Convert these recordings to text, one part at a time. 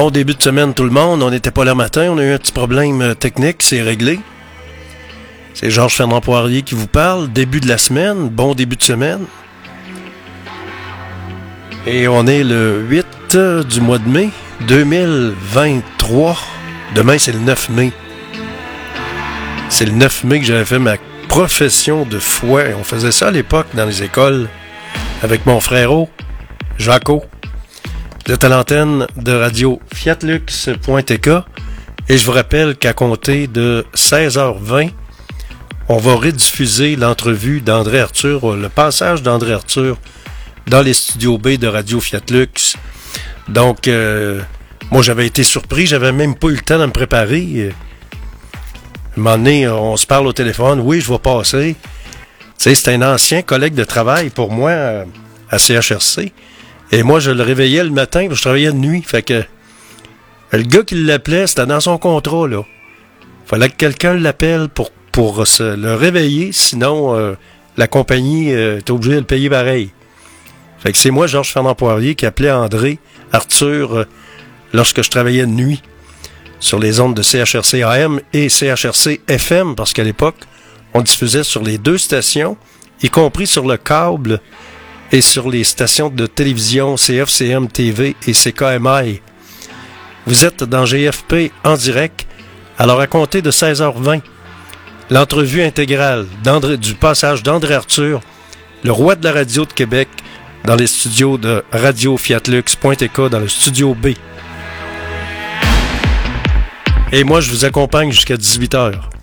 Bon début de semaine tout le monde. On n'était pas là matin. On a eu un petit problème euh, technique. C'est réglé. C'est Georges Fernand Poirier qui vous parle. Début de la semaine. Bon début de semaine. Et on est le 8 euh, du mois de mai 2023. Demain, c'est le 9 mai. C'est le 9 mai que j'avais fait ma profession de foi. On faisait ça à l'époque dans les écoles avec mon frérot, Jaco. Êtes à l'antenne de radio fiatlux.tk et je vous rappelle qu'à compter de 16h20, on va rediffuser l'entrevue d'André Arthur, le passage d'André Arthur dans les studios B de Radio Fiatlux. Donc, euh, moi j'avais été surpris, j'avais même pas eu le temps de me préparer. Un moment on se parle au téléphone, oui, je vais passer. Tu sais, c'est un ancien collègue de travail pour moi euh, à CHRC. Et moi, je le réveillais le matin, que je travaillais de nuit. Fait que le gars qui l'appelait, c'était dans son contrat, là. Fallait que quelqu'un l'appelle pour, se le réveiller, sinon euh, la compagnie euh, est obligée de le payer pareil. Fait que c'est moi, Georges Fernand Poirier, qui appelait André, Arthur, euh, lorsque je travaillais de nuit sur les ondes de CHRC AM et CHRC FM, parce qu'à l'époque, on diffusait sur les deux stations, y compris sur le câble et sur les stations de télévision CFCM TV et CKMI. Vous êtes dans GFP en direct, alors à compter de 16h20, l'entrevue intégrale du passage d'André Arthur, le roi de la radio de Québec, dans les studios de Radio Fiatlux.tk dans le studio B. Et moi, je vous accompagne jusqu'à 18h.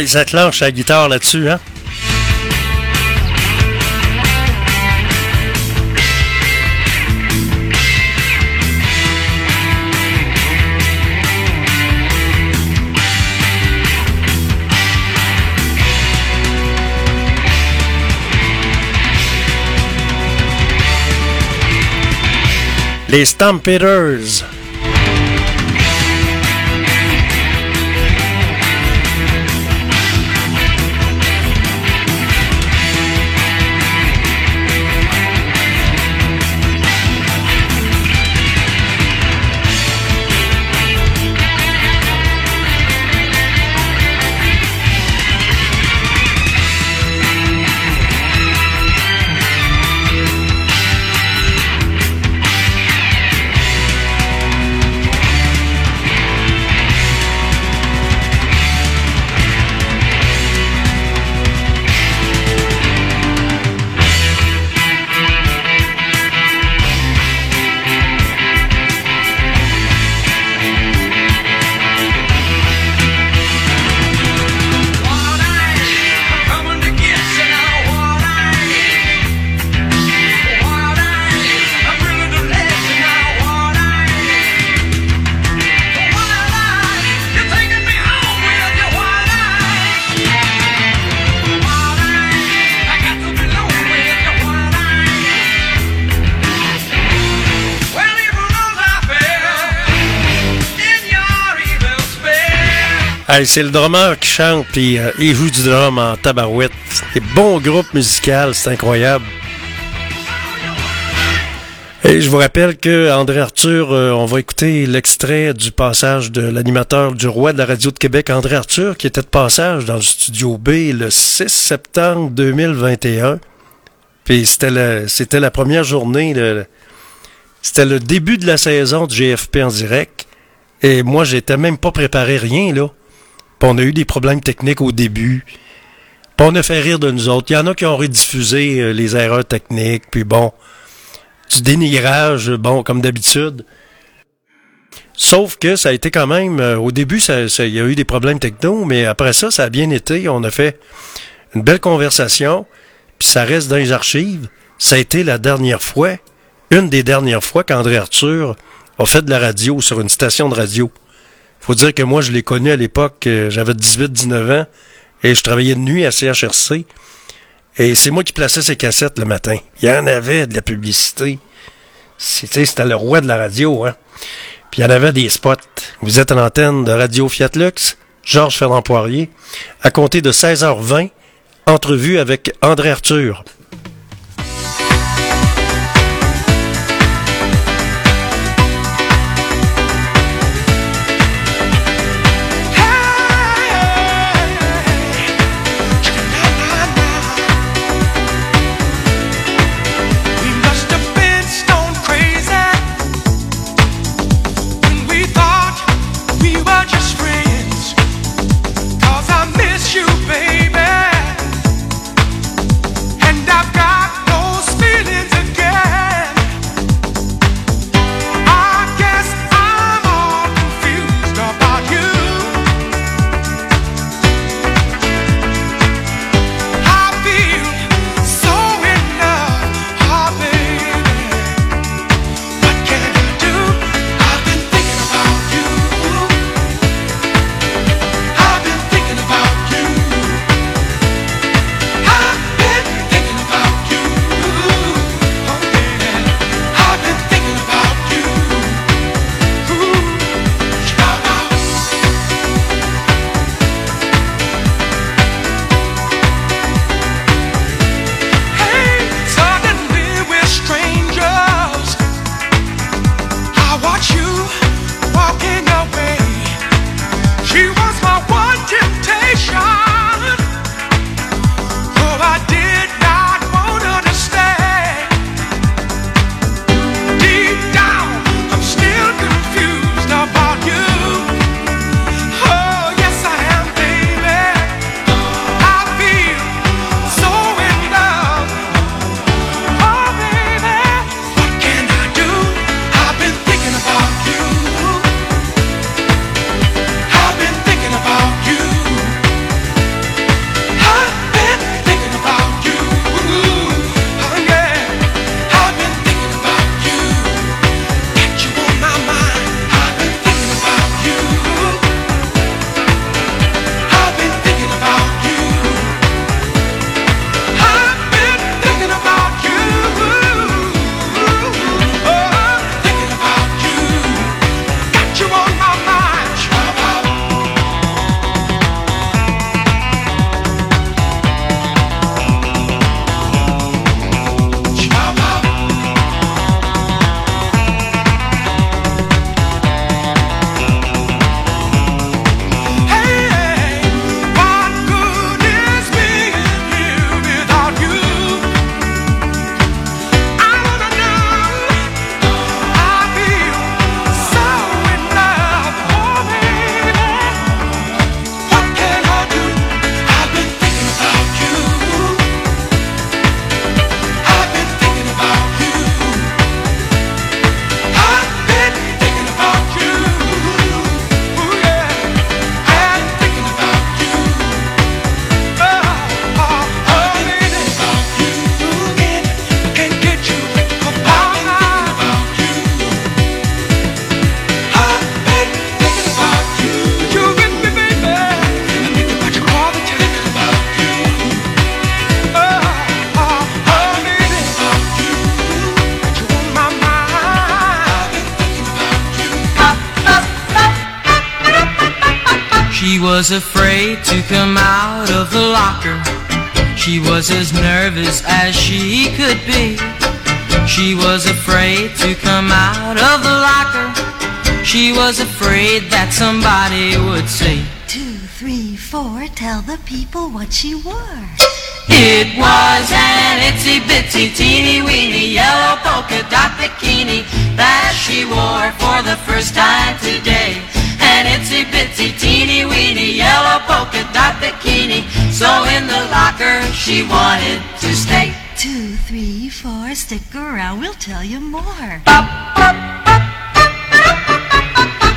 Hey, ça clenche la guitare là-dessus, hein? Les Stampeders. C'est le drummer qui chante, puis euh, il joue du drum en tabarouette. C'est bon groupe musical, c'est incroyable. Et je vous rappelle que André Arthur, euh, on va écouter l'extrait du passage de l'animateur du roi de la radio de Québec, André Arthur, qui était de passage dans le studio B le 6 septembre 2021. Puis c'était la première journée, c'était le début de la saison du GFP en direct. Et moi, j'étais même pas préparé rien, là. Puis on a eu des problèmes techniques au début. Puis on a fait rire de nous autres. Il y en a qui ont rediffusé euh, les erreurs techniques. Puis bon, du dénigrage, bon, comme d'habitude. Sauf que ça a été quand même, euh, au début, il y a eu des problèmes techno, mais après ça, ça a bien été. On a fait une belle conversation, puis ça reste dans les archives. Ça a été la dernière fois, une des dernières fois qu'André Arthur a fait de la radio sur une station de radio. Faut dire que moi, je l'ai connu à l'époque, euh, j'avais 18-19 ans, et je travaillais de nuit à CHRC. Et c'est moi qui plaçais ces cassettes le matin. Il y en avait de la publicité. C'était le roi de la radio, hein. Puis il y en avait des spots. Vous êtes à l'antenne de Radio Fiat Lux, Georges Fernand Poirier, à compter de 16h20, entrevue avec André Arthur. Tell the people what she wore. It was an itsy bitsy teeny weeny yellow polka dot bikini that she wore for the first time today. An itsy bitsy teeny weeny yellow polka dot bikini. So in the locker she wanted to stay. Two, three, four, stick around, we'll tell you more.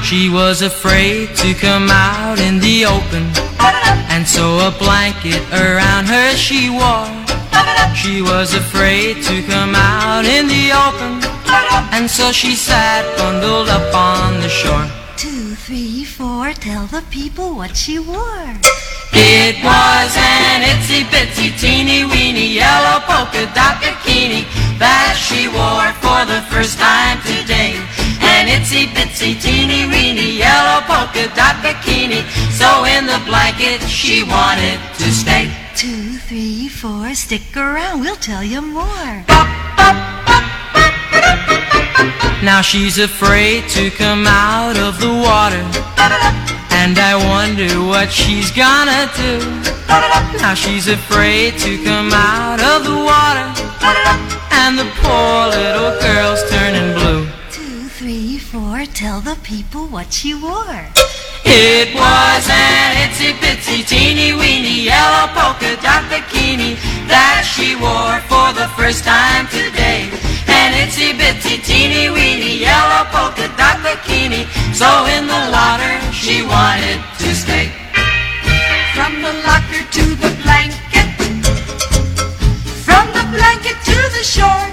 She was afraid to come out in the open, and so a blanket around her she wore. She was afraid to come out in the open, and so she sat bundled up on the shore. Two, three, four, tell the people what she wore. It was an itsy bitsy teeny weeny yellow polka dot bikini that she wore for the first time today. An itsy bitsy teeny weeny yellow polka dot bikini. So in the blanket she wanted to stay. Two, three, four, stick around, we'll tell you more. Now she's afraid to come out of the water. And I wonder what she's gonna do. Now she's afraid to come out of the water. And the poor little girl's turning blue. Four, tell the people what she wore. It was an itsy bitsy teeny weeny yellow polka dot bikini that she wore for the first time today. An itsy bitsy teeny weeny yellow polka dot bikini. So in the locker she wanted to stay. From the locker to the blanket. From the blanket to the shore.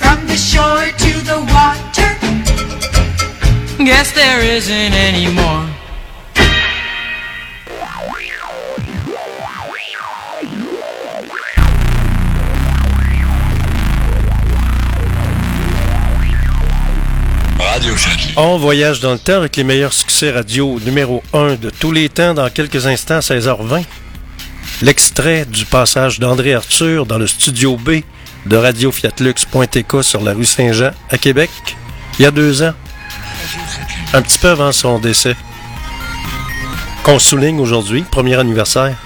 From the shore to the water. Guess there isn't any more. On voyage dans le temps avec les meilleurs succès radio numéro 1 de tous les temps dans quelques instants, 16h20. L'extrait du passage d'André Arthur dans le studio B de Radio Fiatlux.tk sur la rue Saint-Jean à Québec, il y a deux ans, un petit peu avant son décès. Qu'on souligne aujourd'hui, premier anniversaire.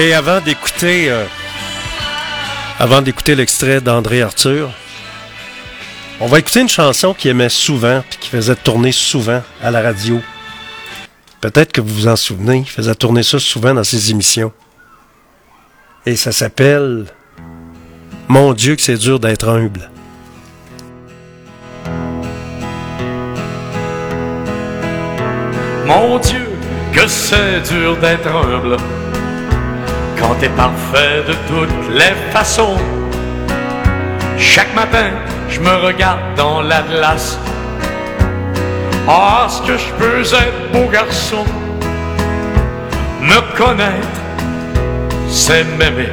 Et avant d'écouter euh, avant d'écouter l'extrait d'André Arthur, on va écouter une chanson qu'il aimait souvent puis qui faisait tourner souvent à la radio. Peut-être que vous vous en souvenez, il faisait tourner ça souvent dans ses émissions. Et ça s'appelle Mon Dieu que c'est dur d'être humble. Mon Dieu, que c'est dur d'être humble t'es parfait de toutes les façons. Chaque matin, je me regarde dans la glace. Ah, ce que je peux être beau garçon. Me connaître, c'est m'aimer.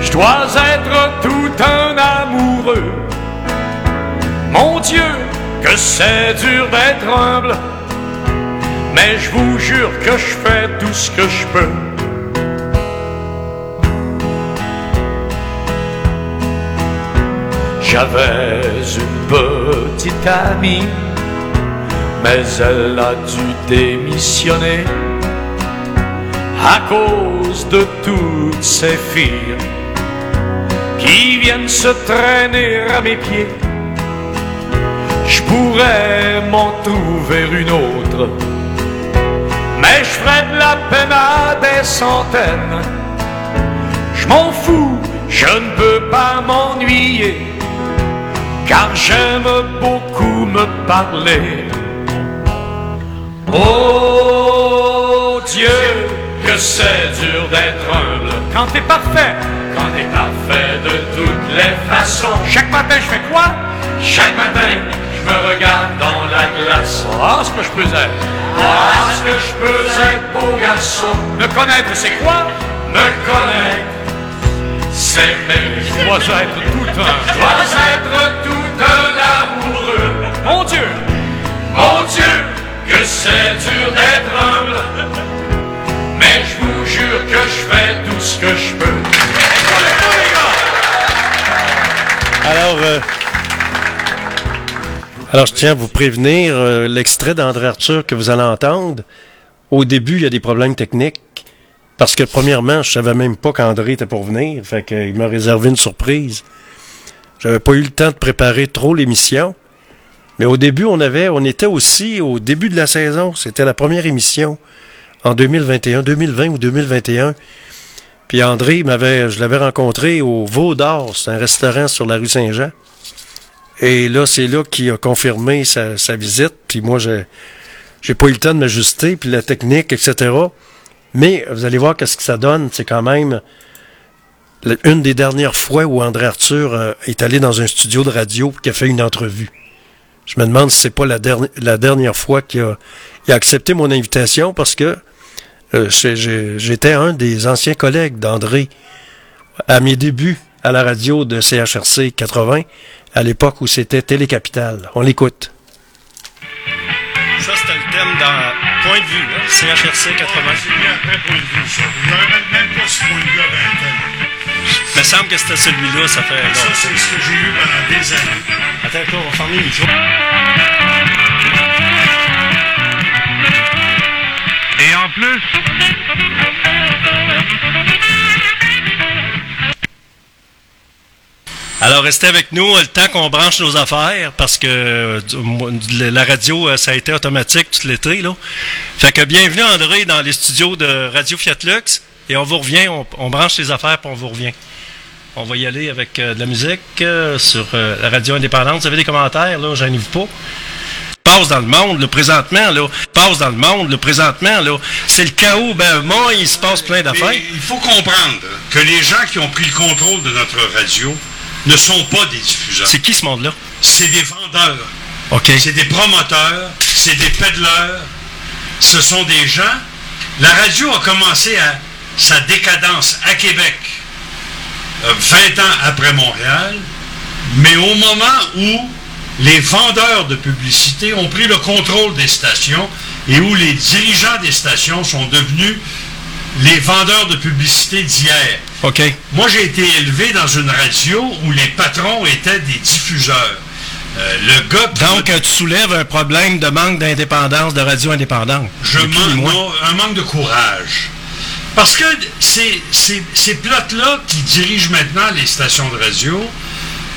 Je dois être tout un amoureux. Mon Dieu, que c'est dur d'être humble. Mais je vous jure que je fais tout ce que je peux. J'avais une petite amie, mais elle a dû démissionner à cause de toutes ces filles qui viennent se traîner à mes pieds. Je pourrais m'en trouver une autre, mais je ferais de la peine à des centaines. Je m'en fous, je ne peux pas m'ennuyer car j'aime beaucoup me parler. Oh Dieu, que c'est dur d'être humble quand t'es parfait, quand t'es parfait de toutes les façons. Chaque matin, je fais quoi? Chaque matin, je me regarde dans la glace. Ah, ce que je peux être. Ah, ce que je peux être, beau garçon. Me connaître, c'est quoi? Me connaître. C'est même, je dois être tout un, je dois être tout un amoureux. Mon Dieu, mon Dieu, que c'est dur d'être humble. Mais je vous jure que je fais tout ce que je peux. Alors, euh, alors je tiens à vous prévenir, euh, l'extrait d'André Arthur que vous allez entendre, au début, il y a des problèmes techniques. Parce que premièrement, je savais même pas qu'André était pour venir, fait qu'il m'a réservé une surprise. J'avais pas eu le temps de préparer trop l'émission. Mais au début, on avait, on était aussi au début de la saison. C'était la première émission en 2021, 2020 ou 2021. Puis André m'avait, je l'avais rencontré au Veau c'est un restaurant sur la rue Saint-Jean. Et là, c'est là qu'il a confirmé sa, visite. Puis moi, j'ai, pas eu le temps de m'ajuster, puis la technique, etc. Mais vous allez voir qu'est-ce que ça donne. C'est quand même une des dernières fois où André Arthur euh, est allé dans un studio de radio et qu'il a fait une entrevue. Je me demande si c'est pas la, derni- la dernière fois qu'il a, il a accepté mon invitation parce que euh, j'étais un des anciens collègues d'André à mes débuts à la radio de CHRC 80, à l'époque où c'était Télécapital. On l'écoute. Ça, c'était le thème dans Point de vue, hein, CHRC 80. C'est bien après point de vue, ça. J'aurais même- même pas ce point de vue avant un thème. Il me semble que c'était celui-là, ça fait Ça, c'est ce que j'ai eu pendant des années. Attends, on va fermer le micro. Et en plus, Alors, restez avec nous le temps qu'on branche nos affaires, parce que euh, la radio, euh, ça a été automatique tout l'été. là. Fait que bienvenue, André, dans les studios de Radio Fiat Lux. Et on vous revient, on, on branche les affaires, puis on vous revient. On va y aller avec euh, de la musique euh, sur euh, la radio indépendante. Vous avez des commentaires, là, gênez-vous pas. Passe dans le monde, le présentement, là. Passe dans le monde, le présentement, là. C'est le chaos, ben, moi, il se passe plein d'affaires. Il faut comprendre que les gens qui ont pris le contrôle de notre radio ne sont pas des diffuseurs. C'est qui ce monde-là? C'est des vendeurs. OK. C'est des promoteurs, c'est des pédaleurs. Ce sont des gens. La radio a commencé à sa décadence à Québec 20 ans après Montréal, mais au moment où les vendeurs de publicité ont pris le contrôle des stations et où les dirigeants des stations sont devenus les vendeurs de publicité d'hier. OK. Moi, j'ai été élevé dans une radio où les patrons étaient des diffuseurs. Euh, le gars... Donc, euh, tu soulèves un problème de manque d'indépendance, de radio indépendante. Je manque, un manque de courage. Parce que ces, ces, ces plots-là qui dirigent maintenant les stations de radio,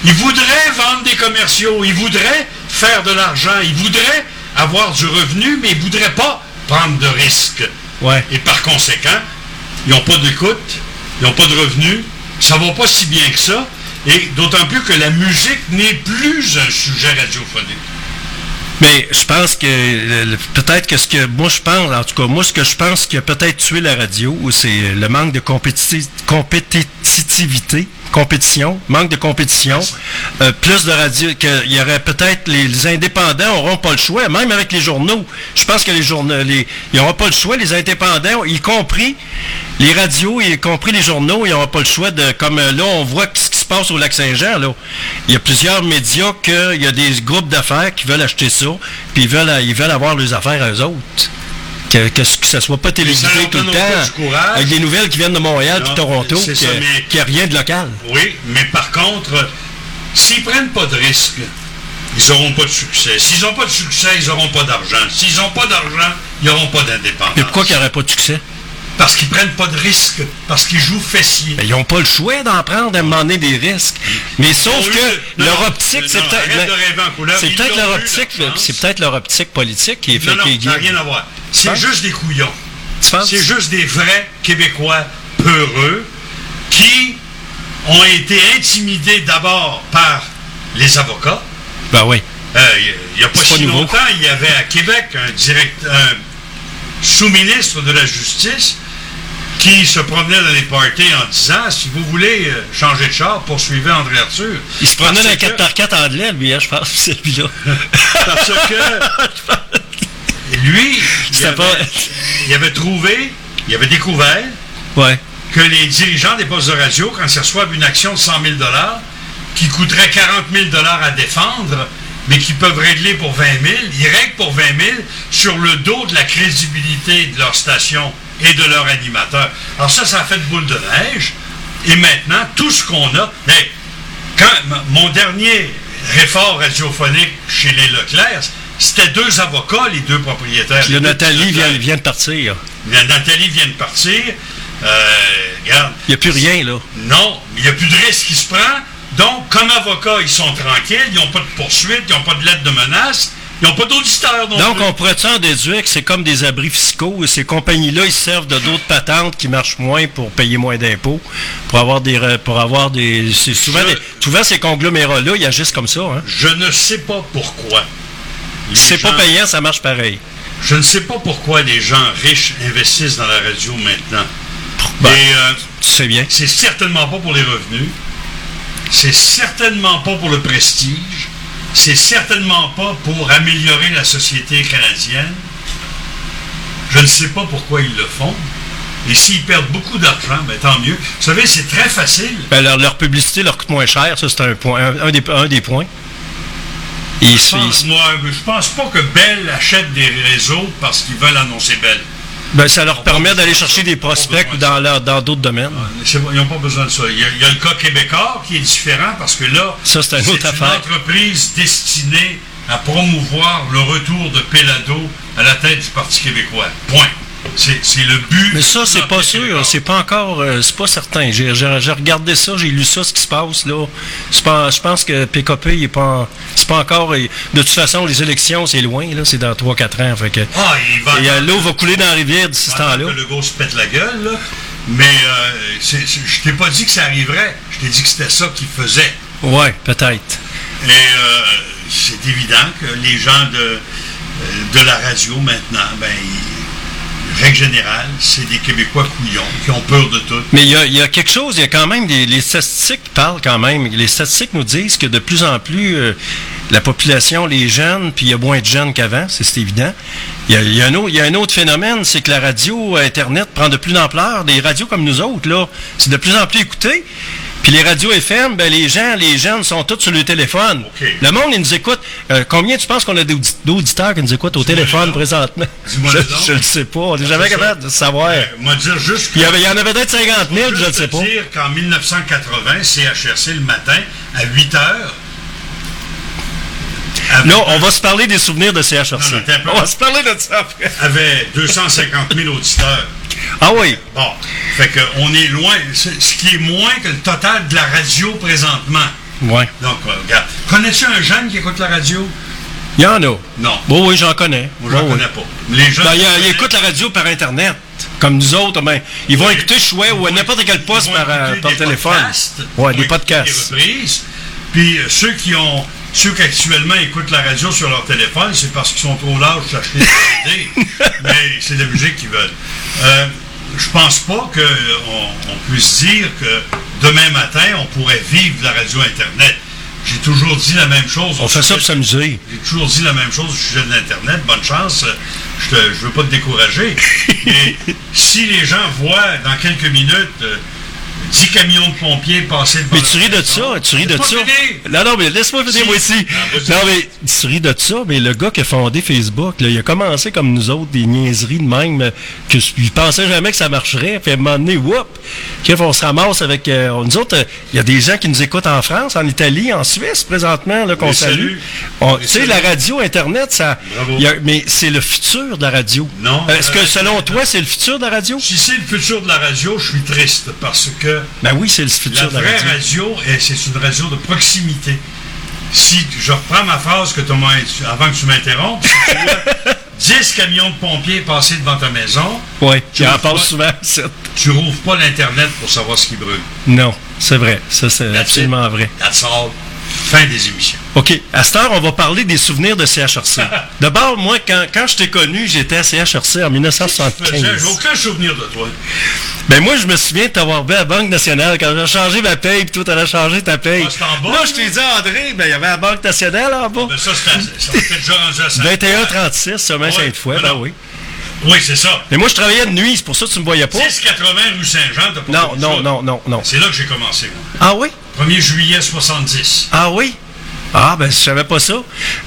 ils voudraient vendre des commerciaux, ils voudraient faire de l'argent, ils voudraient avoir du revenu, mais ils ne voudraient pas prendre de risques. Ouais. Et par conséquent, ils n'ont pas d'écoute, ils n'ont pas de revenus, ça va pas si bien que ça, et d'autant plus que la musique n'est plus un sujet radiophonique. Mais je pense que peut-être que ce que moi je pense, en tout cas moi ce que je pense qui a peut-être tué la radio, c'est le manque de compéti- compétitivité, compétition, manque de compétition, Euh, plus de radio, qu'il y aurait peut-être les, indépendants n'auront pas le choix, même avec les journaux. Je pense que les journaux, ils n'auront pas le choix, les indépendants, y compris les radios, y compris les journaux, ils n'auront pas le choix de, comme euh, là on voit ce qui se passe au lac Saint-Jean, là. Il y a plusieurs médias que, il y a des groupes d'affaires qui veulent acheter ça, puis ils veulent, ils veulent avoir leurs affaires à eux autres. Que, que, ce- que ça soit pas télévisé tout le temps, avec des nouvelles qui viennent de Montréal Non, Toronto, qu'il n'y a rien de local. Oui, mais par contre, s'ils prennent pas de risques, ils n'auront pas de succès. S'ils n'ont pas de succès, ils n'auront pas d'argent. S'ils n'ont pas d'argent, ils n'auront pas d'indépendance. Mais pourquoi qu'il n'y aurait pas de succès? Parce qu'ils prennent pas de risques, parce qu'ils jouent fessier. Ben, ils n'ont pas le choix d'en prendre à un moment donné des risques. Mais sauf eu que le- leur optique, c'est peut-être c'est peut-être leur eu, optique, c'est peut-être leur optique politique qui est fait Non, non, qui est ça n'a guide. rien à voir. C'est juste des couillons. C'est juste des vrais Québécois peureux qui ont été intimidés d'abord par les avocats. Ben oui. Euh, Il n'y a pas si longtemps, il y avait à Québec un, direct, un sous-ministre de la Justice qui se promenait dans les parties en disant si vous voulez euh, changer de char, poursuivez André Arthur. Il se promenait dans un que- 4x4 anglais, lui, hein, je pense, celui-là. Parce que lui, il avait, pas- il avait trouvé, il avait découvert Ouais. que les dirigeants des postes de radio, quand ils reçoivent une action de 100 000 qui coûterait 40 000 à défendre, mais qui peuvent régler pour 20 000, ils règlent pour 20 000 sur le dos de la crédibilité de leur station et de leur animateur. Alors ça, ça a fait boule de neige. Et maintenant, tout ce qu'on a... Mais quand mon dernier réfort radiophonique chez les Leclerc, c'était deux avocats, les deux propriétaires. Puis deux Nathalie vient, vient de partir. La Nathalie vient de partir. Euh, regarde, Il n'y a plus rien, là. non, il n'y a plus de risque qui se prend. Donc, comme avocats, ils sont tranquilles, ils n'ont pas de poursuite, ils n'ont pas de lettre de menace, ils n'ont pas d'auditeurs non Donc, plus. on pourrait en déduire que c'est comme des abris fiscaux. et Ces compagnies-là, ils se servent de d'autres patentes qui marchent moins pour payer moins d'impôts, pour avoir des... Pour avoir des souvent, Je- des- souvent, ces conglomérats-là, ils agissent comme ça. Hein? Je ne sais pas pourquoi. C'est pas gens- payant, ça marche pareil. Je ne sais pas pourquoi les gens riches investissent dans la radio maintenant. Ben. Et euh, Tu sais bien. c'est certainement pas pour les revenus. C'est certainement pas pour le prestige. C'est certainement pas pour améliorer la société canadienne. Je ne sais pas pourquoi ils le font. Et s'ils perdent beaucoup d'argent, ben, tant mieux. Vous savez, c'est très facile. Ben, leur, leur publicité leur coûte moins cher, ça c'est un point, un, un des, un des points. Je pense, ils- moi, je pense pas que Bell achète des réseaux parce qu'ils veulent annoncer Bell. ben, ça leur permet d'aller chercher des prospects dans leur- dans d'autres domaines. Bon, Ils n'ont pas besoin de ça. Il y, a, il y a le cas québécois qui est différent parce que là, Ça, c'est une affaire. entreprise destinée à promouvoir le retour de Pelado à la tête du Parti québécois. Point. C'est le but. Mais ça, c'est pas sûr, c'est pas encore, euh, c'est pas certain. J'ai regardé ça, j'ai lu ça, ce qui se passe là. Pas- Je pense que PKP, il est pas, c'est pas encore. il- De toute façon, les élections, c'est loin là, c'est dans 3-4 ans. Fait que, Ah, il va et euh, l'eau va couler dans la rivière d'ici ce temps-là. le gars se pète la gueule, là. Mais euh, je t'ai pas dit que ça arriverait. Je t'ai dit que c'était ça qu'il faisait. Ouais, peut-être. Et euh, c'est évident que les gens de, de la radio maintenant, ben, ils- règle générale, c'est des Québécois couillons qui ont peur de tout. Mais il y, a, quelque chose, il y a quand même des les statistiques parlent quand même. Les statistiques nous disent que de plus en plus euh, la population, les jeunes, puis il y a moins de jeunes qu'avant, c'est évident. Il y, a, y a un autre phénomène, c'est que la radio Internet prend de plus d'ampleur. Des radios comme nous autres, là, c'est de plus en plus écouté. Puis les radios FM, ben les gens, les jeunes sont tous sur le téléphone. Le monde, il nous écoute. Euh, combien tu penses qu'on a d'audi- d'auditeurs qui nous écoutent au téléphone présentement? Je, le sais pas. On n'est jamais capable de savoir. Moi dire juste que Il y, avait, il y en avait peut-être 50 000, je ne sais pas. dire qu'en 1980, CHRC le matin, à 8 heures. Non, on va se parler des souvenirs de CHRC. Non, non, on va se parler de ça après. avait 250 000 auditeurs. Ah oui. Bon, fait que on est loin, ce qui est moins que le total de la radio présentement. Ouais. Donc, euh, regarde. Connais-tu un jeune qui écoute la radio? Il y en a. Non. Bon, oui, j'en connais. Moi, j'en Bon, oui. connais pas. Les jeunes. Ben, il, que je il connais, écoute la radio par Internet. Comme nous autres, ben, ils vont Oui. écouter Chouet ou n'importe quel ils poste par, euh, par des téléphone. podcasts, Ouais, ils des podcasts. Des reprises. Puis euh, ceux qui ont. Ceux qui actuellement écoutent la radio sur leur téléphone, c'est parce qu'ils sont trop larges pour acheter des CD. Mais c'est de la musique qu'ils veulent. Euh, je pense pas qu'on on puisse dire que demain matin, on pourrait vivre de la radio Internet. J'ai toujours dit la même chose. On fait ça pour s'amuser. j'ai toujours dit la même chose au sujet de l'Internet. Bonne chance. Je ne veux pas te décourager. Mais si les gens voient dans quelques minutes euh, 10 camions de pompiers passer devant Mais tu ris de ça, tu ris de ça. Non, non, mais laisse-moi Si. moi aussi. Vas-y. Non, mais tu ris de ça, mais le gars qui a fondé Facebook, là, il a commencé comme nous autres, des niaiseries de même, euh, que il pensait jamais que ça marcherait. Puis à un moment donné, whoop, qu'est-ce qu'on se ramasse avec... euh, nous autres, euh, il y a des gens qui nous écoutent en France, en Italie, en Suisse, présentement, qu'on salue. On- Tu sais, la radio, Internet, ça... Bravo. a- mais c'est le futur de la radio. Non, Est-ce que, euh, selon toi, c'est le futur de la radio? Si c'est le futur de la radio, je suis triste parce que Ben oui, c'est le la futur de la vraie radio. radio, eh, c'est une radio de proximité. Si je reprends ma phrase que avant que tu m'interrompes, si tu vois 10 camions de pompiers passer devant ta maison, Oui, Tu en vois parle pas- souvent. tu rouvres pas l'Internet pour savoir ce qui brûle. Non, c'est vrai. Ça, c'est absolument it. vrai. That's all. Fin des émissions. OK. À cette heure, on va parler des souvenirs de CHRC. D'abord, moi, quand, quand je t'ai connu, j'étais à CHRC en J'ai 1975. aucun souvenir de toi. Ben moi, je me souviens de t'avoir vu à la Banque nationale quand j'ai changé ma paye, puis toi, t'allais changer ta paye. Ah, c'était en bas, Là, je t'ai dit, André, ben il y avait la Banque nationale en bas. Ben ça, c'était déjà rendu à ça. 21,36, seulement Ouais, fois, ben ben oui. Oui, c'est ça. Mais moi, je travaillais de nuit, c'est pour ça que tu me voyais pas. 1080 rue Saint-Jean, t'as pas Non, non, non, non, non. C'est là que j'ai commencé. Ah oui? 1er juillet 70. Ah oui? Ah, ben, je savais pas ça.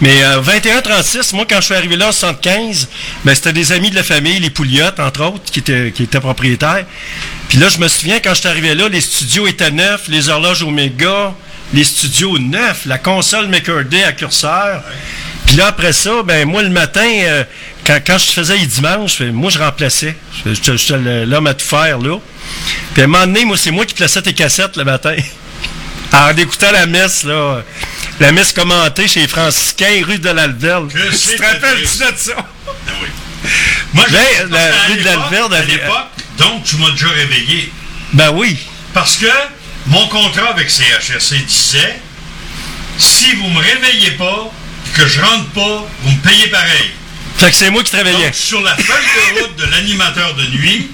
Mais euh, 21-36, moi, quand je suis arrivé là en 75, ben, c'était des amis de la famille, les Pouliottes, entre autres, qui étaient, qui étaient propriétaires. Puis là, je me souviens, quand je suis arrivé là, les studios étaient neufs, les horloges Omega, les studios neufs, la console McCurdy à curseur. Puis là, après ça, ben, moi, le matin, euh, quand, quand je faisais les dimanches, fais- moi, je remplaçais. J'étais l'homme à tout faire, là. Puis à un moment donné, moi, c'est moi qui plaçais tes cassettes le matin. En écoutant la messe, là, la messe commentée chez les franciscains, rue de l'Alverne. Que Tu te rappelles-tu de ça? Ah oui. Moi, je- Ben, la rue de l'Alverne À l'époque, donc, tu m'as déjà réveillé. Ben oui. Parce que mon contrat avec CHRC disait si vous me réveillez pas, que je rentre pas, vous me payez pareil. Fait que c'est moi qui te réveillais. Donc, sur la feuille de route de l'animateur de nuit,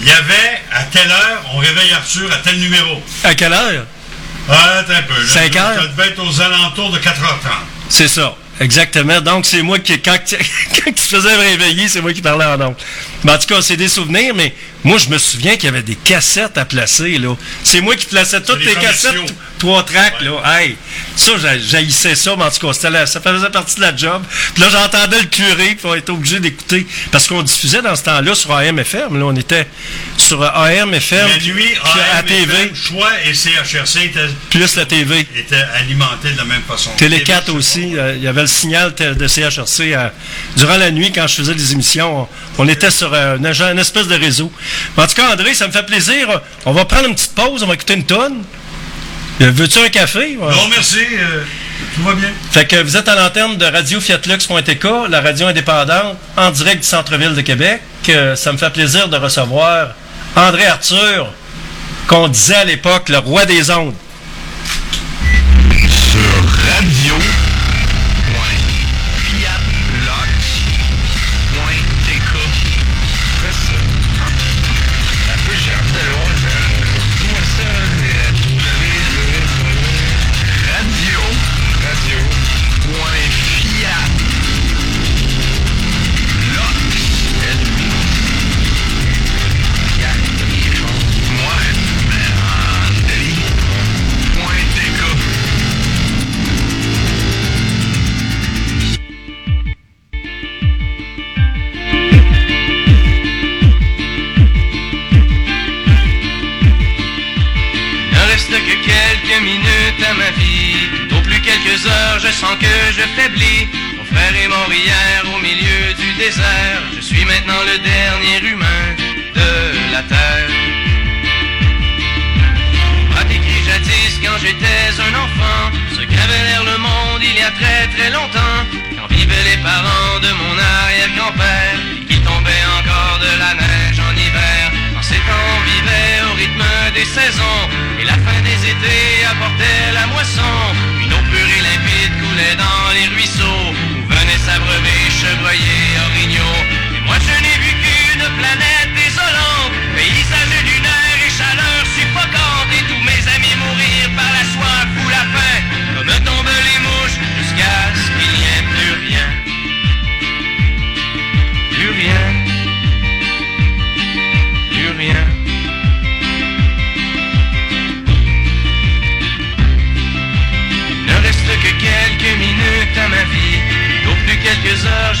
il y avait à telle heure, on réveille Arthur à tel numéro. À quelle heure? Ah, attends un peu. là. Cinq heures? Ça devait être aux alentours de 4h30. C'est ça. Exactement. Donc, c'est moi qui, quand, tu- quand tu te faisais réveiller, c'est moi qui parlais en ondes. Mais en tout cas, c'est des souvenirs, mais moi, je me souviens qu'il y avait des cassettes à placer, là. C'est moi qui plaçais toutes les cassettes, trois tracks, là. Hey, ça, j'haïssais ça, mais en tout cas, ça faisait partie de la job. Puis là, j'entendais le curé, puis on était obligé d'écouter. Parce qu'on diffusait dans ce temps-là sur AM-FM, là. On était sur AM-FM, La nuit, à AM, TV, FM, Choix et CHRC étaient, plus la TV. étaient alimentés de la même façon. Télé TV, 4 je sais aussi, euh, il y avait le signal de CHRC. euh, durant la nuit, quand je faisais des émissions, on, on était sur euh, une espèce de réseau. En tout cas, André, ça me fait plaisir. On va prendre une petite pause, on va écouter une tonne. Euh, Veux-tu un café? Non, merci. euh, tout va bien. Fait que vous êtes à l'antenne de Radio Fiatlux.tk, la radio indépendante, en direct du centre-ville de Québec. Euh, ça me fait plaisir de recevoir André Arthur, qu'on disait à l'époque le roi des ondes. maintenant le dernier humain de la terre. Pratique jadis quand j'étais un enfant, se gravait le monde il y a très très longtemps, quand vivaient les parents de mon arrière-grand-père, qui tombait encore de la neige en hiver. En ces temps, on vivait au rythme des saisons, et la fin des étés apportait la moisson. Une eau pure et limpide coulait dans les ruisseaux, où venait s'abreuver chevreuil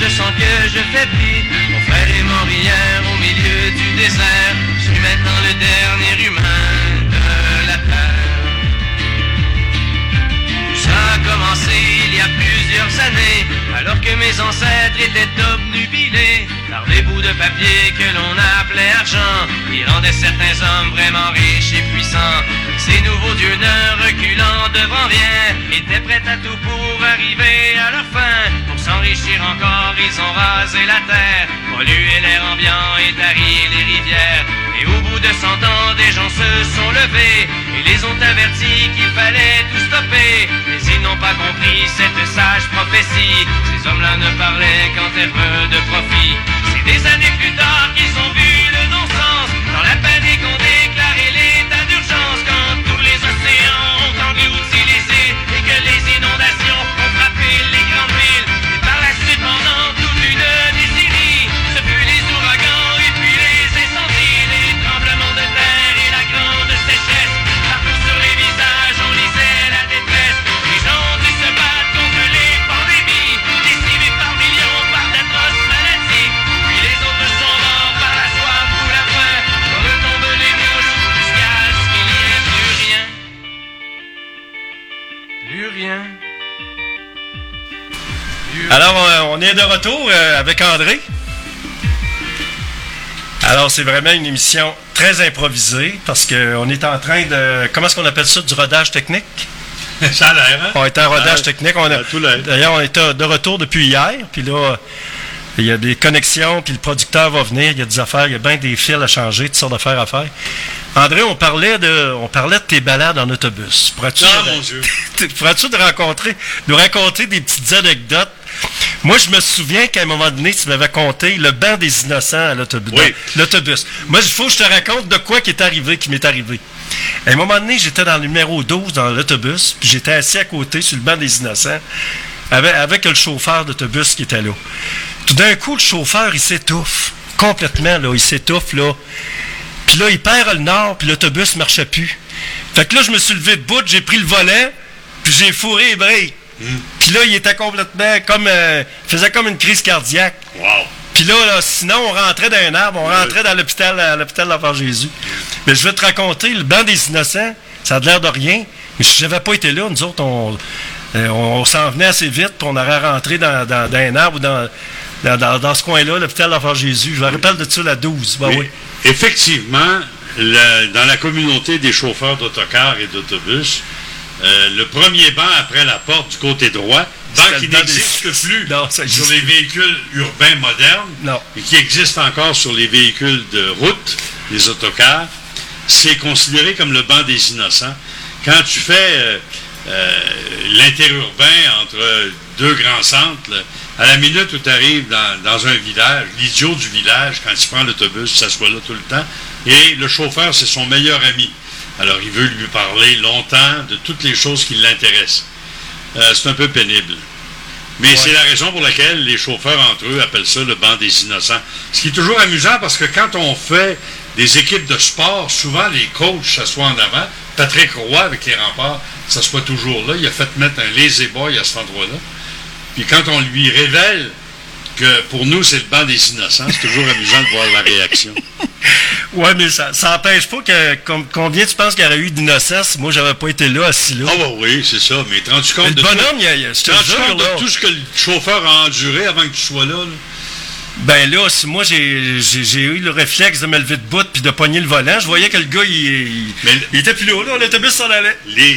je sens que je faiblis. Frère est mort hier au milieu du désert. Je suis maintenant le dernier humain de la terre. Ça a commencé il y a plusieurs années, alors que mes ancêtres étaient obnubilés par des bouts de papier que l'on appelait argent, qui rendaient certains hommes vraiment riches et puissants. Ces nouveaux dieux ne reculant devant rien, étaient prêts à tout pour arriver à leur fin. S'enrichir encore, ils ont rasé la terre, pollué l'air ambiant et tari les rivières. Et au bout de cent ans, des gens se sont levés et les ont avertis qu'il fallait tout stopper. Mais ils n'ont pas compris cette sage prophétie. Ces hommes-là ne parlaient qu'en termes de profit. C'est des années plus tard qu'ils ont vu le non-sens dans la panique Alors, euh, on est de retour euh, avec André. Alors, c'est vraiment une émission très improvisée parce qu'on est en train de. Comment est-ce qu'on appelle ça Du rodage technique? Ça a l'air, hein? On est en rodage Ah, technique. D'ailleurs, on est de retour depuis hier. Puis là, il y a des connexions. Puis le producteur va venir. Il y a des affaires. Il y a bien des fils à changer, toutes sortes d'affaires à faire. André, on parlait de, on parlait de tes balades en autobus. Pourrais-tu Ah, mon Dieu. pourrais-tu nous raconter des petites anecdotes? Moi, je me souviens qu'à un moment donné, tu m'avais conté le banc des innocents à l'autobus. Oui. L'autobus. Moi, il faut que je te raconte de quoi qui est arrivé, qui m'est arrivé. À un moment donné, j'étais dans le numéro 12 dans l'autobus, puis j'étais assis à côté sur le banc des innocents avec, avec le chauffeur d'autobus qui était là. Tout d'un coup, le chauffeur, il s'étouffe. Complètement, là. Il s'étouffe, là. Puis là, il perd le nord, puis l'autobus ne marchait plus. Fait que là, je me suis levé de bout, j'ai pris le volet, puis j'ai fourré les breaks. Puis là, il était complètement comme... euh, il faisait comme une crise cardiaque. Wow. Puis là, là, sinon, on rentrait dans un arbre, on rentrait dans l'hôpital, à l'hôpital d'Enfant Jésus. Mais je vais te raconter, le banc des innocents, ça a l'air de rien. Mais si j'avais pas été là, nous autres, on, euh, on, s'en venait assez vite, puis on aurait rentré dans, dans- dans un arbre ou dans, dans, ce coin-là, l'hôpital d'Enfant Jésus. Je me rappelle de ça, la 12. Ben Mais oui. Effectivement, le- dans la communauté des chauffeurs d'autocars et d'autobus, euh, le premier banc après la porte du côté droit, banc qui des- n'existe plus Non, ça existe sur les véhicules urbains modernes Non. et qui existe encore sur les véhicules de route, les autocars, c'est considéré comme le banc des innocents. Quand tu fais euh, euh, l'interurbain entre deux grands centres, là, à la minute où tu arrives dans, dans un village, l'idiot du village, quand il prend l'autobus, s'assoit là tout le temps, et le chauffeur, c'est son meilleur ami. Alors, il veut lui parler longtemps de toutes les choses qui l'intéressent. Euh, c'est un peu pénible. Mais c'est la raison pour laquelle les chauffeurs entre eux appellent ça le banc des innocents. Ce qui est toujours amusant parce que quand on fait des équipes de sport, souvent les coachs s'assoient en avant. Patrick Roy avec les remparts s'assoit toujours là. Il a fait mettre un lazy boy à cet endroit-là. Puis quand on lui révèle que pour nous c'est le banc des innocents, c'est toujours amusant de voir la réaction. Ouais, mais ça n'empêche pas que com- combien tu penses qu'il y aurait eu d'innocents si moi j'avais pas été là, assis là? Ah bah oui, c'est ça. Mais te rends-tu Mais compte le de bonhomme, tout, il y a, il y a- te te compte de tout ce que le chauffeur a enduré avant que tu sois là? là? Ben là, si moi j'ai j'ai- j'ai eu le réflexe de me lever de bout puis de pogner le volant, je voyais que le gars, il, il, Mais- il était plus là, là, l'autobus s'en allait. Les,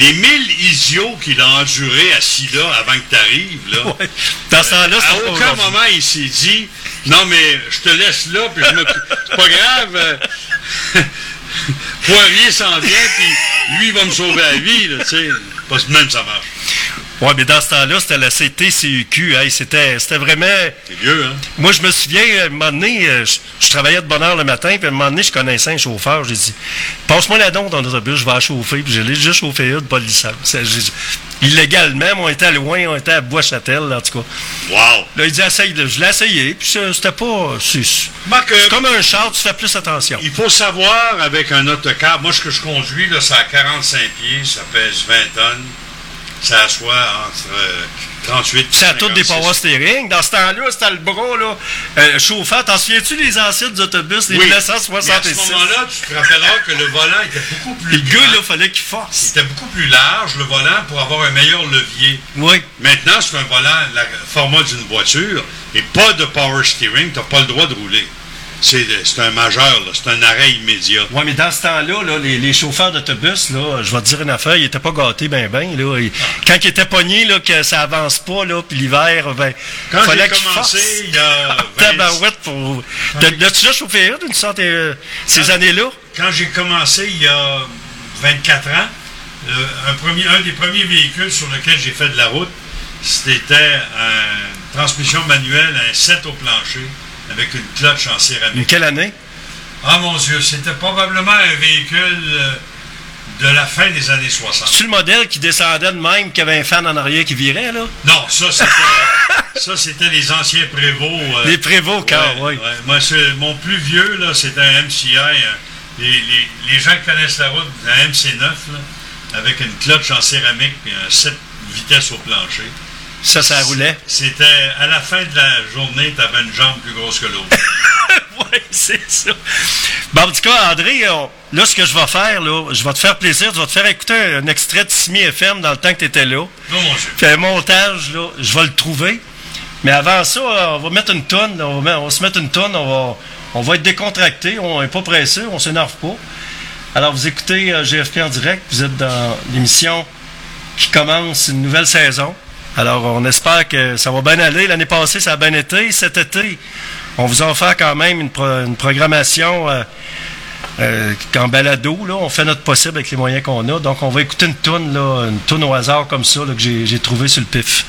les mille idiots qu'il a endurés assis là avant que tu arrives, là. Ouais. Dans ce temps-là, À aucun moment, il s'est dit Non, mais je te laisse là, puis je me. C'est pas grave. euh, Poirier s'en vient, puis lui, il va me sauver la vie, là, tu sais. Pas de même, ça marche. Ouais, mais dans ce temps-là, c'était la CTCUQ. Hey, c'était, c'était vraiment. C'est vieux, hein? Moi, je me souviens, à un moment donné, euh, je, je travaillais de bonne heure le matin, puis à un moment donné, je connaissais un chauffeur. J'ai dit, passe-moi la don dans l'autobus, je vais la chauffer. Puis je l'ai déjà chauffé une, pas de licence. Illégalement, mais on était loin, on était à Bois-Châtel, en tout cas. Wow! Là, il dit, essaye, je l'ai essayé, puis ça, c'était pas. C'est, euh, c'est comme un char, tu fais plus attention. il faut savoir, avec un autocar, moi, ce que je conduis, là, c'est à 45 pieds, ça pèse 20 tonnes. Ça assoit entre euh, 38 et C'est à toutes des 56. power steering. Dans ce temps-là, c'était le bras, là. Euh, chauffeur, t'en souviens-tu les anciens autobus, les Oui. Mais à 1966? ce moment-là, tu te rappelleras que le volant était beaucoup plus Le gars, là, fallait qu'il force. C'était beaucoup plus large, le volant, pour avoir un meilleur levier. Oui. Maintenant, c'est un volant, la format d'une voiture, et pas de power steering, tu n'as pas le droit de rouler. C'est c'est un majeur, c'est un arrêt immédiat. Oui, mais dans ce temps-là, là, les, les chauffeurs d'autobus, là, je vais te dire une affaire, ils n'étaient pas gâtés ben ben. Là. Ils- quand ils étaient pognés, là, que ça avance pas, là, puis l'hiver, ben, Quand fallait j'ai qu'ils commencé, il y a 20 Tabarouette pour... L'as-tu déjà chauffé une, d'une sorte, euh, ces Quand- années-là? Quand j'ai commencé il y a 24 ans, euh, un, premier, un des premiers véhicules sur lequel j'ai fait de la route, c'était une transmission manuelle, un 7 au plancher, avec une clutch en Une céramique. quelle année? Ah mon Dieu, c'était probablement un véhicule euh, de la fin des années 60. C'est-tu le modèle qui descendait de même, qui avait un fan en arrière qui virait, là? Non, ça c'était ça c'était les anciens prévôts. euh, Les prévôts, car, oui. ouais. Moi, c'est- mon plus vieux, là, c'était un MCI. euh, Les, les- les gens qui connaissent la route, un MC9, là, avec une clutch en céramique et un 7 vitesses au plancher. Ça, ça roulait. C'était à la fin de la journée, tu avais une jambe plus grosse que l'autre. oui, c'est ça. Bon, en tout cas, André, on- là, ce que je vais faire, là, je vais te faire plaisir, je vais te faire écouter un, extrait de Simi FM dans le temps que tu étais là. Non, mon Dieu. Puis un montage, là, je vais le trouver. Mais avant ça, euh, on va mettre une tonne, on va, mettre- on va se mettre une tonne, on va, on va être décontracté, on n'est pas pressé, on s'énerve pas. Alors, vous écoutez euh, GFP en direct, vous êtes dans l'émission qui commence une nouvelle saison. Alors, on espère que ça va bien aller. L'année passée, ça a bien été. Cet été, on vous a offert quand même une, pro- une programmation euh, euh, en balado. On fait notre possible avec les moyens qu'on a. Donc, on va écouter une toune, une toune au hasard comme ça que j'ai trouvée sur le pif.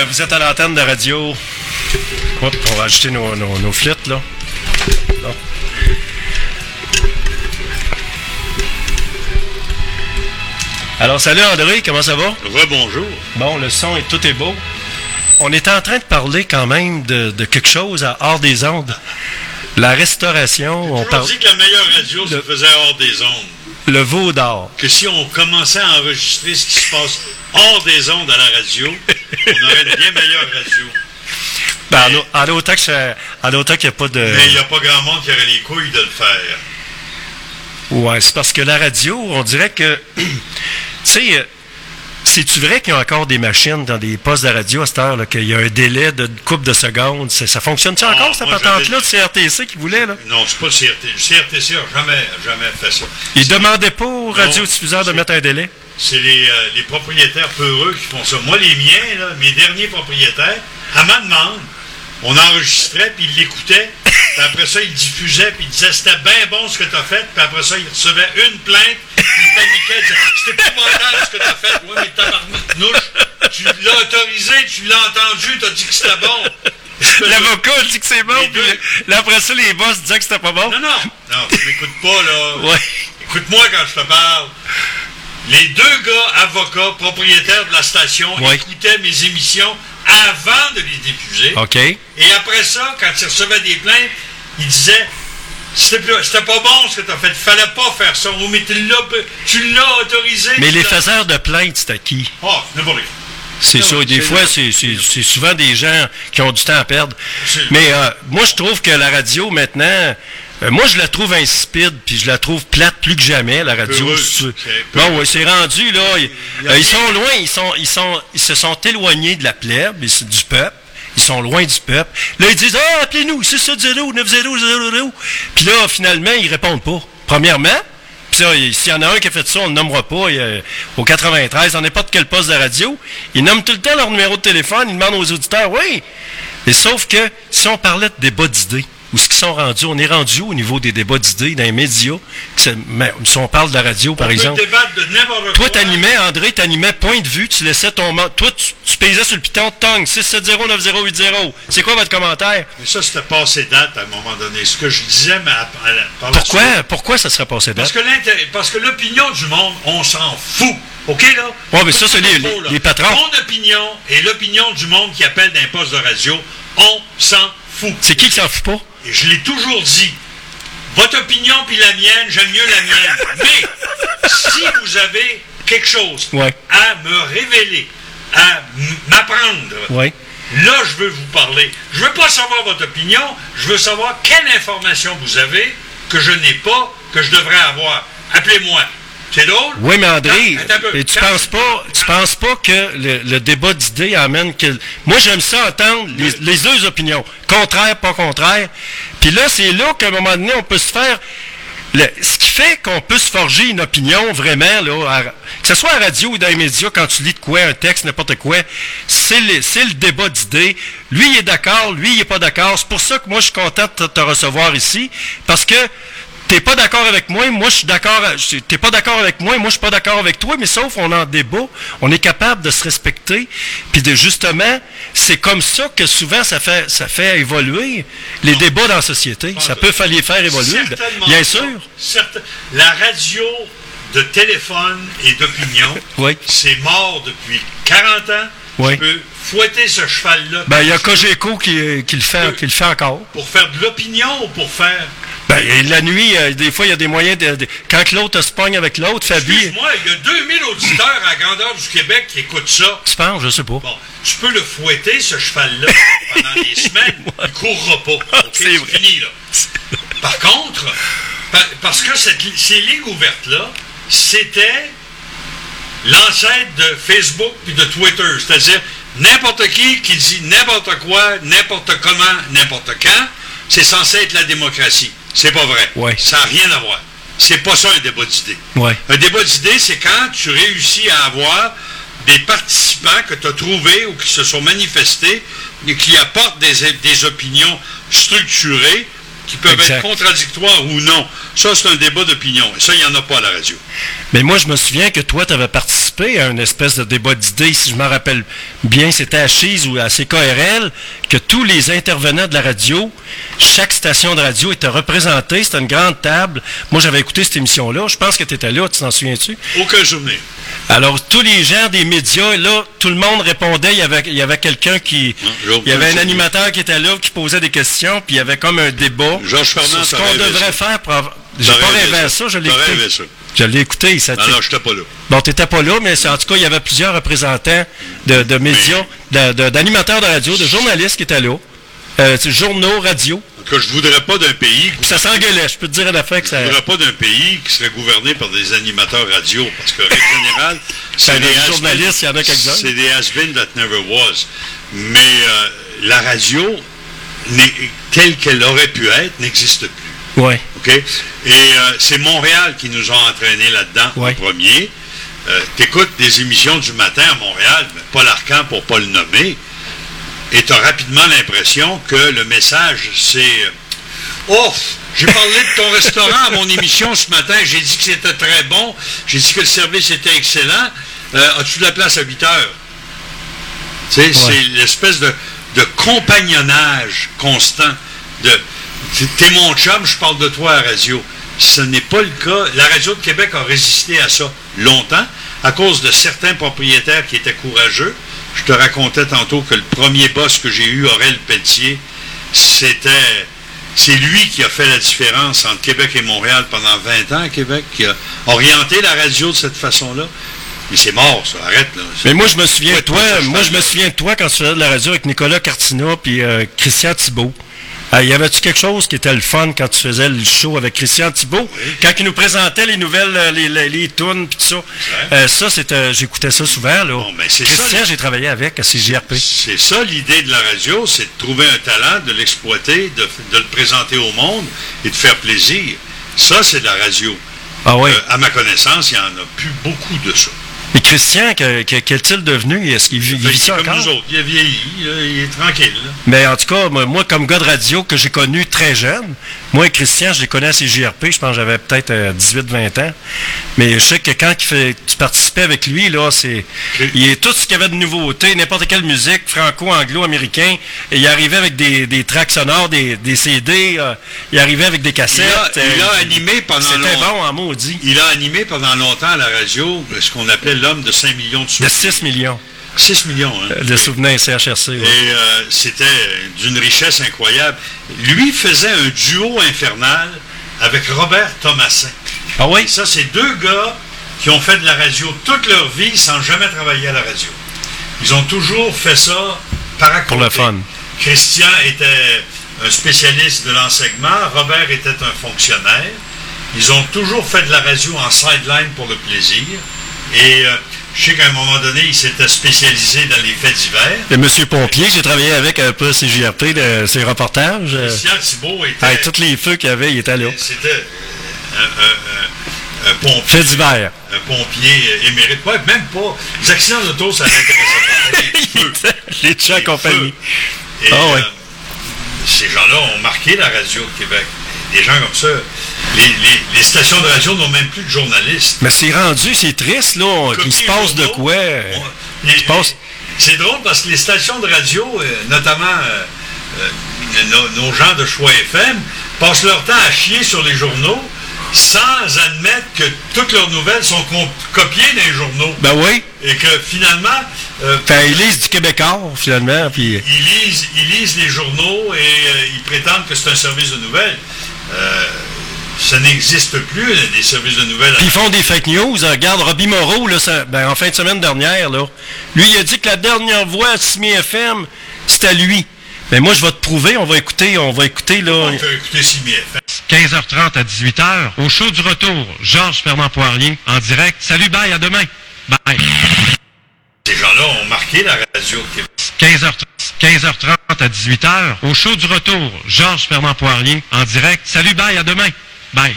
Euh, vous êtes à l'antenne de radio. On va ajouter nos, nos, nos flûtes, là. Bon. Alors, salut André, comment ça va? Rebonjour. Bon, le son et tout est beau. On est en train de parler quand même de, de quelque chose à hors des ondes. La restauration, on parle dit que la meilleure radio se faisait hors des ondes. Le veau d'or. Que si on commençait à enregistrer ce qui se passe hors des ondes à la radio, on aurait une bien meilleure radio. Ben, en, au- en autant qu'il n'y a pas de. Mais il n'y a pas grand monde qui aurait les couilles de le faire. Ouais, c'est parce que la radio, on dirait que. tu sais, euh, c'est-tu vrai qu'il y a encore des machines dans des postes de radio à cette heure, qu'il y a un délai de coupe de secondes? Ça fonctionne-tu encore, Ah, cette moi, patente-là de CRTC qui voulait, là? Non, c'est pas le CRT. Le CRTC n'a jamais, jamais fait ça. Ils demandaient pas aux radiodiffuseurs de mettre un délai? C'est les, euh, les propriétaires peureux qui font ça. Moi, les miens, là, mes derniers propriétaires, à ma demande, on enregistrait, puis ils l'écoutaient, puis après ça, ils diffusaient, puis ils disaient c'était bien bon ce que tu as fait, puis après ça, ils recevaient une plainte, puis ils paniquaient, ils disaient c'est épouvantable ce que tu as fait. Oui, mais tabarnouche, tu l'as autorisé, tu l'as entendu, tu as dit que c'était bon. L'avocat dit que c'est bon, puis là, après ça, les boss disaient que c'était pas bon. Non, non, non, tu m'écoutes pas, là. Ouais. Écoute-moi quand je te parle. Les deux gars, avocats, propriétaires de la station, Ouais. écoutaient mes émissions avant de les diffuser. OK. Et après ça, quand ils recevaient des plaintes, ils disaient c'était c'était pas bon ce que tu as fait, fallait pas faire ça. Oui, mais tu l'as, autorisé. Mais les faiseurs de plaintes, c'est à qui? Oh, n'importe. C'est ça. Des fois, c'est- souvent des gens qui ont du temps à perdre. Mais euh, moi, je trouve que la radio, maintenant, euh, moi, je la trouve insipide, puis je la trouve plate plus que jamais, la radio. C'est Bon, ouais, c'est rendu, là. Ils, euh, ils sont loin, ils, sont, ils, sont, ils se sont éloignés de la plèbe, du peuple. Ils sont loin du peuple. Là, ils disent Ah, appelez-nous, 670 9000 Puis là, finalement, ils répondent pas. Premièrement, puis s'il y en a un qui a fait ça, on ne le nommera pas. euh, au 93, dans n'importe quel poste de radio, ils nomment tout le temps leur numéro de téléphone, ils demandent aux auditeurs, oui. Et sauf que si on parlait de débats d'idées, où ce qu'ils sont rendus, on est rendu au niveau des débats d'idées dans les médias, mais si on parle de la radio, par on exemple. peut de. Toi, t'animais, André, t'animais point de vue, tu laissais ton... Toi, tu, tu paysais sur le piton de Tong, 670-9080. C'est quoi votre commentaire? Mais ça, c'était passé date à un moment donné. Ce que je disais, mais à- à la- par la Pourquoi, suite- pourquoi ça serait passé date? parce que l'opinion du monde, on s'en fout. OK, là? Ouais, mais ça, c'est les- là. les patrons. Mon opinion et l'opinion du monde qui appelle d'un poste de radio, on s'en C'est qui qui s'en fout pas? Et je l'ai toujours dit. Votre opinion puis la mienne, j'aime mieux la mienne. Mais si vous avez quelque chose Ouais. à me révéler, à m'apprendre. Là, je veux vous parler. Je veux pas savoir votre opinion, je veux savoir quelle information vous avez que je n'ai pas, que je devrais avoir. Appelez-moi. C'est drôle? Oui, mais André, peu. tu penses pas, tu penses pas que le, le débat d'idées amène que. Moi, j'aime ça entendre les, les deux opinions, contraire, pas contraire. Puis là, c'est là qu'à un moment donné, on peut se faire. le- ce qui fait qu'on peut se forger une opinion vraiment, là, à- que ce soit à la radio ou dans les médias, quand tu lis de quoi, un texte, n'importe quoi, c'est le, le débat d'idées. Lui, il est d'accord, lui, il est pas d'accord. C'est pour ça que moi, je suis content de te recevoir ici, parce que T'es pas d'accord avec moi, moi je suis d'accord. T'es pas d'accord avec moi, moi je suis pas d'accord avec toi, mais sauf on en débat, on est capable de se respecter, puis de justement, c'est comme ça que souvent ça fait ça fait évoluer les débats dans la société. Ça peut les faire évoluer, bien sûr. Certain- La radio de téléphone et d'opinion, Oui. c'est mort depuis 40 ans. Oui. Je peux fouetter ce cheval-là Ben il y a Cogeco qui, qui le fait, qui le fait encore. pour faire de l'opinion ou pour faire... Ben et la nuit, euh, des fois il y a des moyens de, de- quand l'autre se pogne avec l'autre, Fabi, Excuse-moi, il y a 2000 auditeurs à la grandeur du Québec qui écoutent ça. tu penses, je sais pas. Bon, tu peux le fouetter, ce cheval-là, pendant des semaines. Il ne courra pas. OK? C'est fini, là. Par contre, pa- parce que cette, ces ligues ouvertes-là, c'était l'ancêtre de Facebook puis de Twitter. C'est-à-dire, n'importe qui qui dit n'importe quoi, n'importe comment, n'importe quand, c'est censé être la démocratie. C'est pas vrai. Ouais. Ça n'a rien à voir. C'est pas ça un débat d'idées. Ouais. Un débat d'idées, c'est quand tu réussis à avoir des participants que tu as trouvés ou qui se sont manifestés et qui apportent des, des opinions structurées qui peuvent Exact. être contradictoires ou non. Ça, c'est un débat d'opinion. Et ça, il n'y en a pas à la radio. Mais moi, je me souviens que toi, tu avais participé à une espèce de débat d'idées, si je m'en rappelle bien, c'était à Chise ou à CKRL, que tous les intervenants de la radio, chaque station de radio était représentée, c'était une grande table. Moi, j'avais écouté cette émission-là, je pense que tu étais là, tu t'en souviens-tu? Aucun souvenir. Alors, tous les gens des médias, là, tout le monde répondait. Il y avait, il y avait quelqu'un qui. Il y avait un animateur qui était là, qui posait des questions, puis il y avait comme un débat. Georges sur ce qu'on devrait faire pour avoir- J'ai pas rêvé à ça. je l'ai écouté. ça. Je l'ai écouté. Ça, Non, non, je n'étais pas là. Bon, t'étais pas là, mais en tout cas, il y avait plusieurs représentants de, de médias, de- de- d'animateurs de, radio, de journalistes qui étaient là. Euh, journaux, radio. Que je voudrais pas d'un pays. Puis ça s'engueulait. Je peux te dire à la fin que ça. Je voudrais pas d'un pays qui serait gouverné par des animateurs radio, parce que, règle générale, c'est Ben, des des journalistes, il y en a quelques-uns. C'est des has-been that never was. Mais euh, la radio, telle qu'elle aurait pu être, n'existe plus. Ouais. OK? Et euh, c'est Montréal qui nous a entraînés là-dedans Ouais. en premier. Euh, T'écoutes des émissions du matin à Montréal, mais Paul Arcan pour pas le nommer, et tu as rapidement l'impression que le message, c'est euh, Oh, j'ai parlé de ton restaurant à mon émission ce matin, j'ai dit que c'était très bon, j'ai dit que le service était excellent. Euh, As-tu de la place à 8 heures? C'est l'espèce de, de compagnonnage constant. De, t'es- mon chum, je parle de toi à la radio. Ce n'est pas le cas. La radio de Québec a résisté à ça longtemps à cause de certains propriétaires qui étaient courageux. Je te racontais tantôt que le premier boss que j'ai eu, Aurel Pelletier, c'était... C'est lui qui a fait la différence entre Québec et Montréal pendant 20 ans à Québec, qui a orienté la radio de cette façon-là. Mais c'est mort, ça. Arrête, là. Mais moi, je me souviens de toi, moi, je me souviens de toi quand tu faisais de la radio avec Nicolas Cartina puis euh, Christian Thibault. Euh, y avait-tu quelque chose qui était le fun quand tu faisais le show avec Christian Thibault? Quand il nous présentait les nouvelles, euh, les, les, les tunes puis tout ça. Euh, ça, c'était, j'écoutais ça souvent, là. ben, Christian, j'ai travaillé avec à CJRP. C'est ça l'idée de la radio, c'est de trouver un talent, de l'exploiter, de, de le présenter au monde et de faire plaisir. Ça, c'est de la radio. Ah oui. Euh, à ma connaissance, il n'y en a plus beaucoup de ça. Et Christian, que- que- qu'est-il devenu? Est-ce qu'il vit, ça comme nous autres. Il a vieilli, il est tranquille. Mais en tout cas, moi, moi, comme gars de radio que j'ai connu très jeune, moi et Christian, je les connais à CJRP, je pense que j'avais peut-être euh, 18-20 ans. Mais je sais que quand il fait, tu participais avec lui, là, c'est. Il est tout ce qu'il y avait de nouveauté, n'importe quelle musique, franco-anglo-américain, et il arrivait avec des, des tracks sonores, des, des CD, euh, il arrivait avec des Il cassettes. a, il a euh, animé pendant C'était bon en maudit. Il a animé pendant longtemps à la radio ce qu'on appelait l'homme de 5 millions de De souvenirs. 6 millions 6 millions, hein. euh, de souvenirs CHRC. ouais. Et euh, c'était d'une richesse incroyable. Lui faisait un duo infernal avec Robert Thomasin. Ah oui? Et ça, c'est deux gars qui ont fait de la radio toute leur vie sans jamais travailler à la radio. Ils ont toujours fait ça par à Pour le fun. Christian était un spécialiste de l'enseignement, Robert était un fonctionnaire. Ils ont toujours fait de la radio en sideline pour le plaisir. Et euh, je sais qu'à un moment donné, il s'était spécialisé dans les faits divers. Et Monsieur Pompier, j'ai travaillé avec un peu à CJRP, de ses reportages. euh, Christian Thibault était, Avec tous les feux qu'il y avait, il était là. c'était euh, un, un- un- un pompier. Fait divers. Un pompier euh, émérite. Ouais, même pas. Les accidents d'auto, ça l'intéressait pas. Les chats et compagnie. Et, Ah euh, ces gens-là ont marqué la radio au Québec. Des gens comme ça. Les, les- les stations de radio n'ont même plus de journalistes. Mais c'est rendu, c'est triste, là, qu'il se passe de quoi? Et- se passe- C'est drôle parce que les stations de radio, euh, notamment euh, euh, nos, nos gens de choix FM, passent leur temps à chier sur les journaux sans admettre que toutes leurs nouvelles sont copiées dans les journaux. Ben oui. Et que finalement, euh, Ben, ils lisent du Québécois, finalement, puis... ils lisent, ils lisent les journaux et ils prétendent que c'est un service de nouvelles. Euh, ça n'existe plus, des services de nouvelles. Puis ils font des fake news. hein. Regarde, Robbie Moreau, là, ça- ben, en fin de semaine dernière, là, lui, il a dit que la dernière voix à Simi FM, c'était lui. Mais moi, je vais te prouver, on va écouter, on va écouter, là. On peut écouter Simi FM. 15h30 à 18h, au show du retour, Georges Fernand Poirier, en direct. Salut, bye, à demain. Bye. Ces gens-là ont marqué la radio au Québec. 15h, 15h30 à 18h, au show du retour, Georges Fernand Poirier, en direct. Salut, bye, à demain. Bye.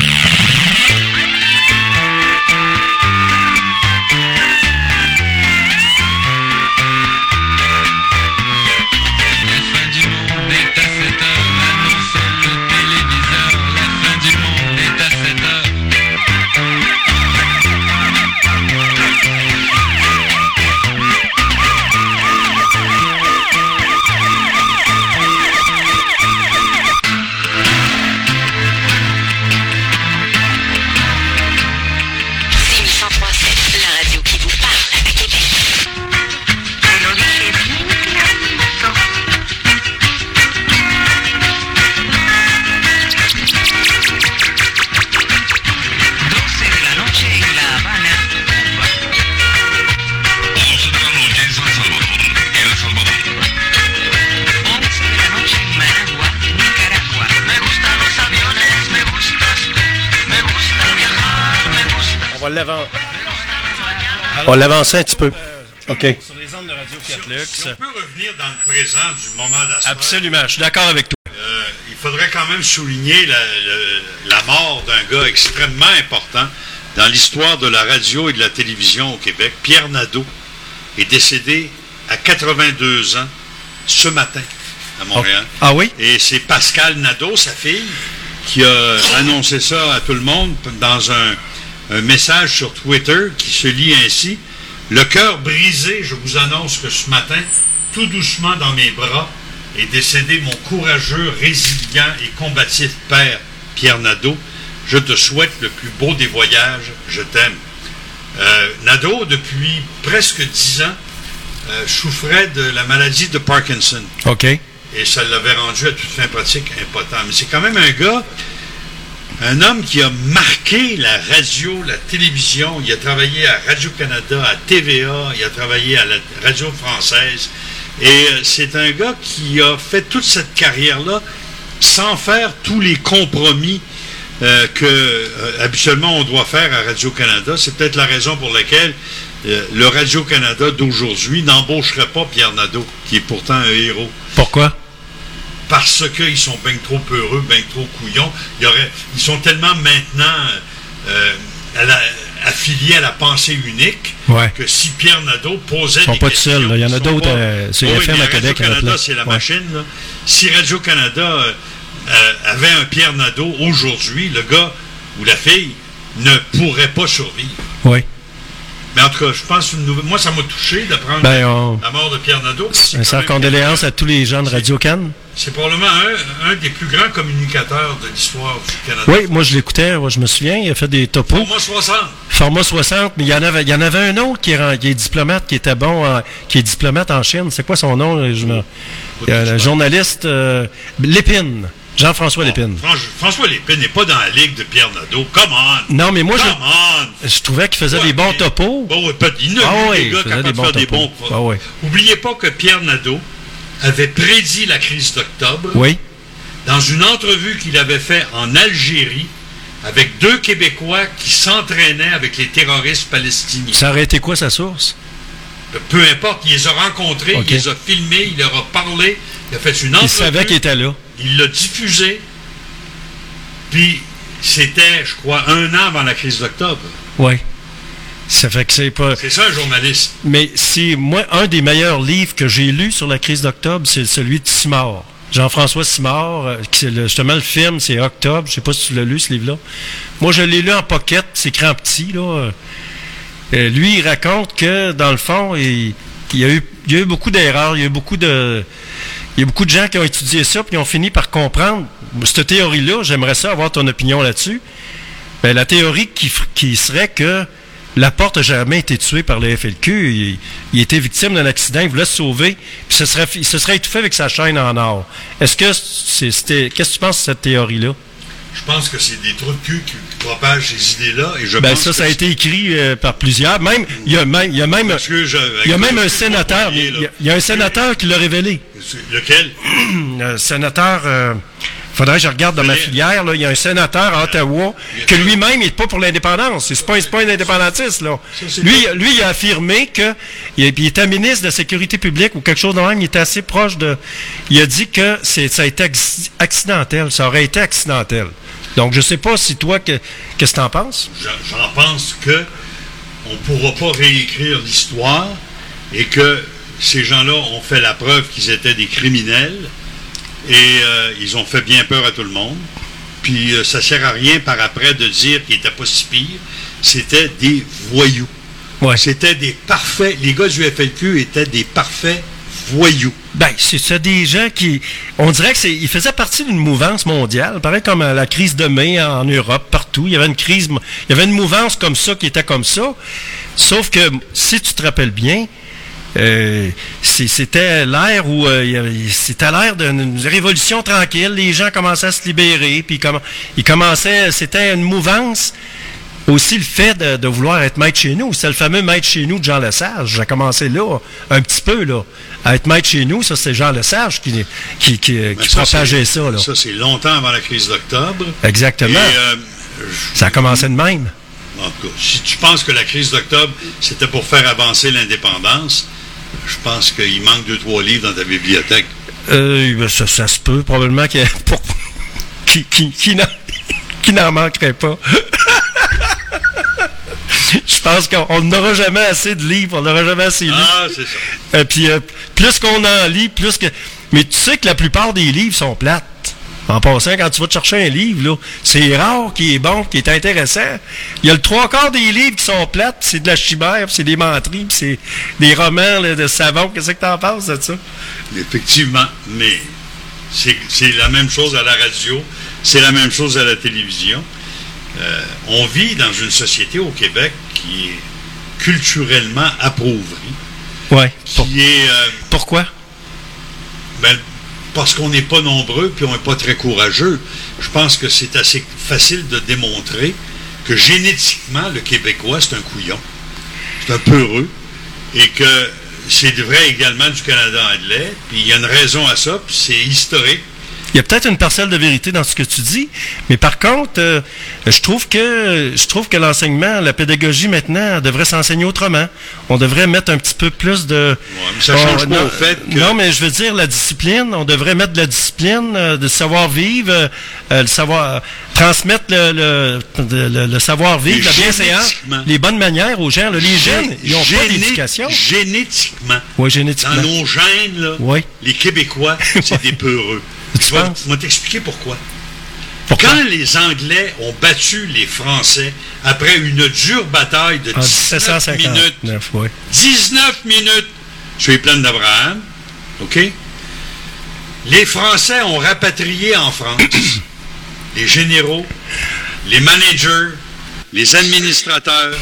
On l'avance un petit peu. OK. Sur les ondes de Radio Si on peut revenir dans le présent du moment d'asseoir. Absolument, je suis d'accord avec toi. Euh, il faudrait quand même souligner la, le- la mort d'un gars extrêmement important dans l'histoire de la radio et de la télévision au Québec. Pierre Nadeau est décédé à 82 ans ce matin à Montréal. Ah oui? Et c'est Pascal Nadeau, sa fille, qui a annoncé ça à tout le monde dans un, un message sur Twitter qui se lit ainsi. Le cœur brisé, je vous annonce que ce matin, tout doucement dans mes bras, est décédé mon courageux, résilient et combatif père, Pierre Nadeau. Je te souhaite le plus beau des voyages. Je t'aime. Euh, Nadeau, depuis presque dix ans, euh, souffrait de la maladie de Parkinson. OK. Et ça l'avait rendu à toute fin pratique impotent. Mais c'est quand même un gars, un homme qui a marqué la radio, la télévision. Il a travaillé à Radio-Canada, à TVA, il a travaillé à la radio française. Et euh, c'est un gars qui a fait toute cette carrière-là sans faire tous les compromis euh, que euh, on doit faire à Radio-Canada. C'est peut-être la raison pour laquelle euh, le Radio-Canada d'aujourd'hui n'embaucherait pas Pierre Nadeau, qui est pourtant un héros Pourquoi? Parce qu'ils sont bien trop peureux, bien trop couillons. Il y aurait, ils sont tellement maintenant euh, à la- affiliés à la pensée unique Ouais. que si Pierre Nadeau posait Ils sont des pas tout questions, seuls. Il y en a d'autres, Oui, en a Radio-Canada, c'est la Ouais. machine. là. Si Radio-Canada euh, euh, avait un Pierre Nadeau aujourd'hui, le gars ou la fille ne pourrait pas survivre. Oui. Mais en tout cas, je pense une nouvelle. Moi, ça m'a touché d'apprendre Ben, on- la mort de Pierre Nadeau. C'est Un même condoléances à tous les gens de Radio Cannes. C'est probablement un, un des plus grands communicateurs de l'histoire du Canada. Oui, moi je l'écoutais, je me souviens, il a fait des topos. Moi, 60. Format 60, mais il y en avait, il y en avait un autre qui est, ren- qui est diplomate, qui était bon, en- qui est diplomate en Chine. C'est quoi son nom? Je me- un journaliste euh, Lépine. Jean-François Lépine. François Lépine n'est pas dans la ligue de Pierre Nadeau. Come on! Non, mais moi, Come je, on! je trouvais qu'il faisait Ouais, des bons mais- topos. Bon, il y a Ah oui, des gars capables de des topos. bons. Ah oui. Oubliez pas que Pierre Nadeau avait prédit la crise d'octobre Oui. dans une entrevue qu'il avait faite en Algérie avec deux Québécois qui s'entraînaient avec les terroristes palestiniens. Ça aurait été quoi sa source? Peu importe, il les a rencontrés, il les a filmés, il leur a parlé, il a fait une entrevue. Il savait qu'il était là. Il l'a diffusé. Puis c'était, je crois, un an avant la crise d'octobre. Oui. Ça fait que c'est pas. C'est ça un journaliste. Mais c'est moi un des meilleurs livres que j'ai lu sur la crise d'octobre, c'est celui de Simard. Jean-François Simard, euh, qui c'est le- justement le film, c'est Octobre. Je sais pas si tu l'as lu ce livre-là. Moi, je l'ai lu en pocket, c'est écrit en petit là. Euh, lui, il raconte que dans le fond, il, il y a eu, il y a eu beaucoup d'erreurs, il y a eu beaucoup de, il y a beaucoup de gens qui ont étudié ça puis ont fini par comprendre cette théorie-là. J'aimerais ça avoir ton opinion là-dessus. Ben, la théorie qui serait que Laporte n'a jamais été tué par le FLQ. Il, il était victime d'un accident, il voulait se sauver, puis ce serait, il se serait étouffé avec sa chaîne en or. Est-ce que c'était. Qu'est-ce que tu penses de cette théorie-là? Je pense que c'est des trous de cul qui propagent ces idées-là. Et je Ben, pense ça, que ça a été écrit euh, par plusieurs. Même, il y a même, il y a même, Excuse, avec il y a même le- un sénateur. premier, Il là. y a, il y a un sénateur qui l'a révélé. Lequel? un sénateur. euh, faudrait que je regarde dans ma filière. Il y a un sénateur à Ottawa que lui-même n'est pas pour l'indépendance. C'est pas, pas un indépendantiste. Là. Lui, lui, il a affirmé que il, puis il était ministre de la Sécurité publique ou quelque chose de même. Il était assez proche de. Il a dit que c'est, ça a été acc- accidentel. Ça aurait été accidentel. Donc, je sais pas si toi, que, qu'est-ce que t'en penses? J'en j'en pense que on ne pourra pas réécrire l'histoire et que ces gens-là ont fait la preuve qu'ils étaient des criminels et euh, ils ont fait bien peur à tout le monde. Puis euh, ça sert à rien par après de dire qu'ils n'étaient pas si pires. C'était des voyous. C'était des parfaits. Les gars du FLQ étaient des parfaits voyous. Ben, c'est des gens qui. On dirait que c'est. Ils faisaient partie d'une mouvance mondiale. Pareil comme euh, la crise de mai en Europe, partout. Il y avait une crise. Il y avait une mouvance comme ça qui était comme ça. Sauf que, si tu te rappelles bien, euh, c'était l'ère où euh, c'était l'ère d'une révolution tranquille. Les gens commençaient à se libérer, puis comme ils commençaient, c'était une mouvance. Aussi le fait de, de vouloir être maître chez nous. C'est le fameux maître chez nous de Jean Lesage. J'ai commencé là, un petit peu, là. À être maître chez nous, ça, c'est Jean Lesage qui, qui, qui, ça, propageait ça, là. Ça, c'est longtemps avant la crise d'octobre. Exactement. Et, euh, Ça a commencé de même. En tout cas, si tu penses que la crise d'octobre, c'était pour faire avancer l'indépendance, je pense qu'il manque deux, trois livres dans ta bibliothèque. Euh, ben, ça, ça se peut, probablement a- pour- qui, qui, qui n'en- qui n'en manquerait pas. Je pense qu'on n'aura jamais assez de livres, on n'aura jamais assez lu. Ah, c'est ça. Euh, puis euh, plus qu'on en lit, plus que. Mais tu sais que la plupart des livres sont plates. En passant, quand tu vas te chercher un livre, là, c'est rare qu'il est bon, qu'il est intéressant. Il y a le trois quarts des livres qui sont plates, c'est de la chimère, c'est des menteries, puis c'est des romans là, de savon. Qu'est-ce que t'en penses de ça? Effectivement, mais c'est la même chose à la radio, c'est la même chose à la télévision. Euh, on vit dans une société au Québec qui est culturellement appauvrie, Ouais. qui est... euh, Pourquoi? ben, parce qu'on n'est pas nombreux puis on n'est pas très courageux. Je pense que c'est assez facile de démontrer que génétiquement, le Québécois, c'est un couillon. C'est un peureux. Et que c'est vrai également du Canada anglais. Puis il y a une raison à ça, puis c'est historique. Il y a peut-être une parcelle de vérité dans ce que tu dis, mais par contre, euh, je trouve que je trouve que l'enseignement, la pédagogie maintenant devrait s'enseigner autrement. On devrait mettre un petit peu plus de. mais ça change Oh, pas non, au fait que- Non, mais je veux dire la discipline. On devrait mettre de la discipline, euh, de savoir-vivre, euh, euh, le savoir transmettre le, le, le- le savoir-vivre, Et la bienséance, les bonnes manières aux gens. là. les jeunes, ils n'ont pas d'éducation. Génétiquement. Oui, génétiquement. Dans nos gènes, là, Oui. les Québécois, c'est des peureux. Tu Je penses? vais t'expliquer pourquoi. Pourquoi? Quand les Anglais ont battu les Français après une dure bataille de En 19 minutes, 1759, ouais. 19 minutes sur les plaines d'Abraham, OK? Les Français ont rapatrié en France les généraux, les managers, les administrateurs,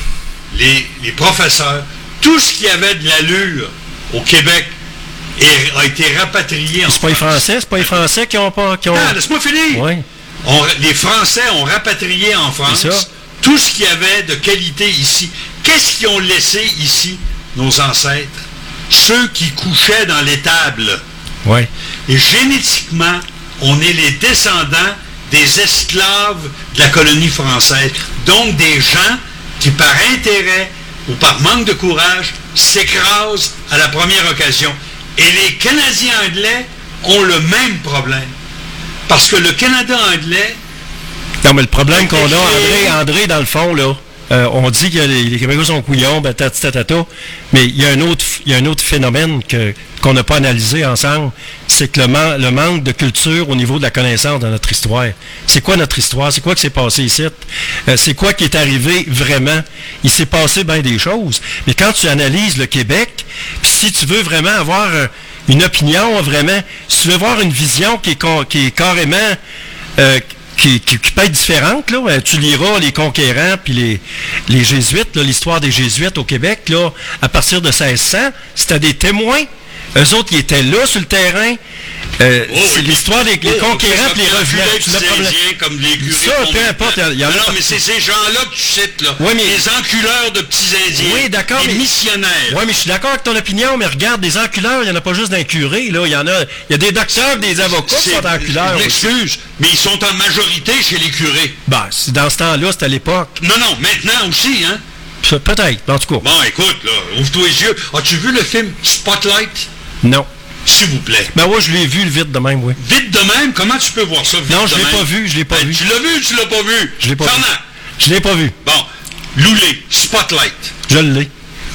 les, les professeurs, tout ce qui avait de l'allure au Québec est- a été rapatrié en C'est pas les France. Français, c'est pas les Français qui ont pas. Qui ont... Laisse-moi finir. Oui. On- les Français ont rapatrié en France tout ce qu'il y avait de qualité ici. Qu'est-ce qu'ils ont laissé ici, nos ancêtres? Ceux qui couchaient dans l'étable. Ouais. Et génétiquement, on est les descendants des esclaves de la colonie française. Donc des gens qui, par intérêt ou par manque de courage, s'écrasent à la première occasion. Et les Canadiens anglais ont le même problème. Parce que le Canada anglais, Non, mais le problème qu'on a, André, André, dans le fond, là, euh, on dit que les, les Québécois sont couillons, ben, tati, tatata, mais il y a un autre, phénomène que, qu'on n'a pas analysé ensemble, c'est que le, man- le manque de culture au niveau de la connaissance de notre histoire. C'est quoi notre histoire? C'est quoi qui s'est passé ici? Euh, c'est quoi qui est arrivé vraiment? Il s'est passé bien des choses. Mais quand tu analyses le Québec, si tu veux vraiment avoir euh, une opinion, vraiment, si tu veux avoir une vision qui est, qui est carrément qui, qui- qui peut être différente. Là. Euh, Tu liras les conquérants puis les, les jésuites, l'histoire des jésuites au Québec, là, à partir de 1600, c'était des témoins. Eux autres, ils étaient là sur le terrain. Euh, Oh, c'est l'histoire des les conquérants puis les revenants. Indiens comme les curés Ça, peu importe, y a Non, mais c'est ces gens-là que tu cites, là. Mais- Les enculeurs de petits Indiens. Oui, d'accord, Les mais- missionnaires. Oui, mais je suis d'accord avec ton opinion, mais regarde, des enculeurs, il n'y en a pas juste d'un curé, là. Il y en a, il y a des docteurs, des avocats qui sont enculeurs. je m'excuse, mais ils sont en majorité chez les curés. Ben, c'est- dans ce temps-là, c'était à l'époque. Non, non, maintenant aussi, hein. Pe- Peut-être, en tout cas. Bon, écoute, là, ouvre-toi les yeux. As-tu vu le film Spotlight? Non. S'il vous plaît. Ben ouais, je l'ai vu le vite de même, oui. Vite de même, comment tu peux voir ça vite Non, je l'ai même? pas vu, je l'ai pas Ben, vu. Tu l'as vu ou tu l'as pas vu? Je l'ai pas vu. Fernand. Je l'ai pas vu. Bon, Loulé, Spotlight. Je l'ai.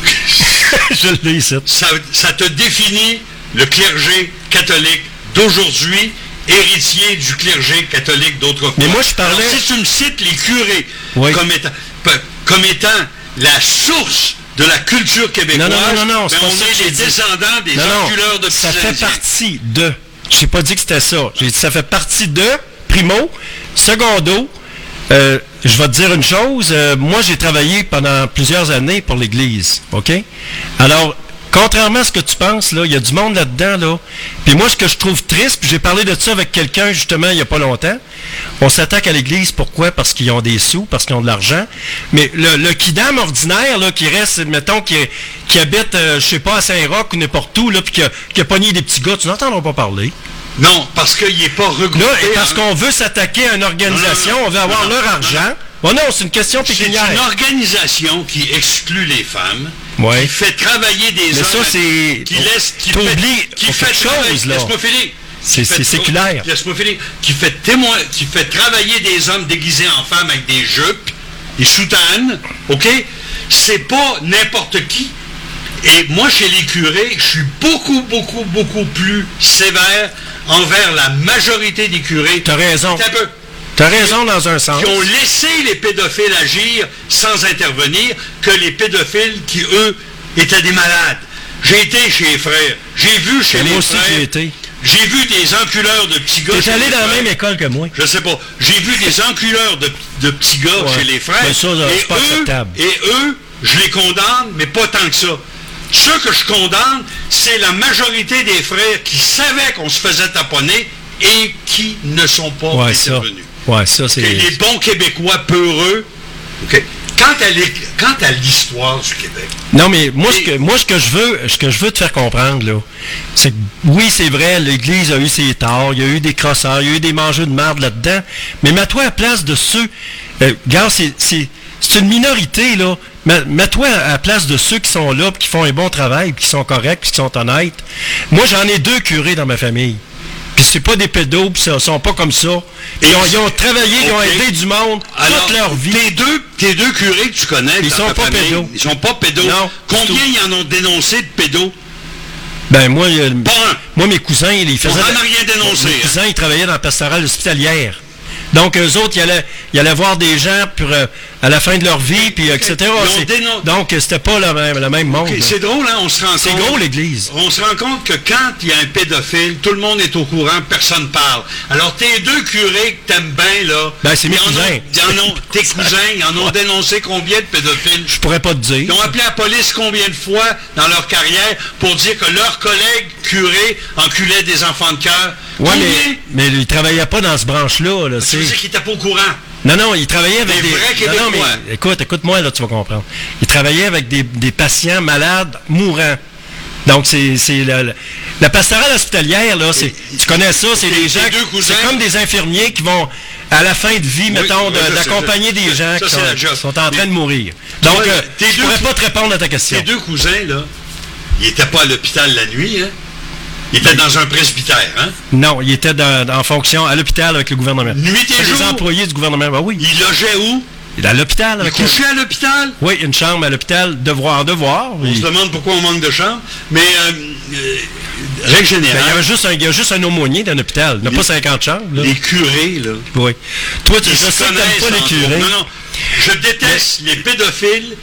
je l'ai ici. Ça, ça te définit le clergé catholique d'aujourd'hui, héritier du clergé catholique d'autrefois. Mais moi, je parlais- Alors, si tu me cites les curés Oui. comme, étant, pe- comme étant la source de la culture québécoise, Non, non, non, non, ben, on est les descendants des enculeurs de ça fait partie de. J'ai pas dit que c'était ça. J'ai dit ça fait partie de, primo. Secondo, euh, je vais te dire une chose. euh, moi, j'ai travaillé pendant plusieurs années pour l'Église. OK? Alors, contrairement à ce que tu penses, là, il y a du monde là-dedans, là. Puis moi, ce que je trouve triste, puis j'ai parlé de ça avec quelqu'un, justement, il n'y a pas longtemps. On s'attaque à l'Église, pourquoi? Parce qu'ils ont des sous, parce qu'ils ont de l'argent. Mais le, le kidam ordinaire, là, qui reste, mettons, qui, qui habite, euh, je sais pas, à Saint-Roch ou n'importe où, là, puis qui a, qui a pogné des petits gars, tu n'entendras pas parler. Non, parce qu'il n'est pas regroupé. Là, et parce en- qu'on veut s'attaquer à une organisation, Non, non, non. on veut avoir leur argent. Oh non, c'est une question C'est pécuniaire. une organisation qui exclut les femmes, Ouais. qui fait travailler des Mais hommes, ça, c'est- qui laisse, qui fait, qui fait chose. Laisse-moi finir. C'est- séculaire. Laisse-moi finir. Qui fait témoin, qui fait travailler des hommes déguisés en femmes avec des jupes, des soutanes, ok? C'est pas n'importe qui. Et moi, chez les curés, je suis beaucoup, beaucoup, beaucoup plus sévère envers la majorité des curés. T'as raison. Un peu T'as raison dans un sens. qui ont laissé les pédophiles agir sans intervenir que les pédophiles qui, eux, étaient des malades. J'ai été chez les frères. J'ai vu chez Et les moi aussi, frères. j'y ai été. J'ai vu des enculeurs de petits gars. T'es allé dans la même école que moi. Je sais pas. J'ai vu des enculeurs de, de petits gars Ouais. chez les frères. Mais ça, et, c'est pas eux, et eux, je les condamne, mais pas tant que ça. Ceux que je condamne, c'est la majorité des frères qui savaient qu'on se faisait taponner et qui ne sont pas Ouais, ça. Ouais, ça, c'est. Et les bons Québécois peureux. OK. Quant à l'é- quant à l'histoire du Québec, Non, mais moi, ce que, moi, ce que je veux, ce que je veux te faire comprendre, là, c'est que, oui, c'est vrai, l'Église a eu ses torts, il y a eu des crosseurs, il y a eu des mangeux de marde là-dedans, mais mets-toi à la place de ceux, euh, gars, c'est, c'est, c'est une minorité, là, Mets- mets-toi à la place de ceux qui sont là, qui font un bon travail, puis qui sont corrects, puis qui sont honnêtes. Moi, j'en ai deux curés dans ma famille. Puis c'est pas des pédos, puis ils sont pas comme ça. Puis ils, ont, ils ont travaillé, ils ont aidé du monde Alors, toute leur vie. Tes deux, tes deux curés que tu connais, Ils sont pas famille, pédos. Ils sont pas pédos. Non, Combien ils en ont dénoncé de pédos? Ben moi, moi mes cousins, ils faisaient. On en a rien dénoncé, Mes hein. cousins, ils travaillaient dans la pastorale hospitalière. Donc eux autres, ils allaient, ils allaient voir des gens pour, euh, à la fin de leur vie, puis etc. C'est- dénon- Donc c'était pas le même, le même monde. C'est drôle, hein, on se rend C'est compte. gros l'Église. On se rend compte que quand il y a un pédophile, tout le monde est au courant, personne parle. Alors tes deux curés que t'aimes bien, là. Ben, c'est mes ont- ont, tes cousins, ils en ont dénoncé combien de pédophiles? Je pourrais pas te dire. Ils ont appelé la police combien de fois dans leur carrière pour dire que leurs collègues curés enculaient des enfants de cœur? Ouais, combien? mais, mais ils travaillaient pas dans ce branche-là. Là, c'est- qu'ils étaient pas au courant? Non, non, il travaillait avec Des des. vrais non, mais écoute, écoute-moi, là, tu vas comprendre. Il travaillait avec des, des patients malades mourants. Donc, c'est c'est la, la- pastorale hospitalière, là, c'est, tu connais ça, c'est des gens. C'est comme des infirmiers qui vont, à la fin de vie, mettons, oui, c'est- d'accompagner des gens ça, qui sont, en train Mais- de mourir. Donc, vois, euh, tes je deux pourrais pas te répondre à ta question. Tes deux cousins, là, ils n'étaient pas à l'hôpital la nuit, hein? Ils étaient dans un presbytère, hein? Non, il était dans- en fonction à l'hôpital avec le gouvernement. Nuit et jour. des employés du gouvernement. Ben oui. Ils logeaient où? Il est à l'hôpital. Le- couchaient à l'hôpital? Oui, une chambre à l'hôpital, devoir, devoir. On Il- se demande pourquoi on manque de chambres. Mais, euh, euh, règle Ben, il y générale, avait juste un, il y a juste un aumônier d'un hôpital. Il n'y a Les- pas 50 chambres. Là. les curés, là, Oui. Toi, tu sais que pas les curés. Non, non. Je déteste les pédophiles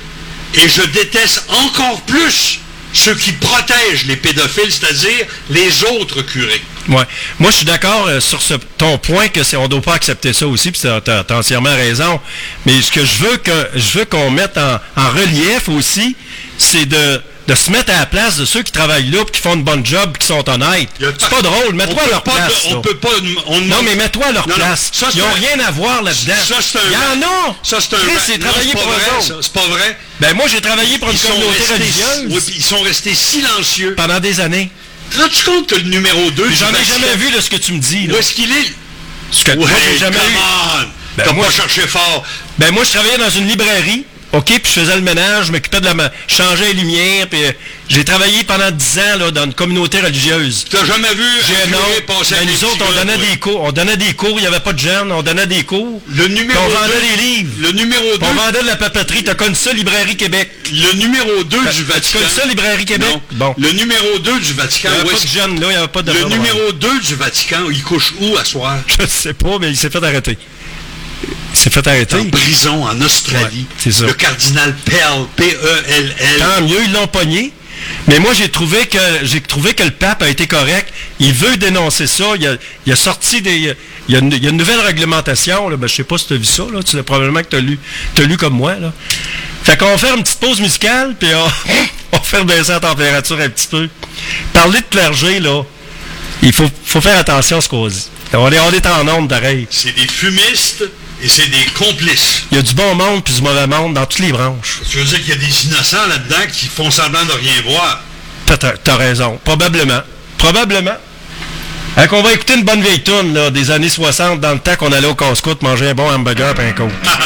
et je déteste encore plus ceux qui protègent les pédophiles, c'est-à-dire les autres curés. Ouais. Moi, je suis d'accord euh, sur ton point que on ne doit pas accepter ça aussi, puis tu as, entièrement raison. Mais ce que je veux je veux qu'on mette en relief aussi, c'est de, de se mettre à la place de ceux qui travaillent là, qui font une bonne job, qui sont honnêtes. C'est pas drôle. Mets-toi à leur place. On peut pas. on- Non, mais mets-toi à leur place. Ils n'ont rien à voir là-dedans. Ça, c'est un. Il en. Ça, c'est un. Chris, c'est travailler pour eux. C'est pas vrai. Ben moi, j'ai travaillé pour une communauté religieuse oui, puis ils sont restés silencieux. pendant des années. Rends-tu compte que le numéro 2 Puis J'en ai jamais vu de ce que tu me dis. Où est-ce qu'il est? Ce que j'ai jamais eu. on! Ben, T'as pas cherché fort. Ben moi, je travaillais dans une librairie, OK, puis je faisais le ménage, je m'occupais de la... changeais les lumières, puis euh, j'ai travaillé pendant 10 ans là, dans une communauté religieuse. T'as jamais vu un non, passer ben, nous autres, on donnait des cours, on donnait des cours, il n'y avait pas de jeunes, on donnait des cours. Le numéro on vendait 2. des livres. Le numéro 2. Puis On vendait de la papeterie, t'as connu ça, Librairie Québec. Le numéro 2 du Tu Vatican. connais ça, Librairie Québec? Non. Bon. Le numéro 2 du Il Vatican. n'y avait pas de jeunes là, il n'y avait pas de... Le numéro 2 du Vatican, il couche où à soir? Je sais pas, mais il s'est fait arrêter. Il s'est fait arrêter. En prison en Australie. Ouais, c'est ça. Le cardinal Pell, P-E-L-L. Tant mieux, ils l'ont pogné. Mais moi, j'ai trouvé que j'ai trouvé que le pape a été correct. Il veut dénoncer ça. Il a, il a sorti des. Il y a, une, a nouvelle réglementation. Là. Ben, je sais pas si tu as vu ça. Là. Tu l'as probablement que tu as lu, lu comme moi. Là. Fait qu'on va faire une petite pause musicale, puis on, on va faire baisser la température un petit peu. Parler de clergé, là, il faut, faut faire attention à ce qu'on dit. On est, on est en onde pareil. C'est des fumistes et c'est des complices. Il y a du bon monde puis du mauvais monde dans toutes les branches. Tu veux dire qu'il y a des innocents là-dedans qui font semblant de rien voir? T'as, raison. Probablement. Probablement. Fait qu'on va écouter une bonne vieille tourne là, des années 60, dans le temps qu'on allait au casse-croûte manger un bon hamburger et un coke.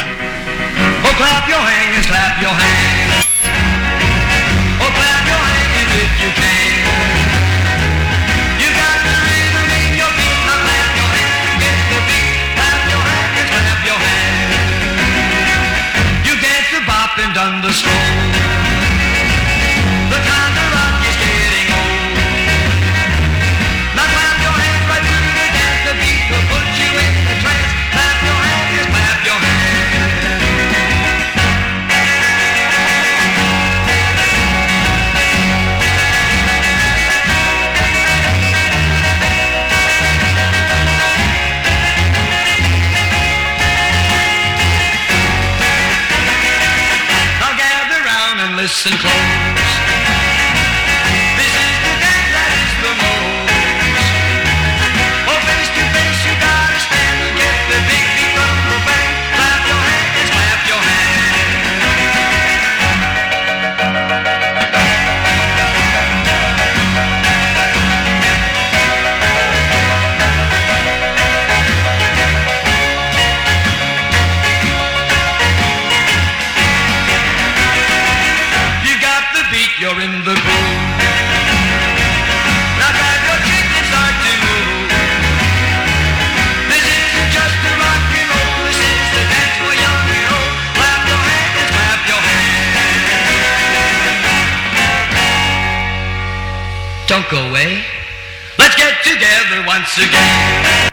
clap your hands. Oh, and once again.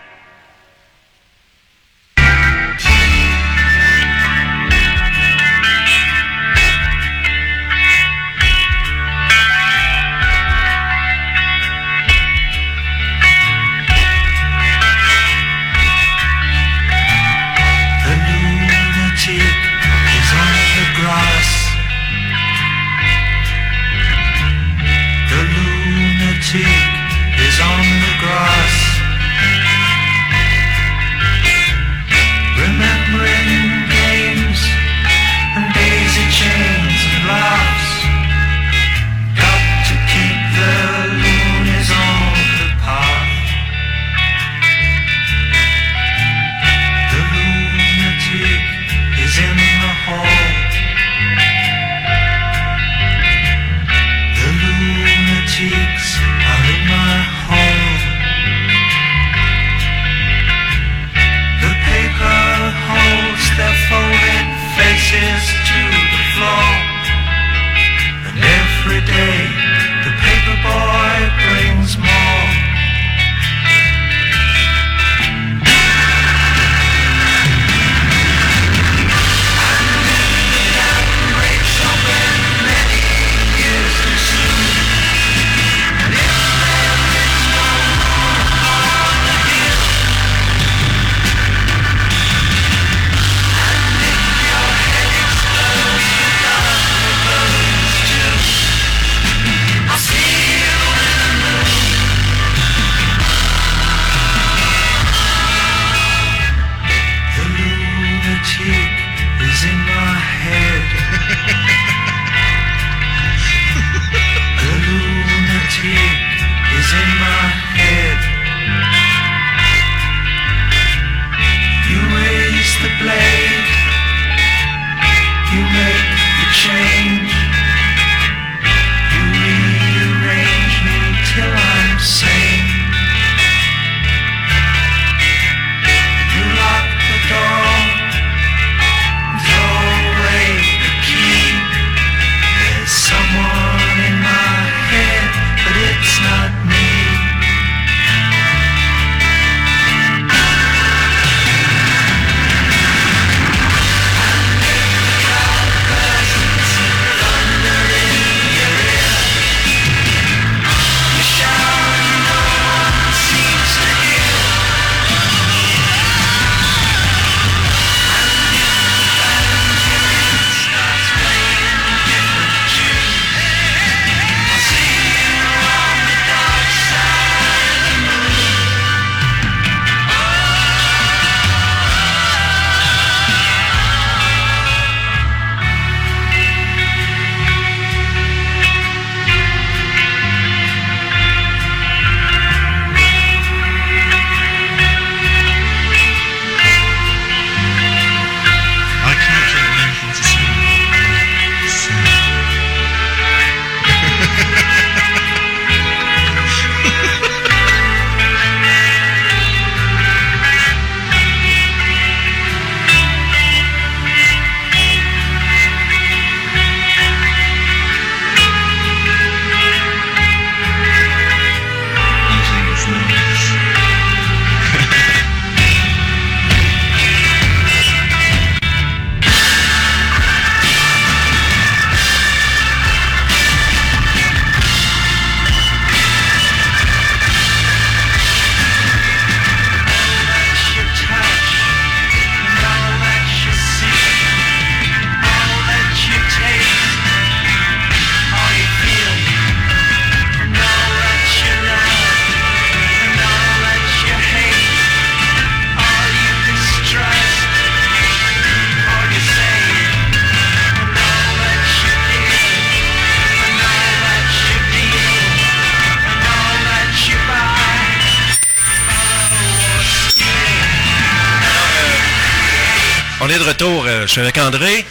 Suis avec André.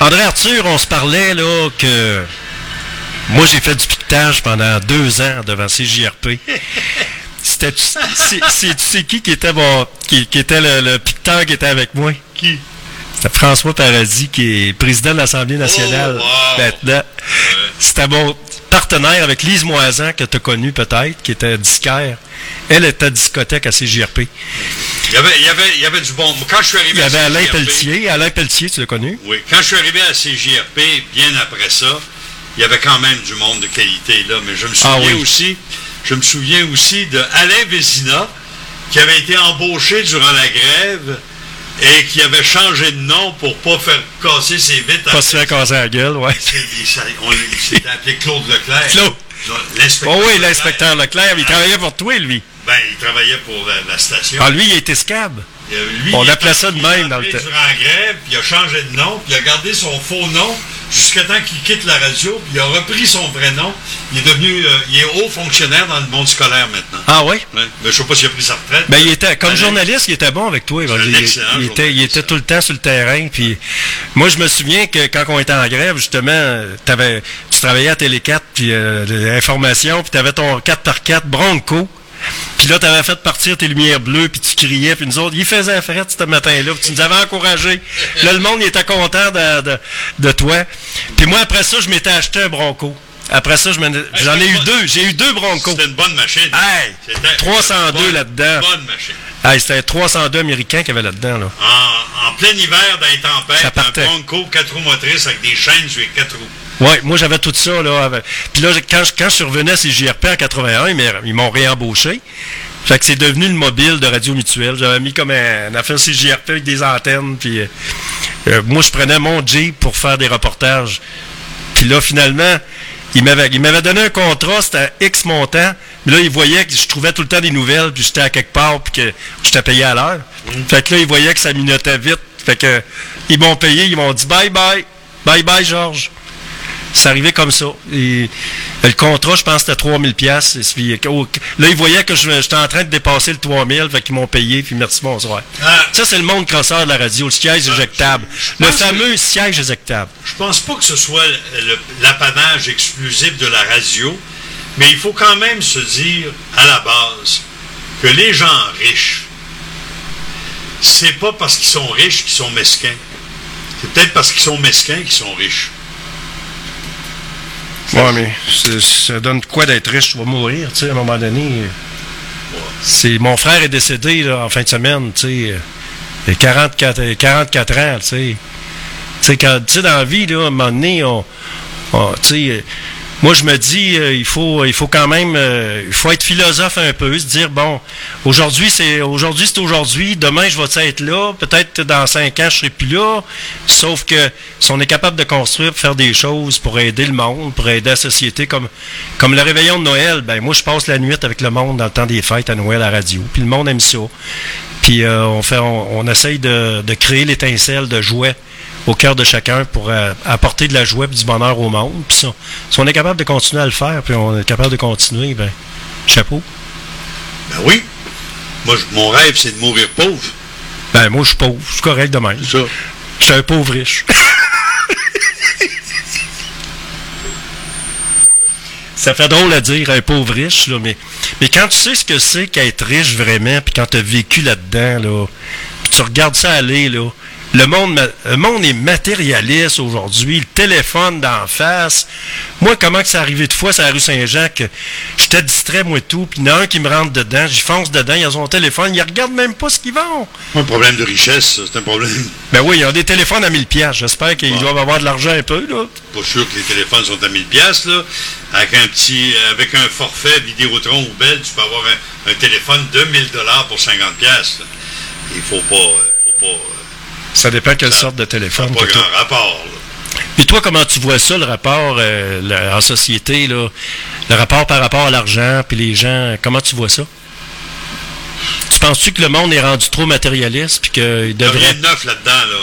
André Arthur, on se parlait là que moi j'ai fait du piquetage pendant deux ans devant CJRP. C'était c'est c'est- tu sais qui qui était mon qui, qui était le, le piqueteur qui était avec moi? Qui? C'était François Paradis qui est président de l'Assemblée nationale Oh, wow. maintenant. C'était mon partenaire avec Lise Moisan que tu as connu peut-être, qui était disquaire. Elle était à discothèque à CJRP. Il y avait, il y avait, il y avait du bon. Quand je suis arrivé Il y avait à Alain Pelletier. Alain Pelletier, tu l'as connu? Oui, quand je suis arrivé à CJRP, bien après ça, il y avait quand même du monde de qualité là, mais je me souviens Ah oui. aussi, je me souviens aussi de Alain Vézina, qui avait été embauché durant la grève et qui avait changé de nom pour pas faire casser ses vitres. Pas se faire casser la gueule, ouais. On- s'était appelé Claude Leclerc. Claude. L'inspecteur. Oh oui, Leclerc. l'inspecteur Leclerc, il travaillait pour toi, lui. Ben, il travaillait pour la, la station. Ah, lui, il était scab. Euh, lui, On appelait ça de même dans le temps. grève, puis il a changé de nom, puis il a gardé son faux nom jusqu'à temps qu'il quitte la radio, puis il a repris son vrai nom. Il est devenu, euh, il est haut fonctionnaire dans le monde scolaire maintenant. Ah oui? Ouais. Mais je sais pas s'il a pris sa retraite. Ben, il était, comme journaliste, il était bon avec toi. Un il, excellent il était, il était tout le temps sur le terrain. Puis moi, je me souviens que quand on était en grève, justement, tu travaillais à Télé 4, puis euh, l'information, puis tu avais ton 4x4 Bronco. Puis là, tu avais fait partir tes lumières bleues, puis tu criais, puis nous autres, il faisait fret ce matin-là, puis tu nous avais encouragés. Là, le monde, il était content de, de, de toi. Puis moi, après ça, je m'étais acheté un Bronco. Après ça, je ai- j'en ai eu deux. J'ai eu deux Broncos. C'était une bonne machine. Hey! C'était 302 une bonne- là-dedans. Bonne machine. Hey, c'était 302 américains qu'il y avait là-dedans, là. En, en plein hiver, dans les tempêtes, un. Bronco 4 roues motrices avec des chaînes sur les 4 roues. Ouais, moi j'avais tout ça là. avec- Puis là, quand je, quand je revenu à CJRP en 81, ils ils m'ont réembauché. Fait que c'est devenu le mobile de Radio Mutuelle. J'avais mis comme un, une affaire CJRP avec des antennes. Puis euh, euh, moi, je prenais mon Jeep pour faire des reportages. Puis là, finalement, il m'avait, il m'avait donné un contrat, c'était X montant. Mais là, il voyait que je trouvais tout le temps des nouvelles, puis j'étais à quelque part, puis que j'étais payé à l'heure. Fait que là, il voyait que ça minotait vite. Fait que ils m'ont payé, ils m'ont dit bye bye, bye bye Georges. C'est arrivé comme ça. Et, le contrat, je pense, c'était 3000 pièces. Là, ils voyaient que j'étais en train de dépasser le 3000, fait qu'ils m'ont payé, puis merci, bonsoir. Ah. Ça, c'est le monde crosseur de la radio, le siège éjectable. Le que- fameux siège éjectable. Je pense pas que ce soit l'apanage exclusif de la radio, mais il faut quand même se dire à la base que les gens riches, c'est pas parce qu'ils sont riches qu'ils sont mesquins. C'est peut-être parce qu'ils sont mesquins qu'ils sont riches. Ouais, mais ça donne quoi d'être riche? Tu vas mourir, tu sais, à un moment donné. C'est, mon frère est décédé là, en fin de semaine, tu sais. Il a 44, euh, 44 ans, tu sais. Tu sais, dans la vie, là, à un moment donné, on, on- tu sais, moi, je me dis, euh, il faut, quand même, euh, il faut être philosophe un peu, se dire, bon, aujourd'hui, c'est, aujourd'hui, c'est aujourd'hui, demain, je vais être là, peut-être dans cinq ans, je serai plus là, sauf que si on est capable de construire, faire des choses pour aider le monde, pour aider la société, comme, comme le réveillon de Noël, ben, moi, je passe la nuit avec le monde dans le temps des fêtes à Noël à la radio, puis le monde aime ça. Puis euh, on fait, essaye de, de créer l'étincelle de joie au cœur de chacun pour euh, apporter de la joie et du bonheur au monde. Puis si on est capable de continuer à le faire, puis on est capable de continuer, ben chapeau. Ben oui. Moi, je- mon rêve, c'est de mourir pauvre. Ben moi je suis pauvre, je suis correct de même. Ça. Je suis un pauvre riche. Ça fait drôle à dire, un pauvre riche, là, mais, mais quand tu sais ce que c'est qu'être riche vraiment, puis quand tu as vécu là-dedans, là, puis tu regardes ça aller, là, le monde, ma- le monde est matérialiste aujourd'hui, le téléphone d'en face. Moi, comment que ça arrivé de fois sur la rue Saint-Jean que j'étais distrait, moi, et tout, puis il y en a un qui me rentre dedans, j'y fonce dedans, il a son téléphone, il regarde même pas ce qu'ils vendent. Un problème de richesse, c'est un problème. Ben oui, ils ont des téléphones à 1000 pièces. J'espère qu'ils Bon. doivent avoir de l'argent un peu, là. Pas sûr que les téléphones sont à 1000 pièces là. Avec un petit, avec un forfait Vidéotron ou Bell, tu peux avoir un, un téléphone de 1000 dollars pour 50 pièces. Il faut pas, euh, faut pas, euh, Ça dépend quelle Ça- sorte de téléphone. pas que t'as. grand rapport. là. Puis toi, comment tu vois ça, le rapport euh, le- en société, là? Le rapport par rapport à l'argent, puis les gens, comment tu vois ça? Tu penses-tu que le monde est rendu trop matérialiste, puis qu'il Il n'y a rien devrait... de neuf là-dedans. Là.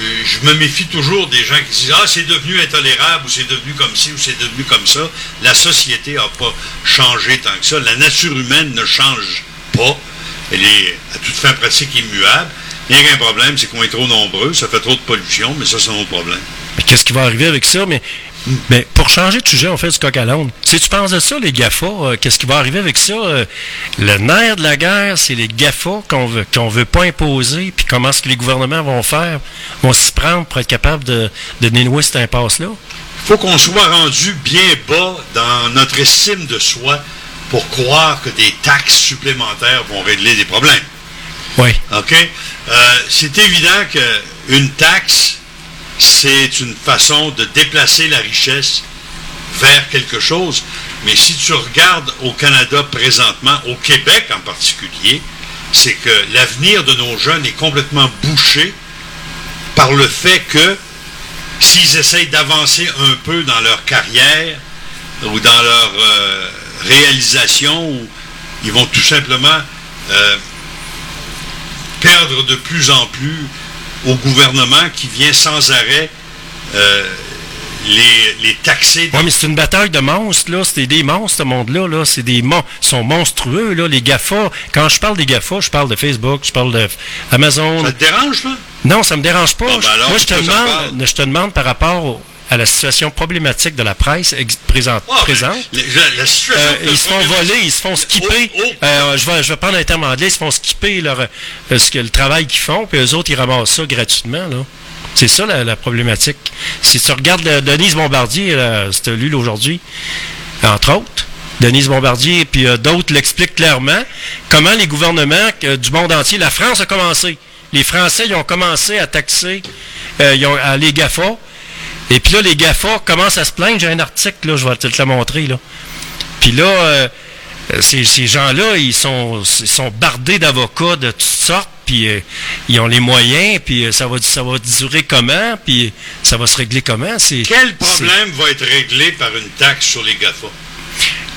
Euh, Je me méfie toujours des gens qui disent Ah, c'est devenu intolérable, ou c'est devenu comme ci, ou c'est devenu comme ça. La société n'a pas changé tant que ça. La nature humaine ne change pas. Elle est à toute fin pratique immuable. Il n'y a qu'un problème, c'est qu'on est trop nombreux, ça fait trop de pollution, mais ça, c'est un autre problème. Mais qu'est-ce qui va arriver avec ça? Mais, mais pour changer de sujet, on fait du coq à l'âne. Si tu penses de ça, les GAFA, euh, qu'est-ce qui va arriver avec ça? Euh, le nerf de la guerre, c'est les GAFA qu'on veut, qu'on veut pas imposer, puis comment est-ce que les gouvernements vont faire, vont s'y prendre pour être capables de, de dénouer cette impasse-là? faut qu'on soit rendu bien bas dans notre estime de soi pour croire que des taxes supplémentaires vont régler des problèmes. Oui. OK? Euh, c'est évident qu'une taxe, c'est une façon de déplacer la richesse vers quelque chose. Mais si tu regardes au Canada présentement, au Québec en particulier, c'est que l'avenir de nos jeunes est complètement bouché par le fait que s'ils essayent d'avancer un peu dans leur carrière ou dans leur euh, réalisation, ils vont tout simplement euh, perdre de plus en plus au gouvernement qui vient sans arrêt euh, les, les taxer. Oui, mais c'est une bataille de monstres, là. C'est des monstres, ce monde-là, là. C'est des monstres. Ils sont monstrueux, là. Les GAFA. Quand je parle des GAFA, je parle de Facebook, je parle de Amazon. Ça te dérange, là? Non, ça me dérange pas. Bon, ben alors, Moi, je te, demande, je te demande par rapport au- à la situation problématique de la presse présente. Ah, présente. la- la Euh, ils se font voler, ils se font skipper. Oh, oh. Euh, je, vais, je vais prendre un terme anglais, ils se font skipper leur, euh, ce que, le travail qu'ils font, puis eux autres, ils ramassent ça gratuitement. Là. C'est ça la, la problématique. Si tu regardes le- Denise Bombardier, c'était lu aujourd'hui, entre autres, Denise Bombardier, puis euh, d'autres l'expliquent clairement, comment les gouvernements du monde entier, la France a commencé. Les Français, ils ont commencé à taxer ils ont, à les GAFA. Et puis là, les GAFA commencent à se plaindre. J'ai un article, là, je vais te le montrer. Là. Puis là, euh, ces, ces gens-là, ils sont, ils sont bardés d'avocats de toutes sortes, puis euh, ils ont les moyens, puis euh, ça va, ça va durer comment, puis ça va se régler comment? C'est, Quel problème va être réglé par une taxe sur les GAFA?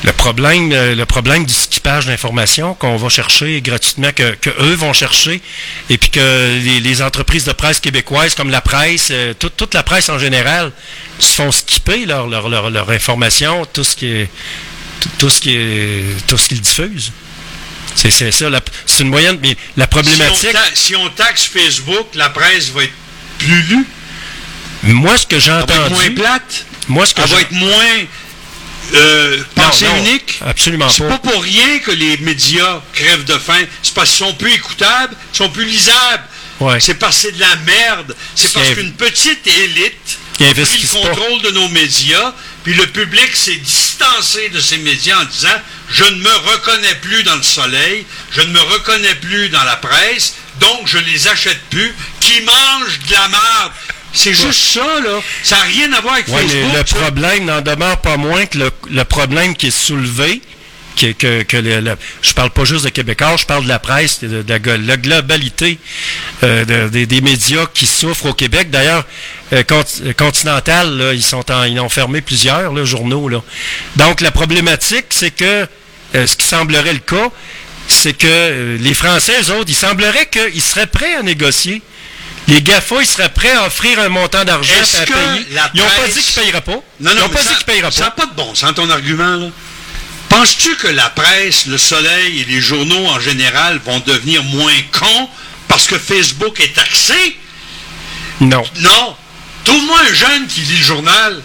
Le problème, euh, le problème du skippage d'informations qu'on va chercher gratuitement, que, que eux vont chercher, et puis que les, les entreprises de presse québécoises, comme la presse, euh, toute, la presse en général, se font skipper leur, leur, leur, leur information, tout ce qui est, tout, tout ce qui est, tout ce qu'ils diffusent. C'est, ça, c'est une moyenne, mais la problématique. Si on, ta- si on taxe Facebook, la presse va être plus lue. Moi, ce que j'ai Elle va être entendu. moins plate. Moi, ce que Elle va être moins euh, pensée non, unique? absolument C'est pas. pas pour rien que les médias crèvent de faim. C'est parce qu'ils sont plus écoutables, ils sont plus lisables. Ouais. C'est parce que c'est de la merde. C'est parce un- qu'une petite élite Qui a pris le contrôle de nos médias, puis le public s'est distancé de ces médias en disant je ne me reconnais plus dans le soleil, je ne me reconnais plus dans la presse, donc je les achète plus, qui mangent de la merde? C'est juste ça, là. Ça n'a rien à voir avec Ouais, mais Facebook. le ça. problème n'en demeure pas moins que le, le problème qui est soulevé, que, que, que le, le- je parle pas juste de Québécois, je parle de la presse, de, de la, globalité euh, de- des- médias qui souffrent au Québec. D'ailleurs, euh, euh, Continental, là, ils sont en- ils ont fermé plusieurs là, journaux. Là. Donc la problématique, c'est que euh, ce qui semblerait le cas, c'est que les Français, eux autres, il semblerait qu'ils seraient prêts à négocier. Les GAFA, ils seraient prêts à offrir un montant d'argent à que payer. la Ils n'ont pas dit qu'ils ne payeraient pas. Non, Ils non, n'ont pas ça- dit qu'ils ne payeraient Ça n'a pas. pas de bon sens, ton argument, là. Penses-tu que la presse, le soleil et les journaux en général vont devenir moins cons parce que Facebook est taxé? Non. Non. Trouve-moi un jeune qui lit le journal.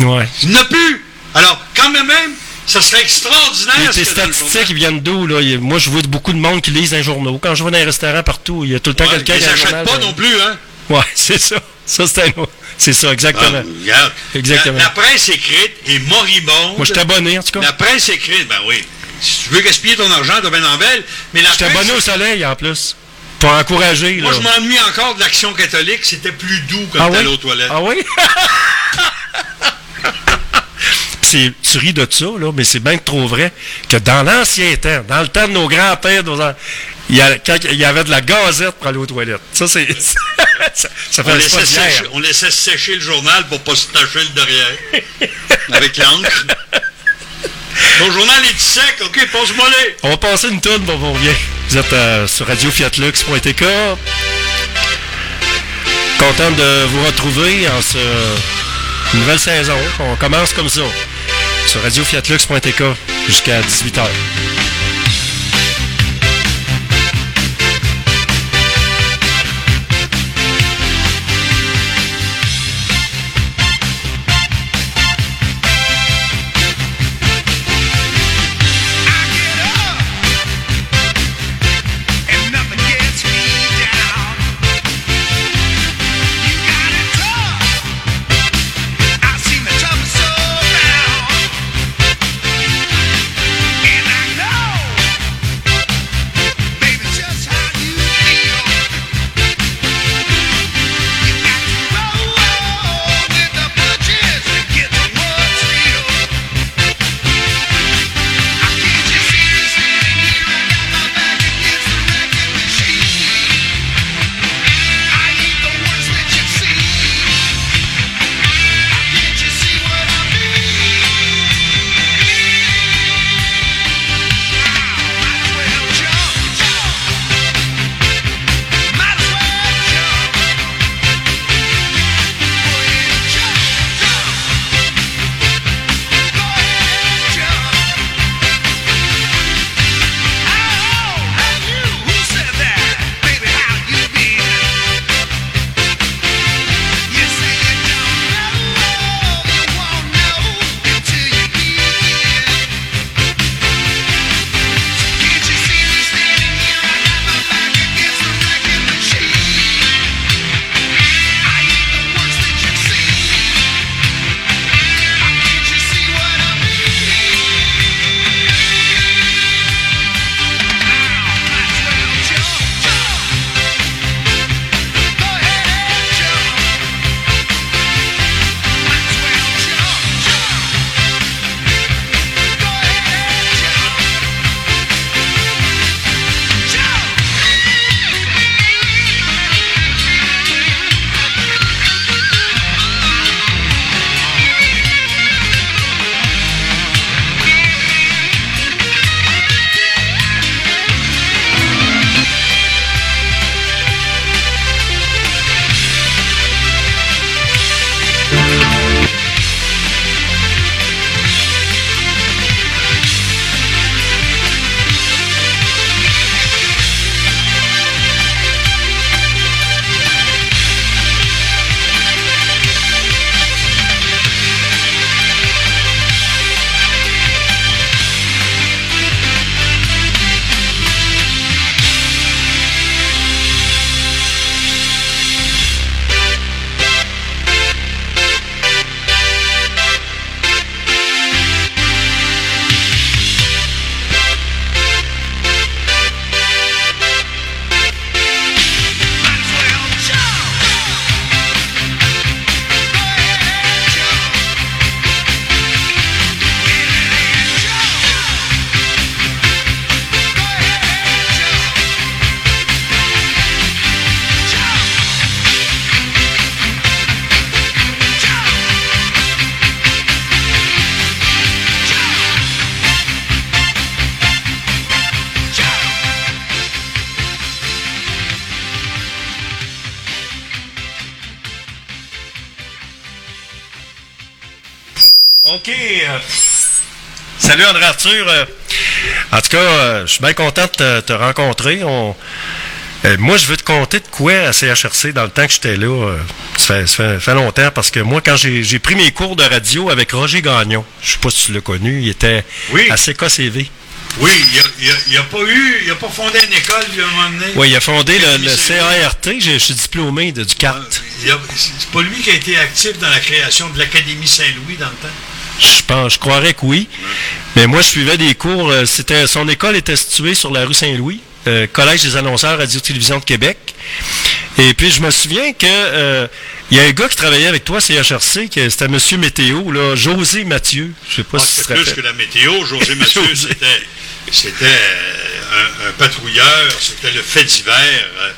Ouais. Il n'y en a plus. Alors, quand même, même, ça serait extraordinaire. Mais ce tes que dans le statistiques ils viennent d'où, là? Moi, je vois beaucoup de monde qui lisent un journal. Quand je vais dans un restaurant partout, il y a tout le temps Ouais, quelqu'un qui a un n'achètent journal pas dans- non plus, hein? Ouais, c'est ça. Ça, c'est C'est ça, exactement. Ah, regarde. Exactement. La, la presse écrite est moribonde. Moi, je suis abonné, en tout cas. La presse écrite, ben oui. Si tu veux gaspiller ton argent, t'as bien en belle. Mais la Je presse- abonné au soleil, en plus. Pour encourager, là. Moi, je m'ennuie encore de l'action catholique. C'était plus doux quand Ah t'allais oui? aux toilettes. Ah oui? c'est, tu ris de ça, là, mais c'est bien trop vrai que dans l'ancien temps, dans le temps de nos grands-pères, il y, avait de la gazette pour aller aux toilettes. Ça, c'est. ça, ça on, fait laissait sécher, on laissait sécher le journal pour pas se tacher le derrière. avec l'encre. Ton journal est sec, ok, passe-moi les. On va passer une tonne pour vous revient. Vous êtes euh, sur radiofiatlux.tk. Content de vous retrouver en ce nouvelle saison. On commence comme ça. Sur radiofiatlux.tk jusqu'à 18h. Salut André Arthur. euh, en tout cas, euh, je suis bien content de te, te rencontrer. On- euh, moi, je veux te compter de quoi à CHRC dans le temps que j'étais là. euh, ça, fait, ça fait- fait longtemps parce que moi, quand j'ai pris mes cours de radio avec Roger Gagnon, je sais pas si tu l'as connu, il était Oui. à CKCV. Oui, il a- il a- il a, pas eu, il a pas fondé une école, lui, à un moment donné. Oui, il a fondé le. CART. Je suis diplômé de, du CART. Il a- C'est pas lui qui a été actif dans la création de l'Académie Saint-Louis dans le temps. Je pense, je croirais que oui. Mais moi, je suivais des cours. euh, C'était, son école était située sur la rue Saint-Louis, euh, Collège des annonceurs Radio-Télévision de Québec. Et puis, je me souviens que euh, il y a un gars qui travaillait avec toi, CHRC, que c'était Monsieur Météo, là, José Mathieu. Je sais pas Ah, si c'était plus que la météo. José Mathieu, c'était, euh, un, un patrouilleur, c'était le fait divers. euh,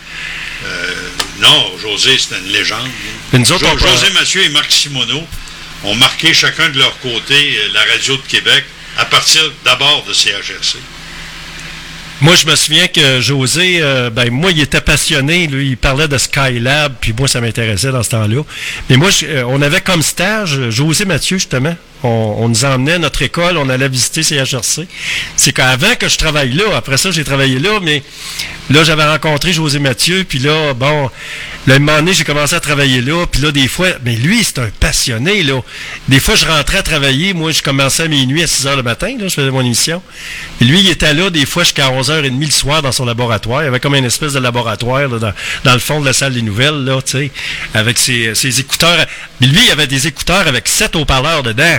euh, non, José, c'était une légende. Autres, Jo- on José Mathieu et Marc Simoneau ont marqué chacun de leur côté euh, la radio de Québec à partir d'abord de CHRC. Moi, je me souviens que José, euh, ben moi, il était passionné. Lui, il parlait de Skylab, puis moi, ça m'intéressait dans ce temps-là. Mais moi, euh, on avait comme stage José Mathieu, justement. On, nous emmenait à notre école, on allait visiter CHRC. C'est qu'avant que je travaille là, après ça, j'ai travaillé là, mais là, j'avais rencontré José Mathieu, puis là, bon, un moment donné, j'ai commencé à travailler là, puis là, des fois, mais lui, c'est un passionné, là. Des fois, je rentrais à travailler, moi, je commençais à minuit, à 6 heures le matin, là, je faisais mon émission. Et lui, il était là, des fois, jusqu'à 11h30 le soir dans son laboratoire. Il y avait comme une espèce de laboratoire, là, dans, le fond de la salle des nouvelles, là, tu sais, avec ses, ses écouteurs. Mais lui, il avait des écouteurs avec sept haut-parleurs dedans.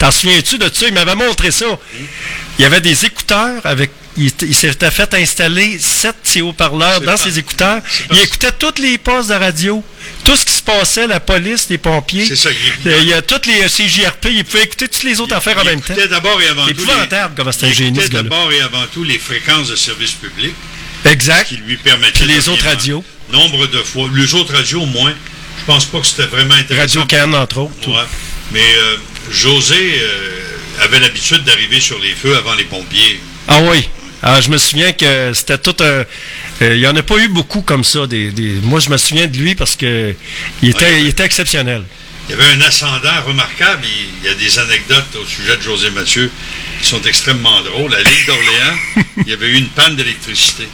T'en souviens-tu de ça? Il m'avait montré ça. Il y avait des écouteurs avec. Il, était- il s'était fait installer sept haut-parleurs dans ses écouteurs. Il écoutait toutes les postes de radio. Tout ce qui se passait, la police, les pompiers. C'est ça, il- Euh, il y a toutes les euh, CJRP. Il pouvait écouter toutes les autres affaires en même temps. C'était d'abord et avant tout. épouvantable comment génie, ce gars-là. d'abord et avant tout les fréquences de service public. Exact. Qui lui permettaient. Puis les autres radios. Nombre de fois. Les autres radios, moins. Je pense pas que c'était vraiment intéressant. Radio Cannes, entre autres. Ouais. Mais euh, José euh, avait l'habitude d'arriver sur les feux avant les pompiers. Ah oui. Ah, je me souviens que c'était tout un. euh, il n'y en a pas eu beaucoup comme ça. Des, des- moi, je me souviens de lui parce que il était, Ouais. il était exceptionnel. Il y avait un ascendant remarquable. Il, il y a des anecdotes au sujet de José Mathieu qui sont extrêmement drôles. À l'île d'Orléans, il y avait eu une panne d'électricité.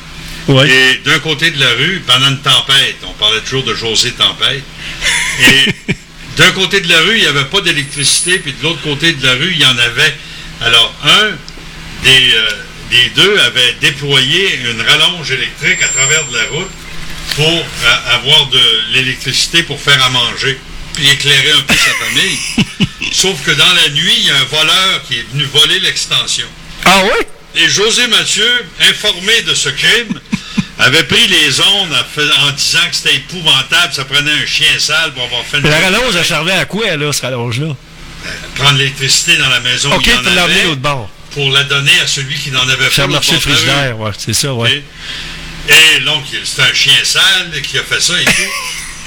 Ouais. Et d'un côté de la rue, pendant une tempête, on parlait toujours de José Tempête, et d'un côté de la rue, il n'y avait pas d'électricité, puis de l'autre côté de la rue, il y en avait. Alors, un des, euh, des deux avait déployé une rallonge électrique à travers de la route pour euh, avoir de l'électricité pour faire à manger, puis éclairer un peu sa famille. Sauf que dans la nuit, il y a un voleur qui est venu voler l'extension. Ah oui? Et José Mathieu, informé de ce crime, avait pris les ondes en, en disant que c'était épouvantable, ça prenait un chien sale pour avoir fait une La rallonge, elle servait à quoi, là, cette rallonge-là? prendre l'électricité dans la maison. OK, en tu l'as l'autre bord. Pour la donner à celui qui n'en avait Faire pas. marcher le frigidaire, ouais, c'est ça, ouais. Et donc, c'est un chien sale qui a fait ça et tout.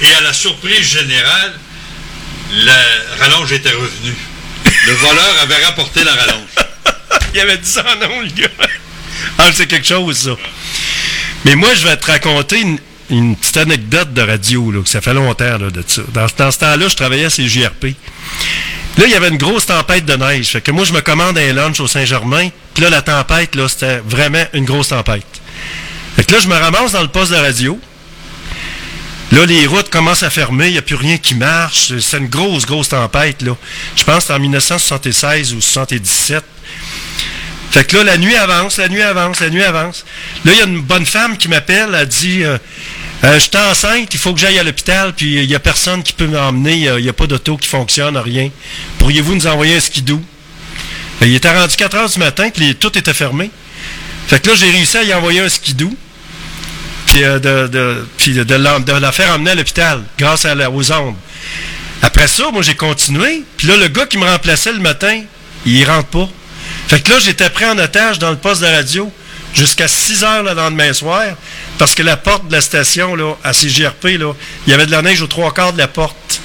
Et à la surprise générale, la rallonge était revenue. Le voleur avait rapporté la rallonge. Il avait dit ça non, le gars. Ah, c'est quelque chose, ça. Mais moi, je vais te raconter une, petite anecdote de radio, là, que ça fait longtemps, là, de ça. Dans, dans ce temps-là, je travaillais à CJRP. Là, il y avait une grosse tempête de neige. Fait que moi, je me commande un lunch au Saint-Germain. Puis là, la tempête, là, c'était vraiment une grosse tempête. Fait que là, je me ramasse dans le poste de radio. Là, les routes commencent à fermer, il n'y a plus rien qui marche. C'est une grosse, grosse tempête, là. Je pense que en 1976 ou 77. Fait que là, la nuit avance, la nuit avance, la nuit avance. Là, il y a une bonne femme qui m'appelle, elle dit euh, Euh, Je suis enceinte, il faut que j'aille à l'hôpital, puis il n'y a personne qui peut m'emmener, il n'y a, pas d'auto qui fonctionne, rien. Pourriez-vous nous envoyer un skidoo? Ben, Il était rendu 4 heures du matin, puis tout était fermé. Fait que là, j'ai réussi à y envoyer un skidoo, puis, euh, de, de, la faire emmener à l'hôpital, grâce aux ondes. Après ça, moi, j'ai continué, puis là, le gars qui me remplaçait le matin, il rentre pas. Fait que là, j'étais pris en otage dans le poste de radio jusqu'à 6 heures le lendemain soir, parce que la porte de la station, là, à CGRP, il y avait de la neige aux trois quarts de la porte.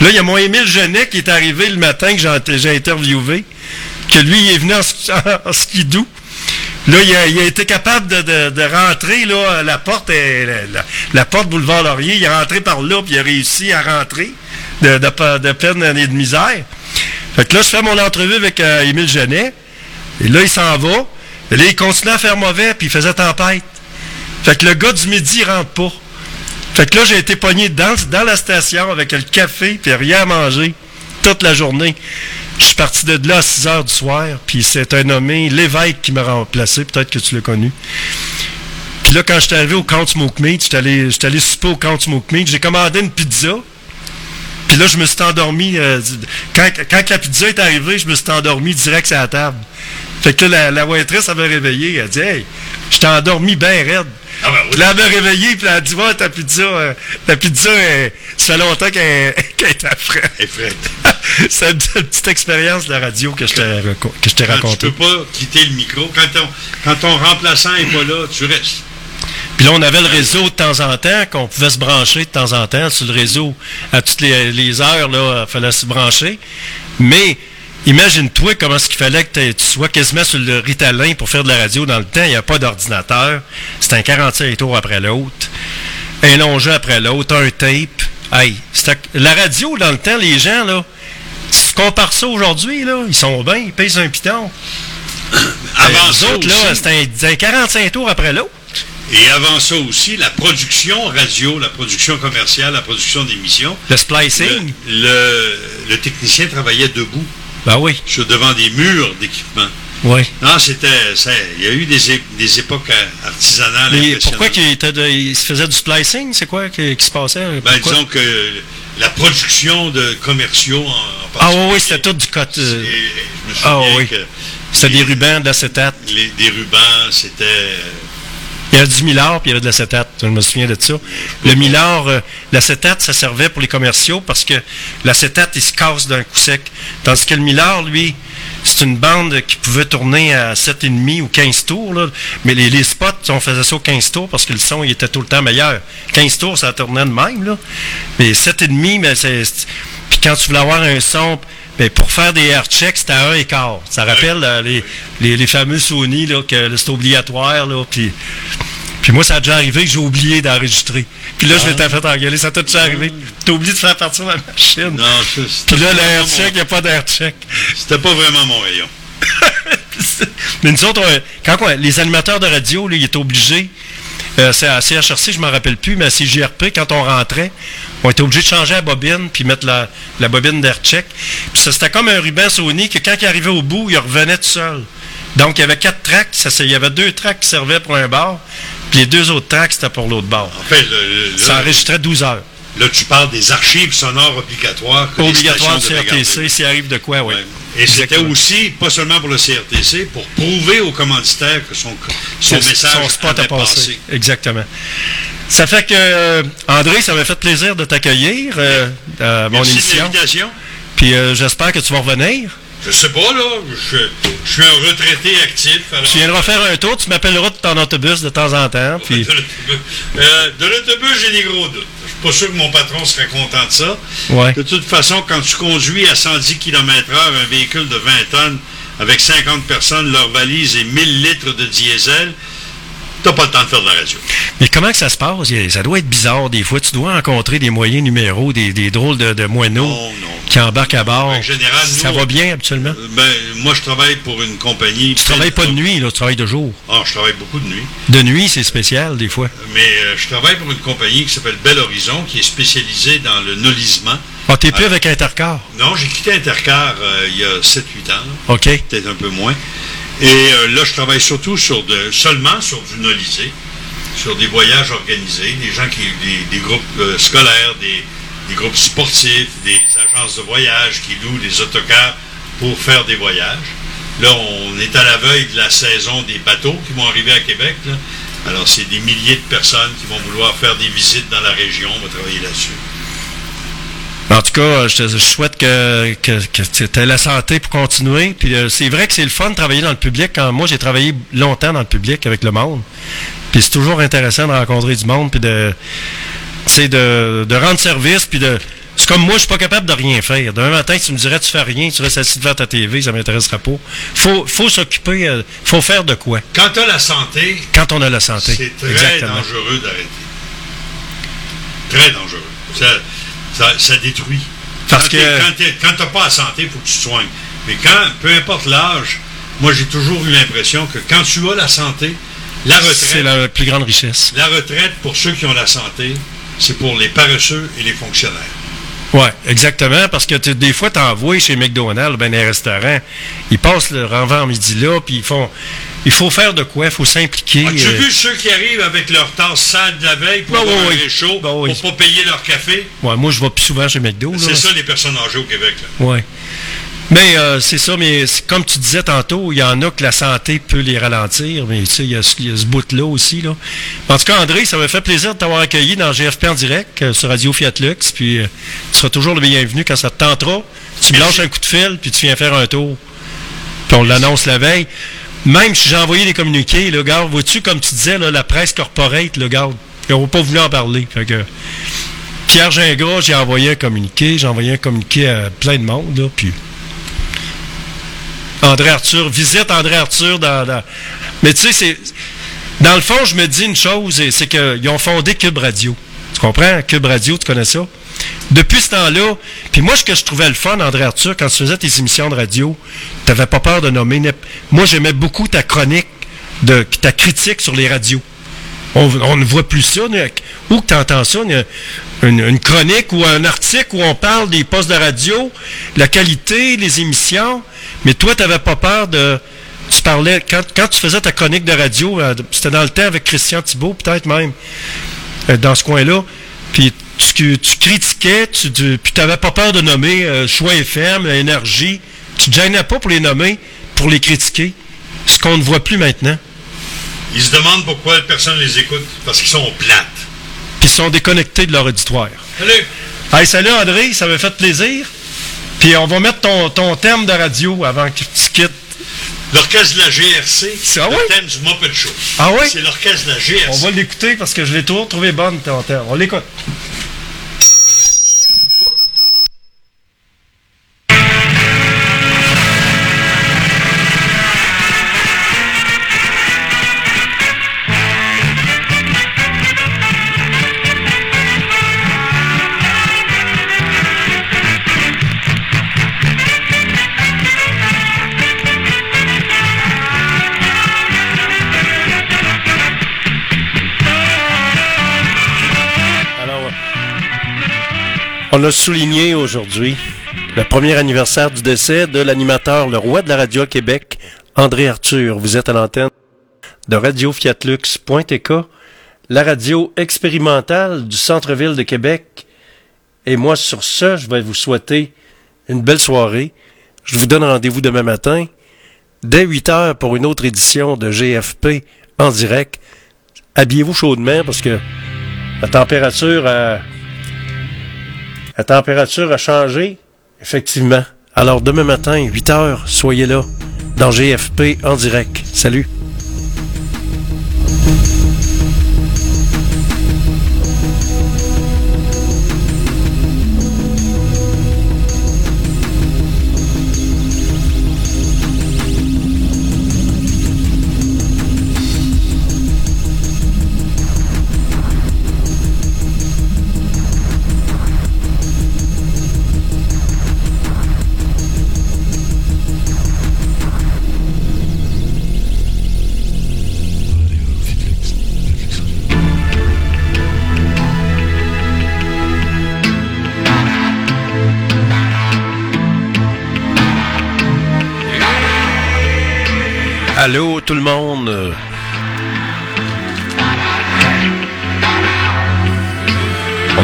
Là, il y a mon Émile Genet qui est arrivé le matin que j'ai interviewé, que lui, il est venu en, ski- en skidoo. Là, il a, été capable de, de- rentrer, là, la porte, la, porte boulevard Laurier, il est rentré par là, puis il a réussi à rentrer de, de, de de misère. Fait que là, je fais mon entrevue avec euh, Émile Genet. Et là, il s'en va. Et là, il continue à faire mauvais, puis il faisait tempête. Fait que le gars du midi, il rentre pas. Fait que là, j'ai été pogné dans, dans la station avec le café, puis rien à manger toute la journée. Je suis parti de là à 6 heures du soir, puis c'est un nommé l'évêque qui m'a remplacé, peut-être que tu l'as connu. Puis là, quand j'étais arrivé au Count Smoke Meat, j'étais allé, allé souper au Count Smoke Meat, j'ai commandé une pizza. Puis là, je me suis endormi. euh, quand, quand la pizza est arrivée, je me suis endormi direct à la table. Fait que la, la waitress, elle m'a réveillé. Elle a dit Hey, je t'ai endormi bien raide. Là, elle m'a réveillé, puis elle a dit Ouais, ta pizza, euh, ta pizza, euh, ça fait longtemps qu'elle qu'elle est à frais. C'est une petite petite expérience de la radio que je t'ai racontée. tu peux pas quitter le micro. Quand ton, quand ton remplaçant n'est pas là, tu restes. Puis là, on avait le réseau de temps en temps, qu'on pouvait se brancher de temps en temps sur le réseau. À toutes les, les heures, là, il fallait se brancher. Mais imagine-toi comment est-ce qu'il fallait que tu sois quasiment sur le Ritalin pour faire de la radio dans le temps. Il n'y a pas d'ordinateur. C'était un 45 tours après l'autre. Un long jeu après l'autre, un tape. Hey, la radio, dans le temps, les gens, là, si tu compares ça aujourd'hui, là, ils sont bien, ils pèsent un piton. Avant Les ça autres, là, aussi. c'était un, un 45 tours après l'autre. Et avant ça aussi, la production radio, la production commerciale, la production d'émissions. Le splicing. Le, le- le technicien travaillait debout. Ben oui. Sur, devant des murs d'équipement. Oui. Non, c'était. ça- Il y a eu des, époques artisanales Mais pourquoi qu'il il se faisait du splicing? C'est quoi qui, qui se passait? Ben, Pourquoi? disons que la production de commerciaux en, en ah oui, oui, c'était tout du cote. euh, je me ah oui. que C'était des rubans, de l'acétate. les, des rubans, c'était. Il y avait du millard, puis il y avait de l'acétate. Je me souviens de ça. Le millard, euh, l'acétate, ça servait pour les commerciaux parce que l'acétate, il se casse d'un coup sec. Tandis que le millard, lui, c'est une bande qui pouvait tourner à 7,5 ou 15 tours. là. Mais les, spots, on faisait ça au 15 tours parce que le son, il était tout le temps meilleur. 15 tours, ça tournait de même. Là. Mais 7,5, mais c'est- Puis quand tu voulais avoir un son... ben, pour faire des air checks, c'était à un écart. Ça rappelle euh, les, les, les fameux Sony, là, que c'était obligatoire. Là, puis, puis moi, ça a déjà arrivé que j'ai oublié d'enregistrer. Puis là, je m'étais fait engueuler. Ça t'a déjà arrivé. T'as oublié de faire partir ma machine. Non, c'était Puis là, l'air check, il n'y a pas d'air check. C'était pas vraiment mon rayon. Mais nous autres, on- quand on- les animateurs de radio, là, ils étaient obligés, euh, c'est à CHRC, je ne m'en rappelle plus, mais à CJRP, quand on rentrait, on était obligé de changer la bobine, puis mettre la, la bobine d'air check. Puis ça, c'était comme un ruban Sony que quand il arrivait au bout, il revenait tout seul. Donc, il y avait quatre tracks, ça, il y avait deux tracks qui servaient pour un bar, puis les deux autres tracks, c'était pour l'autre bar. En fait, le- le- ça enregistrait 12 heures. Là, tu parles des archives sonores obligatoires. que les Obligatoire de stations devaient CRTC, s'il arrive de quoi, oui. Et c'était aussi, pas seulement pour le CRTC, pour prouver aux commanditaires que son, son Que message son spot a passé. passé. Exactement. Ça fait que, euh, André, ça m'a fait plaisir de t'accueillir euh, à mon Merci de émission. l'invitation. Puis euh, j'espère que tu vas revenir. Je sais pas, là. Je, je suis un retraité actif. Alors, Tu viendras faire un tour, tu m'appelleras de ton autobus de temps en temps. Puis, de l'autobus, Euh, j'ai des gros doutes. Je suis pas sûr que mon patron serait content de ça. Ouais. De toute façon, quand tu conduis à 110 km/h un véhicule de 20 tonnes avec 50 personnes, leurs valises et 1000 litres de diesel, t'as pas le temps de faire de la radio. mais comment que ça se passe? Ça doit être bizarre des fois. Tu dois rencontrer des moyens numéros, des, des drôles de, de moineaux qui embarquent à bord. En général, ça va bien habituellement? Ben, moi, je travaille pour une compagnie. Tu travailles pas de nuit, là, tu travailles de jour. Ah, je travaille beaucoup de nuit. De nuit, c'est spécial des fois. Mais euh, je travaille pour une compagnie qui s'appelle Bel Horizon, qui est spécialisée dans le nolisement. Ah, t'es plus Ah. avec Intercar? Non, j'ai quitté Intercar euh, il y a 7-8 ans. là. OK. Peut-être un peu moins. Et euh, là, je travaille surtout sur de, seulement sur du nolisé, sur des voyages organisés, des gens qui, des, groupes euh, scolaires, des, groupes sportifs, des agences de voyage qui louent des autocars pour faire des voyages. Là, on est à la veille de la saison des bateaux qui vont arriver à Québec. Alors, c'est des milliers de personnes qui vont vouloir faire des visites dans la région. On va travailler là-dessus. En tout cas, je, te- je souhaite que, que, que tu aies la santé pour continuer. Puis euh, c'est vrai que c'est le fun de travailler dans le public. Quand moi, j'ai travaillé longtemps dans le public avec le monde. Puis c'est toujours intéressant de rencontrer du monde, puis de, de, de rendre service, puis de... C'est comme moi, je suis pas capable de rien faire. D'un matin, tu me dirais, tu fais rien, tu restes assis devant ta TV, ça m'intéressera pas. Faut, faut s'occuper, euh, faut faire de quoi. Quand tu as la santé, Quand on a la santé. c'est très Exactement. dangereux d'arrêter. Très dangereux. Ça, ça, ça détruit. Parce quand que- quand t'as pas la santé, il faut que tu te soignes. Mais quand, peu importe l'âge, moi j'ai toujours eu l'impression que quand tu as la santé, la C'est retraite, la plus grande richesse. la retraite pour ceux qui ont la santé, c'est pour les paresseux et les fonctionnaires. Ouais, exactement, parce que tu- des fois, t'envoies chez McDonald's, ben, les restaurants, ils passent le renvers midi là, puis ils font, il faut faire de quoi, il faut s'impliquer. As-tu euh, vu ceux qui arrivent avec leur tasse sale de la veille pour Ben avoir oui, un oui. réchaud, oui. pour pas payer leur café? ouais, moi, je vais plus souvent chez McDo. C'est ça les personnes âgées au Québec. Ouais. Mais euh, c'est ça, mais comme tu disais tantôt, il y en a que la santé peut les ralentir, mais tu sais, il y a, ce- il y a ce bout-là aussi. Là. En tout cas, André, ça m'a fait plaisir de t'avoir accueilli dans GFP en direct euh, sur Radio Fiat Lux, puis euh, tu seras toujours le bienvenu quand ça te tentera. Tu me lâches un coup de fil, puis tu viens faire un tour. Puis on l'annonce la veille. Même si j'ai envoyé des communiqués, là, garde, vois-tu, comme tu disais, la presse corporate, le garde, ils n'ont pas voulu en parler. Pierre Gingras, j'ai envoyé un communiqué, j'ai envoyé un communiqué à plein de monde, André Arthur, visite André Arthur dans. Mais tu sais, c'est. Dans le fond, je me dis une chose, c'est qu'ils ont fondé Cube Radio. Tu comprends? Cube Radio, tu connais ça? Depuis ce temps-là, puis moi, ce que je trouvais le fun, André Arthur, quand tu faisais tes émissions de radio, tu n'avais pas peur de nommer. Moi, j'aimais beaucoup ta chronique, ta critique sur les radios. On, ne voit plus ça. Où que tu entends ça? Une, chronique ou un article où on parle des postes de radio, la qualité, les émissions. Mais toi, tu n'avais pas peur de. Tu parlais. Quand, quand tu faisais ta chronique de radio, euh, c'était dans le temps avec Christian Thibault, peut-être même, euh, dans ce coin-là. Puis tu, tu critiquais, tu, tu- puis tu n'avais pas peur de nommer euh, Choix FM, Énergie. Tu ne te gênais pas pour les nommer, pour les critiquer? Ce qu'on ne voit plus maintenant. Ils se demandent pourquoi personne les écoute, parce qu'ils sont plates. Puis ils sont déconnectés de leur auditoire. Salut! Hey, salut André, ça m'a fait plaisir. Puis on va mettre ton, ton thème de radio avant que tu quittes. L'orchestre de la GRC, C'est- ah le thème du Muppet Show. Ah oui? C'est l'orchestre de la GRC. On va l'écouter parce que je l'ai toujours trouvé bonne, ton thème. On l'écoute. On a souligné aujourd'hui le premier anniversaire du décès de l'animateur, le roi de la radio à Québec, André Arthur. Vous êtes à l'antenne de Radio Fiatlux.tk, la radio expérimentale du centre-ville de Québec. Et moi, sur ce, je vais vous souhaiter une belle soirée. Je vous donne rendez-vous demain matin, dès 8 heures, pour une autre édition de GFP en direct. Habillez-vous chaudement parce que la température a, la température a changé, effectivement. Alors demain matin, 8 heures, soyez là, dans GFP en direct. Salut.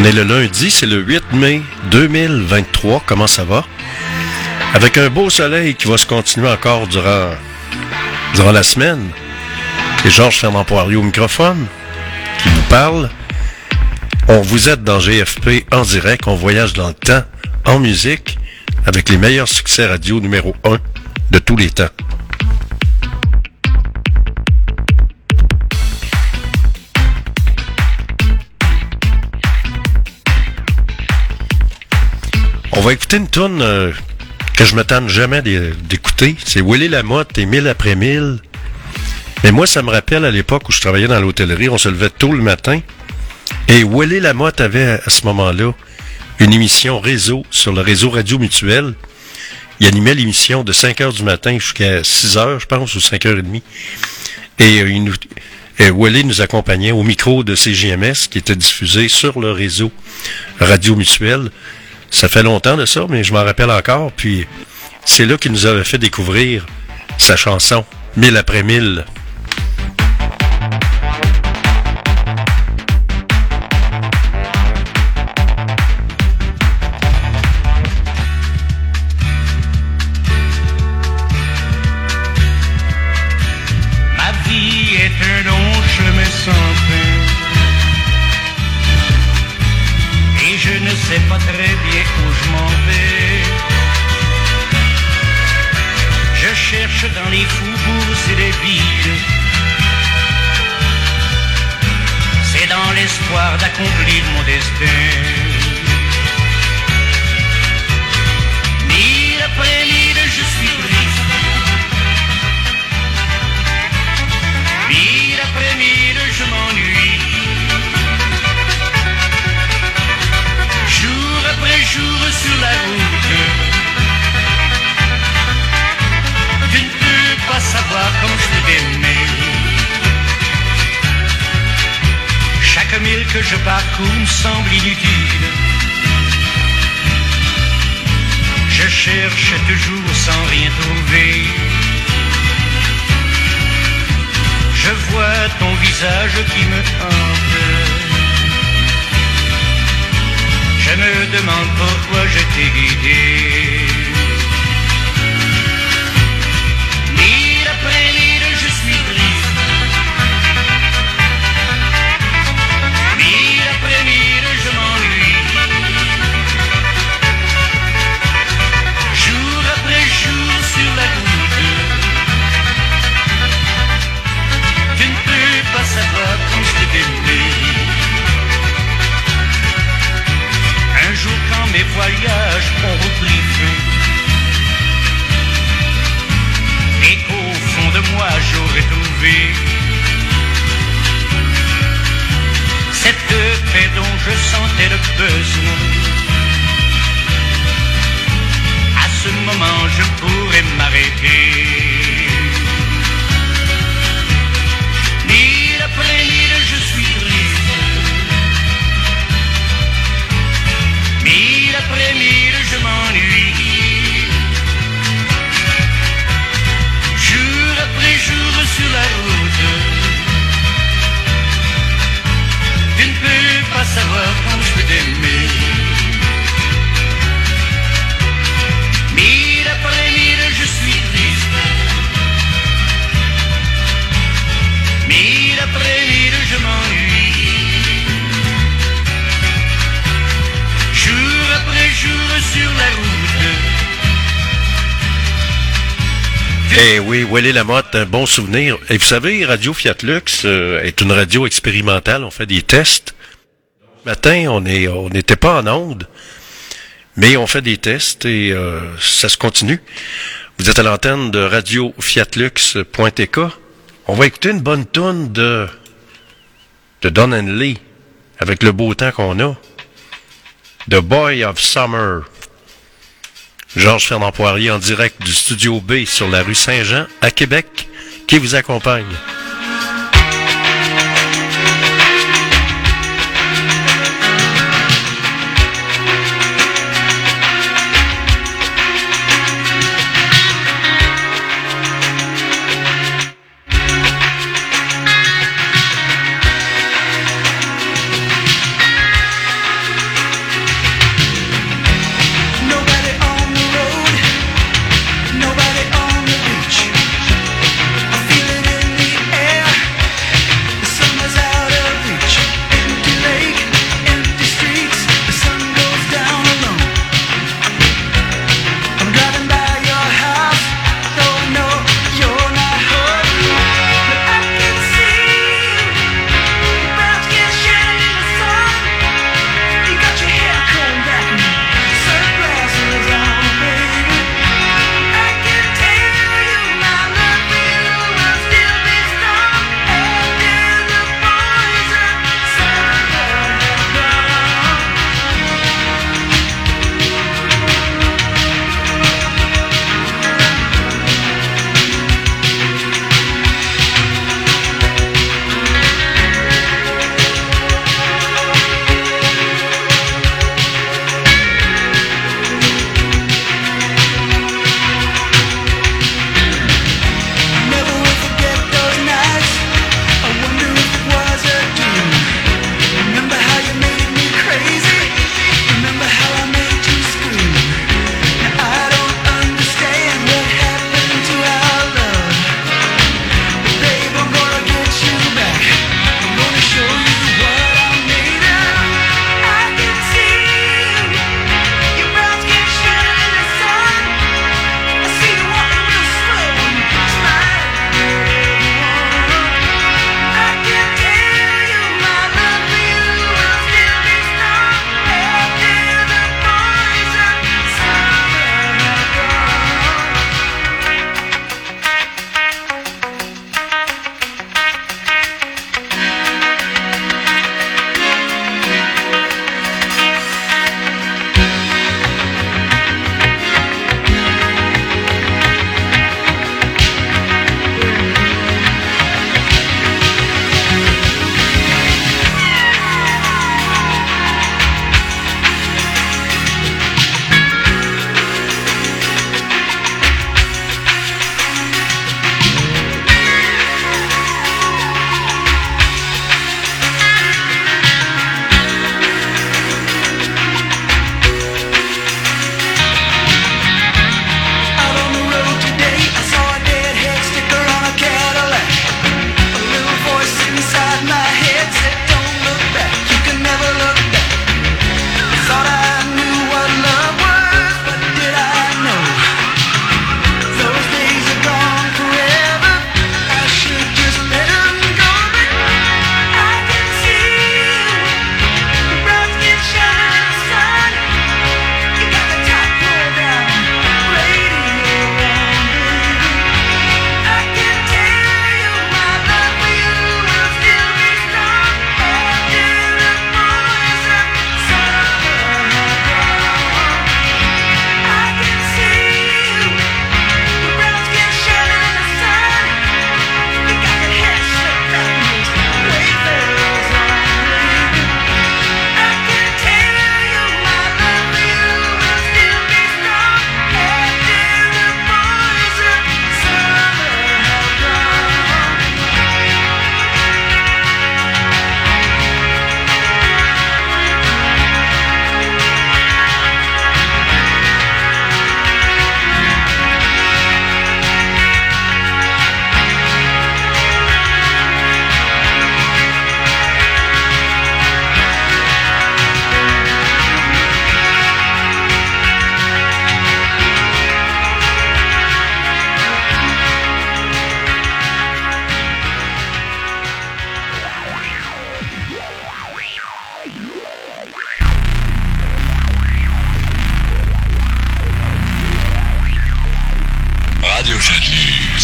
On est le lundi, c'est le 8 mai 2023. Comment ça va? Avec un beau soleil qui va se continuer encore durant, durant la semaine. Et Georges Fernand Poirier au microphone qui vous parle. On vous aide dans GFP en direct. On voyage dans le temps en musique avec les meilleurs succès radio numéro 1 de tous les temps. On va écouter une tune euh, que je me tente jamais d'é- d'écouter. C'est Willy Lamotte et Mille après mille. Mais moi, ça me rappelle à l'époque où je travaillais dans l'hôtellerie, on se levait tôt le matin. Et Willy Lamotte avait à ce moment-là une émission réseau sur le réseau Radio Mutuel. Il animait l'émission de 5 heures du matin jusqu'à 6 heures, je pense, ou 5 heures et demie. Et euh, il nous, et Wally nous accompagnait au micro de CGMS qui était diffusé sur le réseau Radio Mutuel. Ça fait longtemps de ça, mais je m'en rappelle encore. Puis c'est là qu'il nous avait fait découvrir sa chanson Mille après mille. L'espoir d'accomplir mon destin. Je parcours me semble inutile. Je cherche toujours sans rien trouver. Je vois ton visage qui me hante. Je me demande pourquoi je t'ai guidé. Cette paix dont je sentais le besoin. À ce moment je pourrais m'arrêter savoir comme je peux t'aimer. Mille après mille, je suis triste. Mille après mille, je m'ennuie. Jour après jour sur la route. Eh oui, Wally Lamotte, un bon souvenir. Et vous savez, Radio Fiat Lux euh, est une radio expérimentale. On fait des tests. Matin, on n'était pas en onde, mais on fait des tests et euh, ça se continue. Vous êtes à l'antenne de Radio Fiatlux.tk. On va écouter une bonne tonne de de Don and avec le beau temps qu'on a. The Boy of Summer. Georges Fernand Poirier en direct du studio B sur la rue Saint-Jean à Québec qui vous accompagne.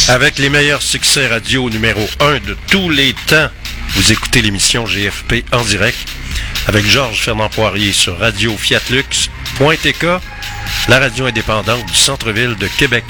Avec les meilleurs succès radio numéro 1 de tous les temps, vous écoutez l'émission GFP en direct avec Georges Fernand Poirier sur Radio Fiat la radio indépendante du centre-ville de Québec.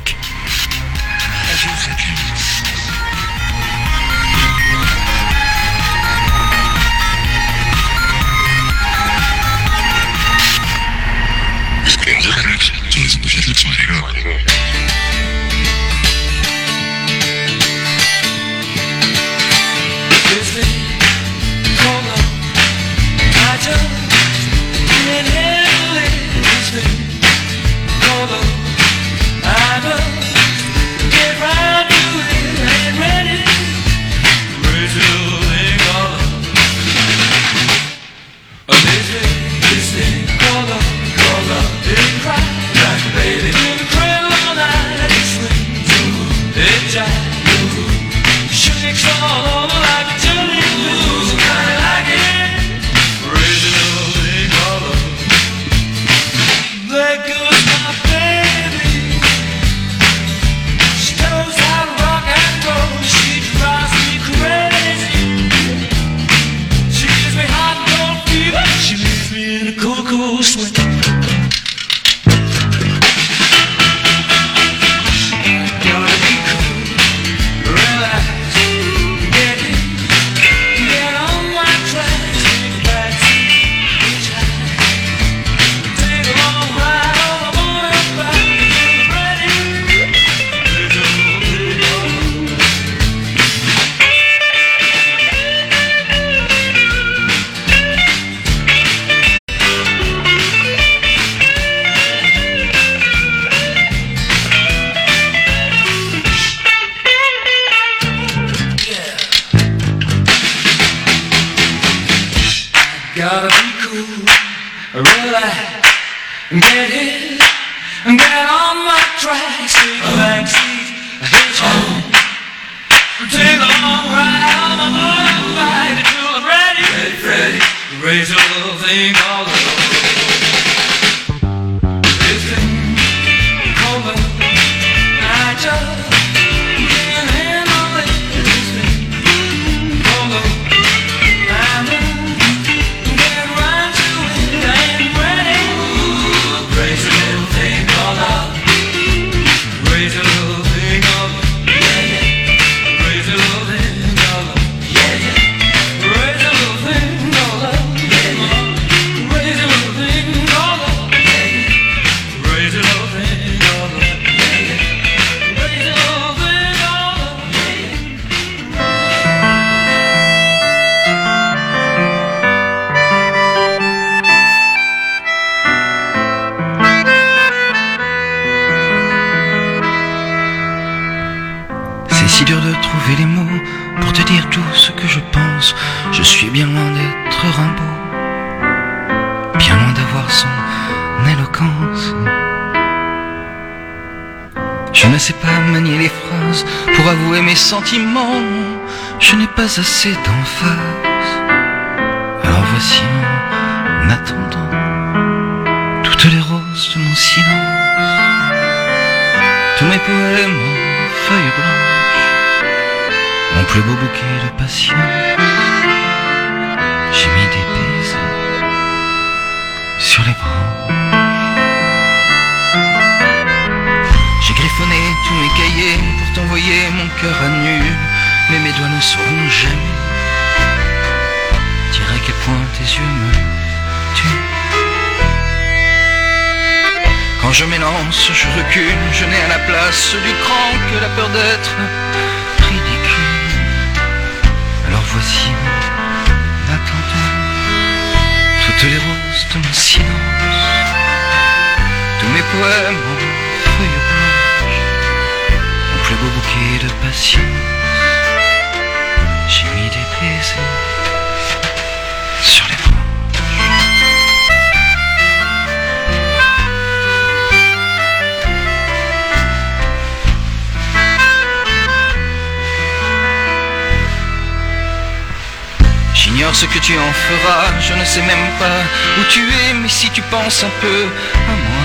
sais même pas où tu es, mais si tu penses un peu à moi,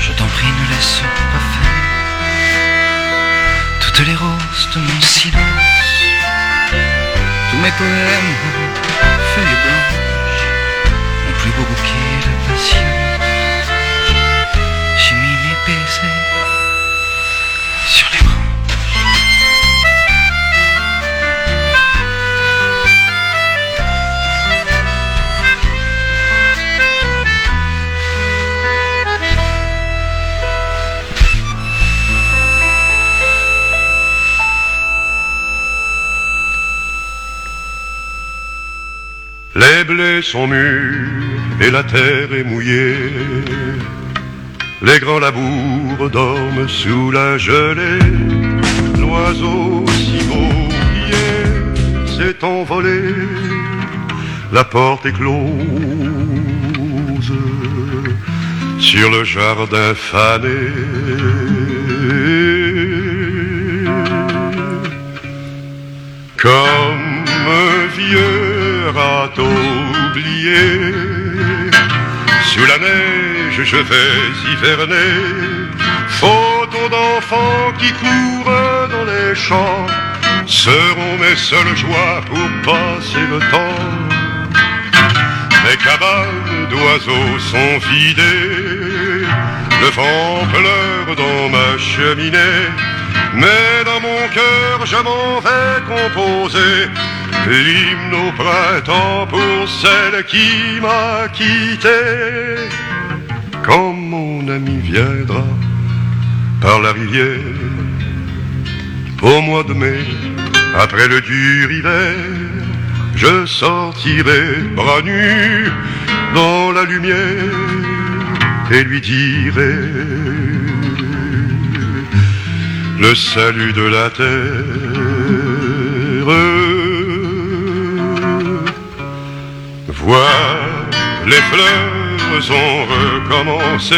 je t'en prie, ne laisse pas faire toutes les roses de mon silence, tous mes poèmes, feuilles blanches, mon plus beau bouquet de passion. Les blés sont mûrs et la terre est mouillée. Les grands labours dorment sous la gelée. L'oiseau si beau s'est envolé. La porte est close sur le jardin fané. Comme vieux rateau oublié, sous la neige je vais hiverner. Photos d'enfants qui courent dans les champs seront mes seules joies pour passer le temps. Mes cabanes d'oiseaux sont vidées, le vent pleure dans ma cheminée. Mais dans mon cœur je m'en vais composer l'hymne au printemps pour celle qui m'a quitté. Quand mon ami viendra par la rivière, au mois de mai, après le dur hiver, je sortirai bras nus dans la lumière et lui dirai le salut de la terre. Les fleurs ont recommencé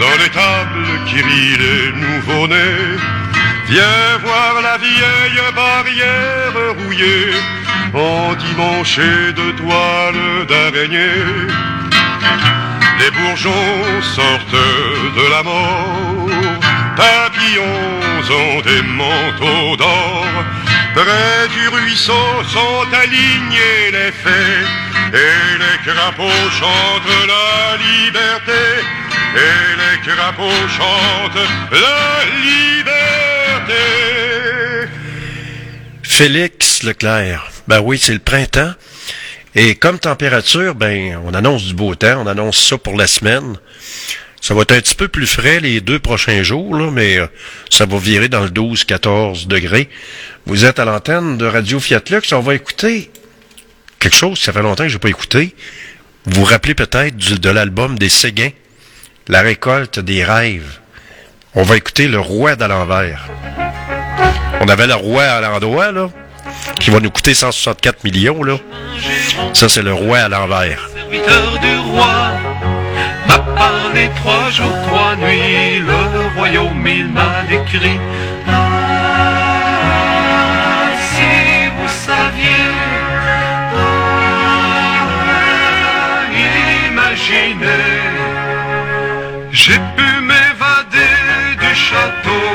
dans les tables qui rient les nouveaux-nés. Viens voir la vieille barrière rouillée, endimanchée de toiles d'araignée. Les bourgeons sortent de la mort, papillons ont des manteaux d'or. Près du ruisseau sont alignés les fées, et les crapauds chantent la liberté. Et les crapauds chantent la liberté. Félix Leclerc. Ben oui, c'est le printemps. Et comme température, ben, on annonce du beau temps, on annonce ça pour la semaine. Ça va être un petit peu plus frais les deux prochains jours, là, mais euh, ça va virer dans le 12-14 degrés. Vous êtes à l'antenne de Radio Fiat Lux. On va écouter quelque chose ça fait longtemps que j'ai pas écouté. Vous vous rappelez peut-être de l'album des Séguins, La récolte des rêves. On va écouter Le Roi d'à l'envers. On avait le Roi à l'endroit, là, qui va nous coûter 164 millions. Ça, c'est le Roi à l'envers. serviteur m'a parlé trois jours, trois nuits, le royaume il m'a décrit. Ah, si vous saviez, ah, imaginez, j'ai pu m'évader du château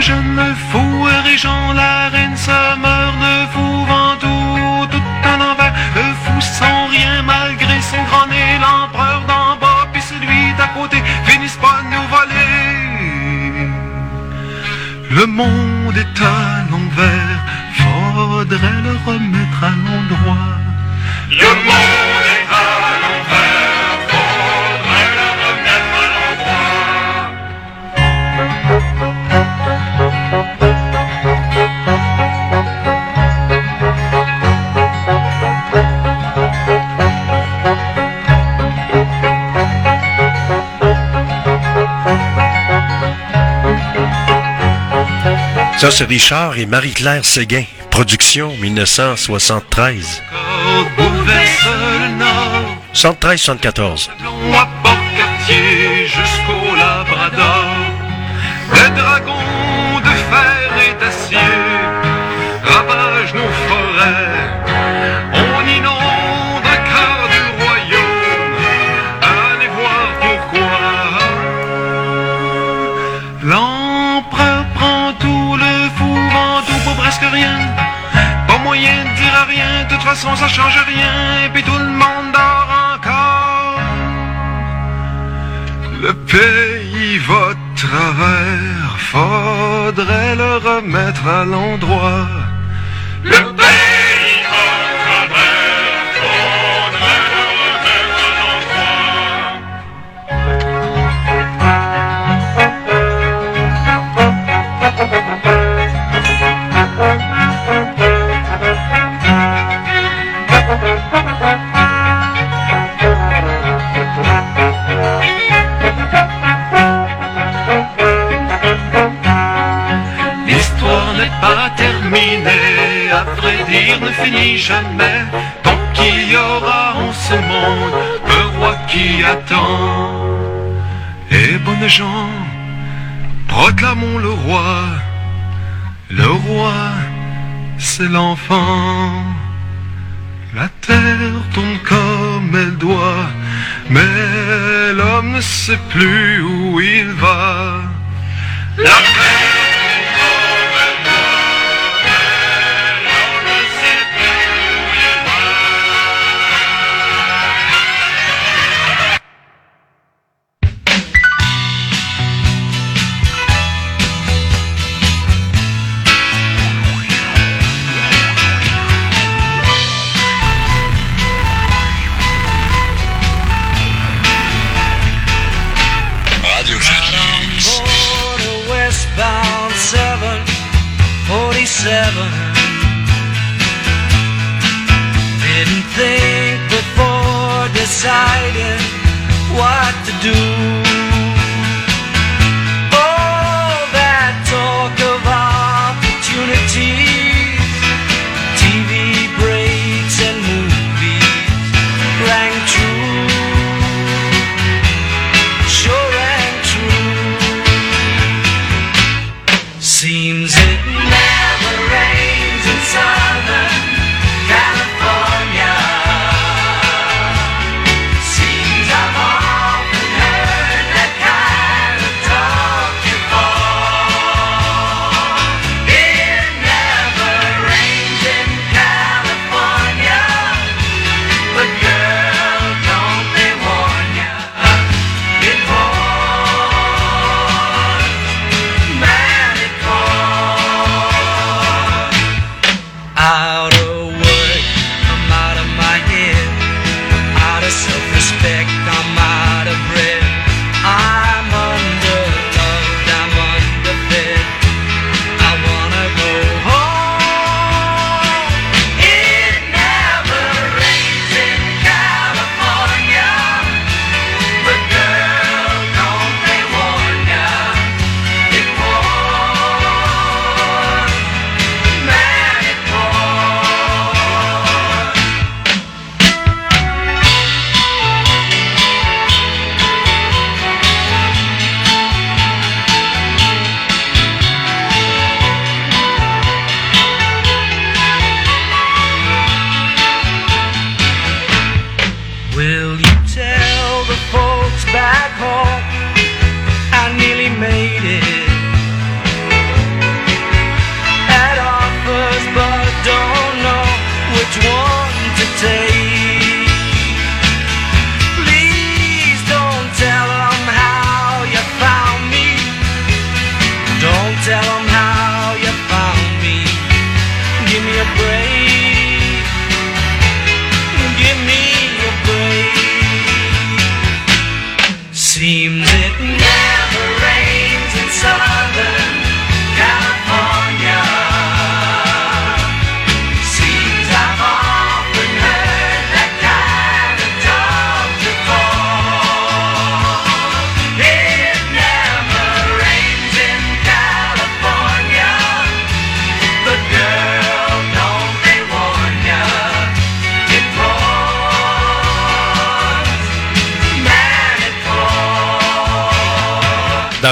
est trop jeune, le fou est régent, la reine se meurt, le fou vend tout, un envers. Le fou sans rien malgré son grand nez, l'empereur d'en bas, puis celui d'à côté, finissent pas nous voler. Le monde est à l'envers, faudrait le remettre à l'endroit. Le monde Ça, c'est Richard et Marie-Claire Séguin. Production 1973. bouleverse le nord, 73-74. long à Port-Cartier jusqu'au Labrador. Le dragon de fer et d'acier façon ça change rien, et puis tout le monde dort encore. Le pays va travers, faudrait le remettre à l'endroit. À vrai dire ne finit jamais. Tant qu'il y aura en ce monde un roi qui attend. Et bonnes gens, proclamons le roi. Le roi, c'est l'enfant. La terre tourne comme elle doit, mais l'homme ne sait plus où il va. La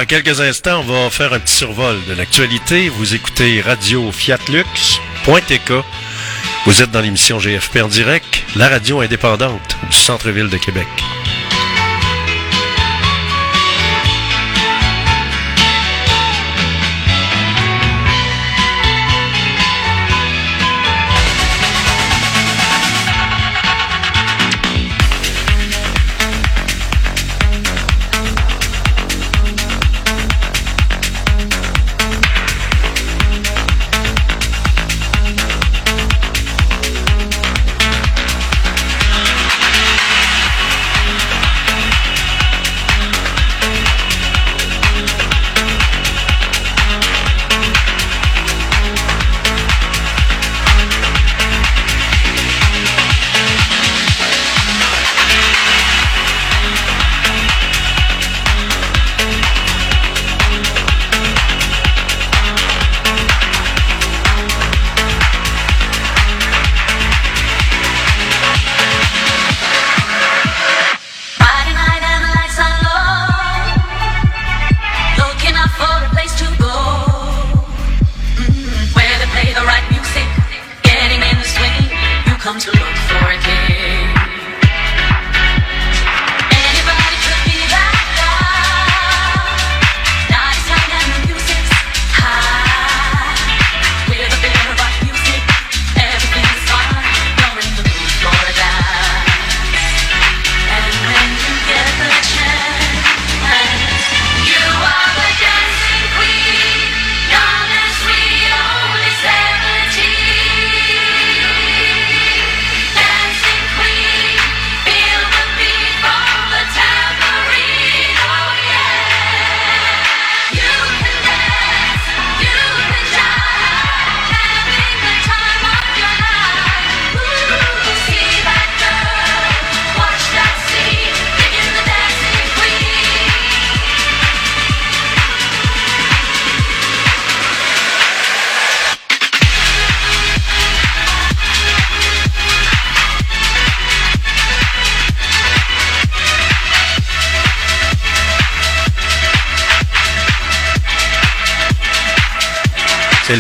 quelques instants, on va faire un petit survol de l'actualité. Vous écoutez Radio Fiatlux.tk. Vous êtes dans l'émission GFP en direct, la radio indépendante du centre-ville de Québec.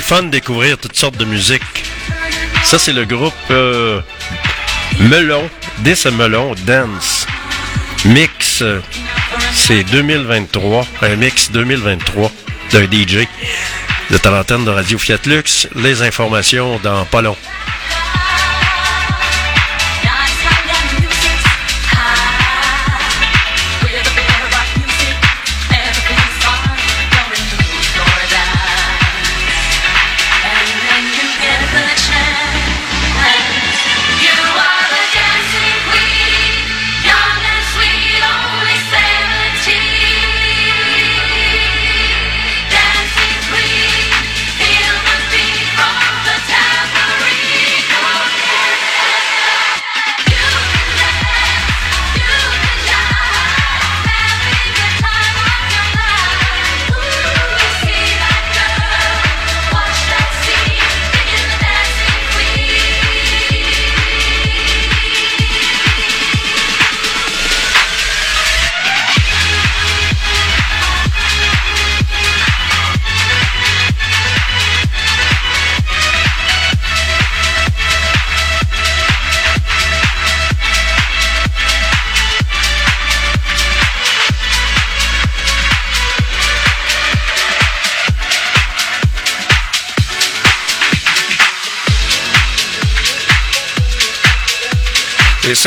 Fun de découvrir toutes sortes de musique. Ça, c'est le groupe euh, Melon, This Melon Dance. Mix, euh, c'est 2023, un mix 2023 d'un DJ de Tarentaine de Radio Fiat Lux. Les informations dans pas long.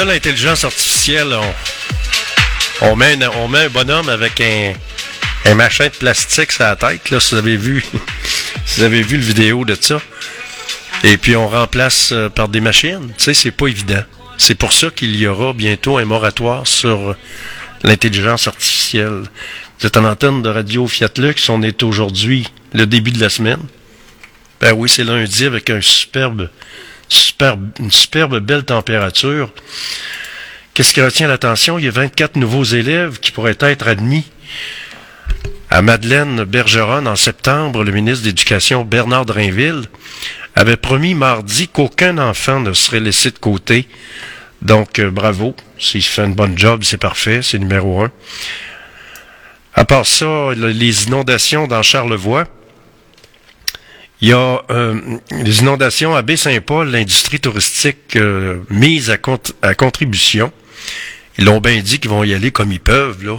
L'intelligence artificielle, on, met un, bonhomme avec un, un machin de plastique sur la tête, là, si vous avez vu, si vous avez vu le vidéo de ça. Et puis on remplace euh, par des machines. Tu sais, c'est pas évident. C'est pour ça qu'il y aura bientôt un moratoire sur l'intelligence artificielle. Vous êtes en antenne de Radio Fiat Lux. On est aujourd'hui le début de la semaine. Ben oui, c'est lundi avec un superbe, une superbe belle température. Qu'est-ce qui retient l'attention? Il y a 24 nouveaux élèves qui pourraient être admis à Madeleine Bergeron en septembre. Le ministre de l'Éducation, Bernard Drainville, avait promis mardi qu'aucun enfant ne serait laissé de côté. Donc, euh, bravo. S'il fait un bon job, c'est parfait. C'est numéro un. À part ça, le- les inondations dans Charlevoix. Il y a euh, les inondations à Baie-Saint-Paul, l'industrie touristique euh, mise à, à contribution. Ils l'ont bien dit qu'ils vont y aller comme ils peuvent, là.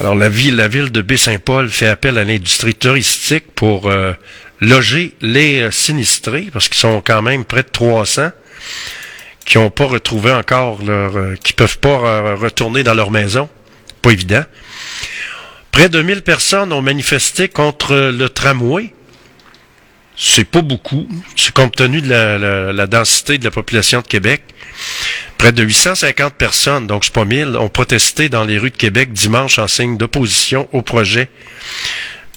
Alors, la ville, la ville de Baie-Saint-Paul fait appel à l'industrie touristique pour euh, loger les euh, sinistrés, parce qu'ils sont quand même près de 300, qui n'ont pas retrouvé encore leur... euh, qui peuvent pas euh, retourner dans leur maison. Pas évident. Près de 1000 personnes ont manifesté contre le tramway. C'est pas beaucoup, c'est compte tenu de la, densité de la population de Québec. Près de 850 personnes, donc c'est pas 1000, ont protesté dans les rues de Québec dimanche en signe d'opposition au projet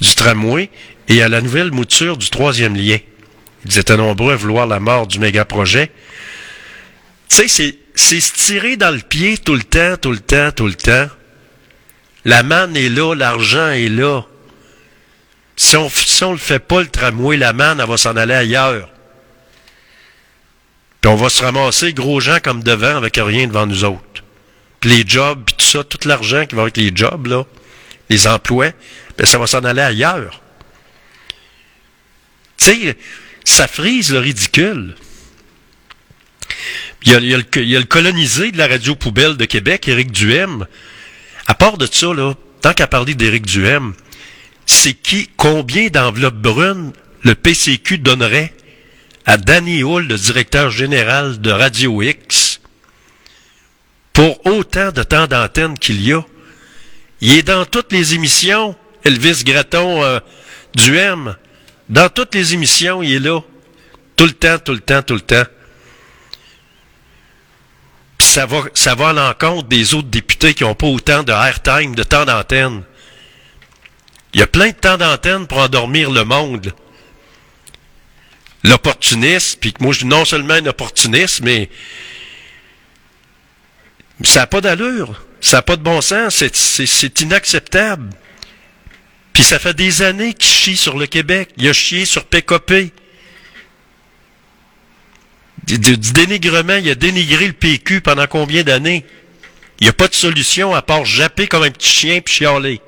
du tramway et à la nouvelle mouture du troisième lien. Ils étaient nombreux à vouloir la mort du méga-projet. Tu sais, c'est, c'est se tirer dans le pied tout le temps, tout le temps, tout le temps. La manne est là, l'argent est là. Si on, on le fait pas, le tramway, la manne, elle va s'en aller ailleurs. Puis on va se ramasser gros gens comme devant avec rien devant nous autres. Puis les jobs, puis tout ça, tout l'argent qui va avec les jobs, les emplois, ben ça va s'en aller ailleurs. Tu sais, ça frise le ridicule. Il y, a, le, colonisé de la radio poubelle de Québec, Éric Duhem. À part de ça, tant qu'à parler d'Éric Duhem, c'est qui, combien d'enveloppes brunes le PCQ donnerait à Danny Hull, le directeur général de Radio X, pour autant de temps d'antenne qu'il y a? Il est dans toutes les émissions, Elvis Gratton euh, Duhem. Dans toutes les émissions, il est là. Tout le temps, tout le temps, tout le temps. Ça va, ça va à l'encontre des autres députés qui n'ont pas autant de airtime, de temps d'antenne. Il y a plein de temps d'antenne pour endormir le monde. L'opportuniste, puis que moi je suis non seulement un opportuniste, mais ça n'a pas d'allure. Ça n'a pas de bon sens. C'est- inacceptable. Puis ça fait des années qu'il chie sur le Québec. Il a chié sur du- du dénigrement, il a dénigré le PQ pendant combien d'années? Il n'y a pas de solution à part japper comme un petit chien puis chialer.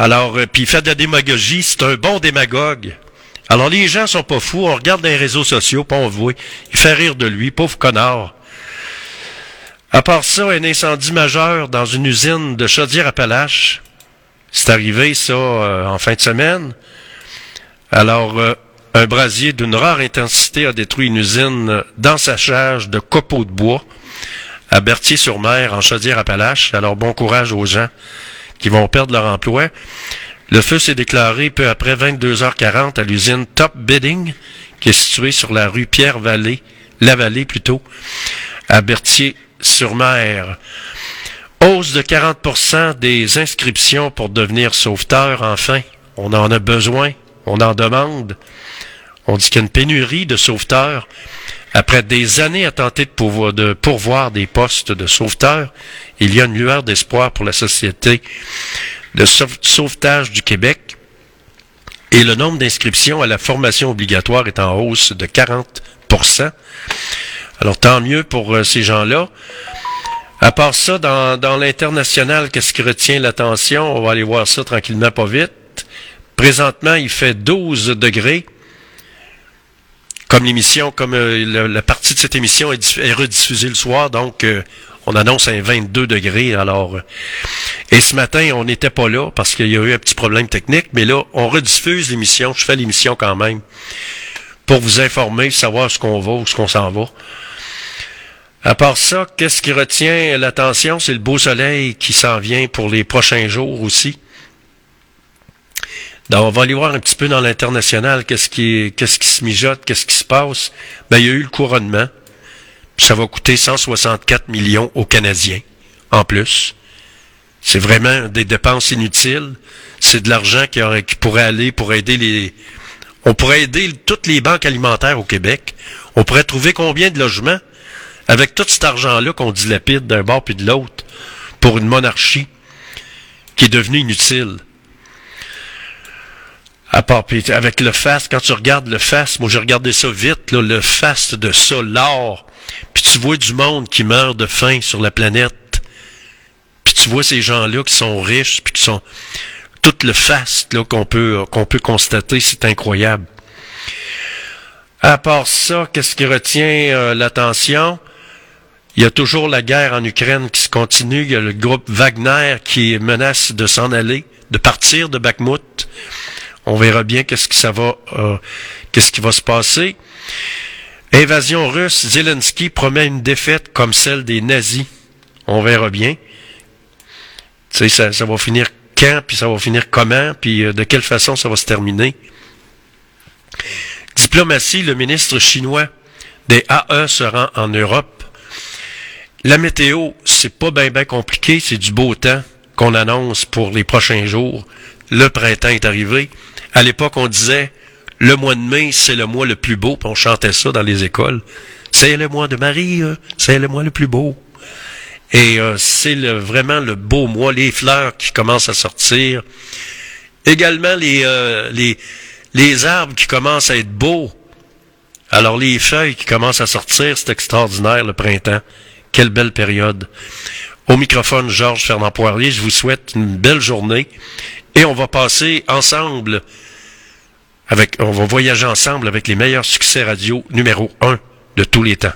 Alors, euh, puis fait de la démagogie, c'est un bon démagogue. Alors, les gens sont pas fous, on regarde dans les réseaux sociaux, puis on voit, il fait rire de lui, pauvre connard. À part ça, un incendie majeur dans une usine de Chaudière-Appalaches. C'est arrivé, ça, euh, en fin de semaine. Alors, euh, un brasier d'une rare intensité a détruit une usine d'ensachage de copeaux de bois à Berthier-sur-Mer, en Chaudière-Appalaches. Alors, bon courage aux gens qui vont perdre leur emploi. Le feu s'est déclaré peu après 22h40 à l'usine Top Bidding, qui est située sur la rue Pierre-Vallée, la Vallée plutôt, à Berthier-sur-Mer. Hausse de 40% des inscriptions pour devenir sauveteur, enfin. On en a besoin, on en demande. On dit qu'il y a une pénurie de sauveteurs. Après des années à tenter de, pourvoir, de pourvoir des postes de sauveteurs, il y a une lueur d'espoir pour la société de sauvetage du Québec. Et le nombre d'inscriptions à la formation obligatoire est en hausse de 40% Alors tant mieux pour euh, ces gens-là. À part ça, dans l'international, qu'est-ce qui retient l'attention? On va aller voir ça tranquillement, pas vite. Présentement, il fait 12 degrés. Comme l'émission, comme euh, la, partie de cette émission est, est rediffusée le soir, donc euh, on annonce un 22 degrés. Alors, euh, et ce matin, on n'était pas là parce qu'il y a eu un petit problème technique, mais là, on rediffuse l'émission. Je fais l'émission quand même pour vous informer, savoir ce qu'on va ou ce qu'on s'en va. À part ça, qu'est-ce qui retient l'attention? C'est le beau soleil qui s'en vient pour les prochains jours aussi. Donc, on va aller voir un petit peu dans l'international, qu'est-ce qui, qui se mijote, qu'est-ce qui se passe. Ben, il y a eu le couronnement. Ça va coûter 164 millions aux Canadiens, en plus. C'est vraiment des dépenses inutiles. C'est de l'argent qui, qui pourrait aller pour aider les... On pourrait aider toutes les banques alimentaires au Québec. On pourrait trouver combien de logements avec tout cet argent-là qu'on dilapide d'un bord puis de l'autre pour une monarchie qui est devenue inutile. À part, avec le fast, quand tu regardes le fast, moi j'ai regardé ça vite, là, le fast de ça, l'or, puis tu vois du monde qui meurt de faim sur la planète, puis tu vois ces gens-là qui sont riches, puis qui sont tout le fast là qu'on peut qu'on peut constater, c'est incroyable. À part ça, qu'est-ce qui retient euh, l'attention? Il y a toujours la guerre en Ukraine qui se continue. Il y a le groupe Wagner qui menace de s'en aller, de partir de Bakhmut. On verra bien euh, qu'est-ce qui va se passer. Invasion russe, Zelensky promet une défaite comme celle des nazis. On verra bien. Tu sais, ça, va finir quand, puis ça va finir comment, puis euh, de quelle façon ça va se terminer. Diplomatie, le ministre chinois des AE se rend en Europe la météo, c'est pas bien compliqué, c'est du beau temps qu'on annonce pour les prochains jours. Le printemps est arrivé. À l'époque, on disait le mois de mai, c'est le mois le plus beau, on chantait ça dans les écoles. C'est le mois de Marie, euh, c'est le mois le plus beau. Et euh, c'est vraiment le beau mois, les fleurs qui commencent à sortir. Également les, euh, les, les arbres qui commencent à être beaux. Alors les feuilles qui commencent à sortir, c'est extraordinaire le printemps. Quelle belle période. Au microphone, Georges Fernand Poirier, je vous souhaite une belle journée et on va passer ensemble avec, on va voyager ensemble avec les meilleurs succès radio numéro un de tous les temps.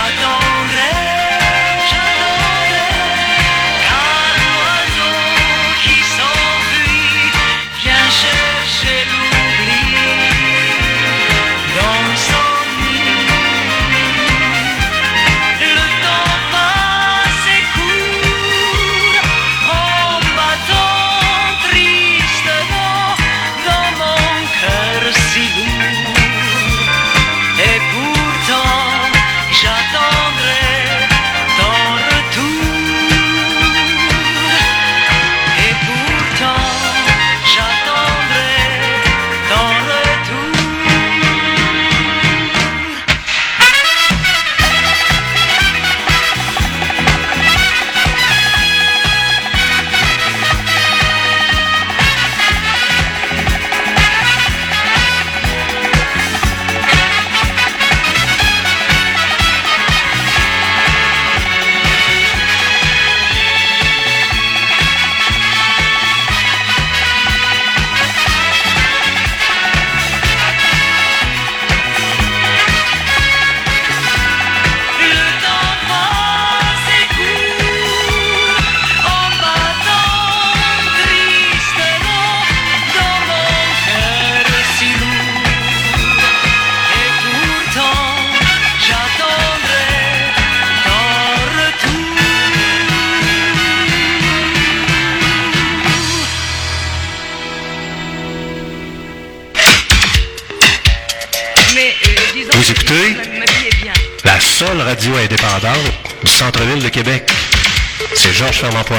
I don't.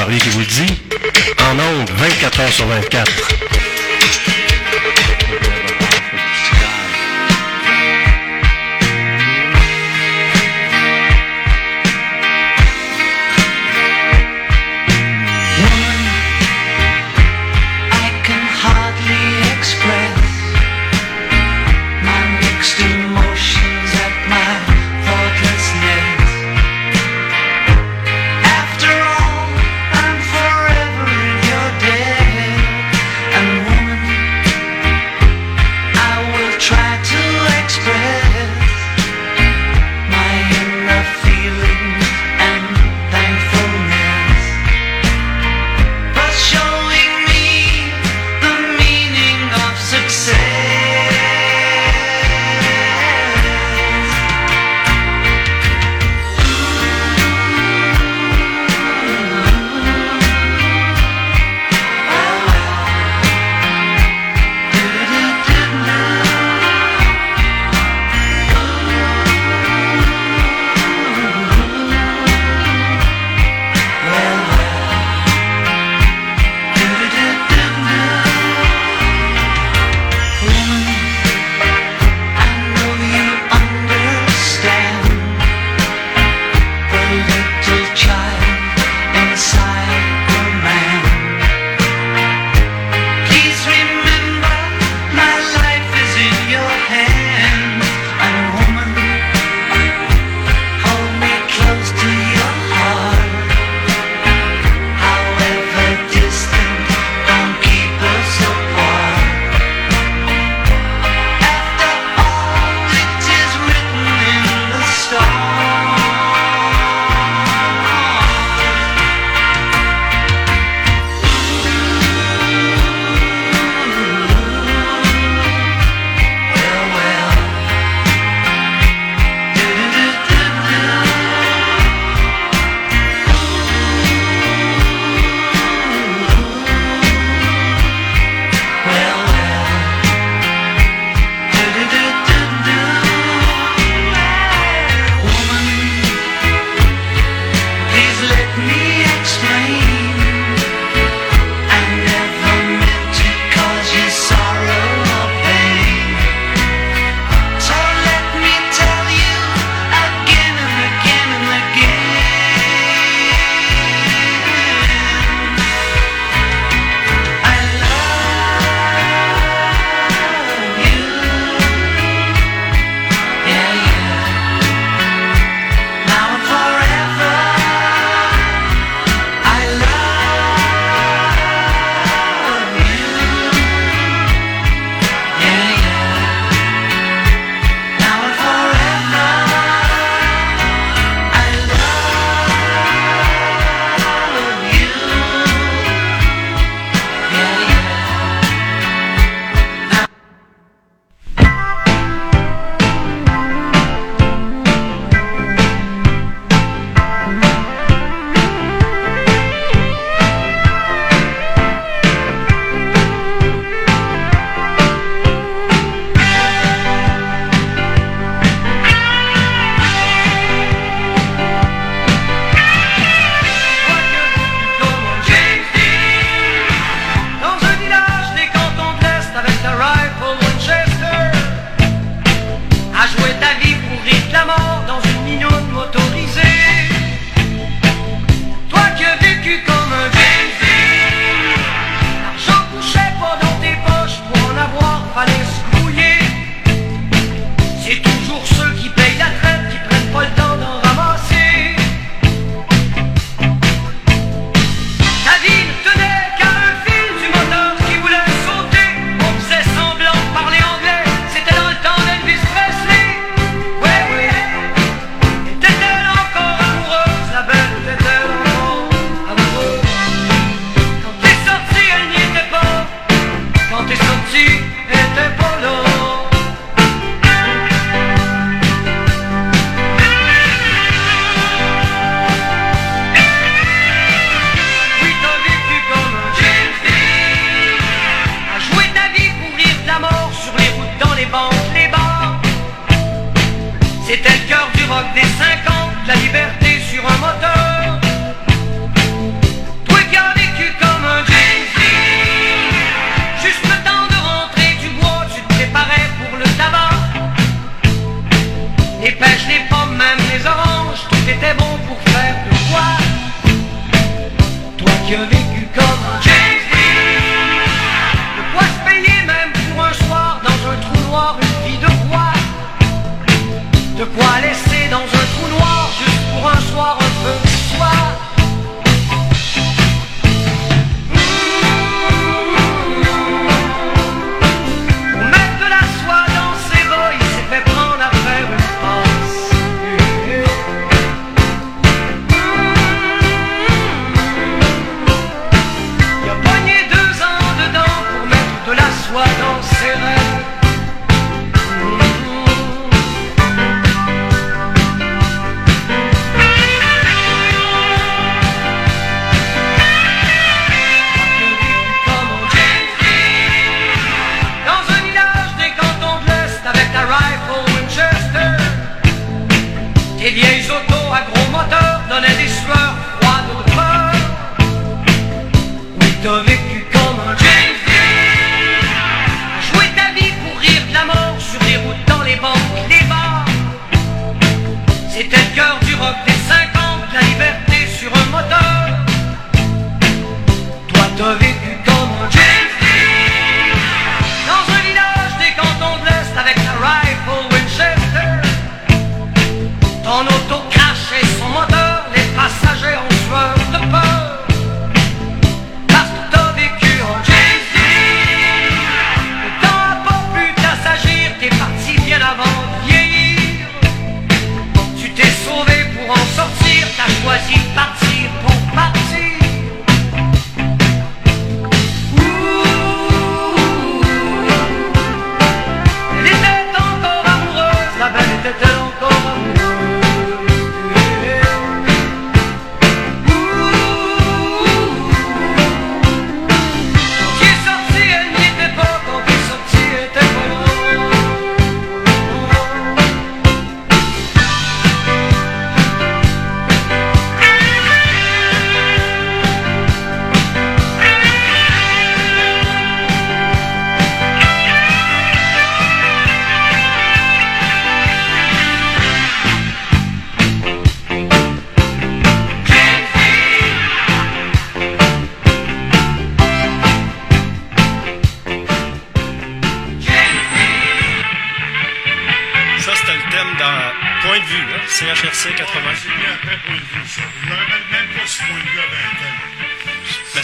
Barbier qui vous dit, en ondes 24 heures sur 24.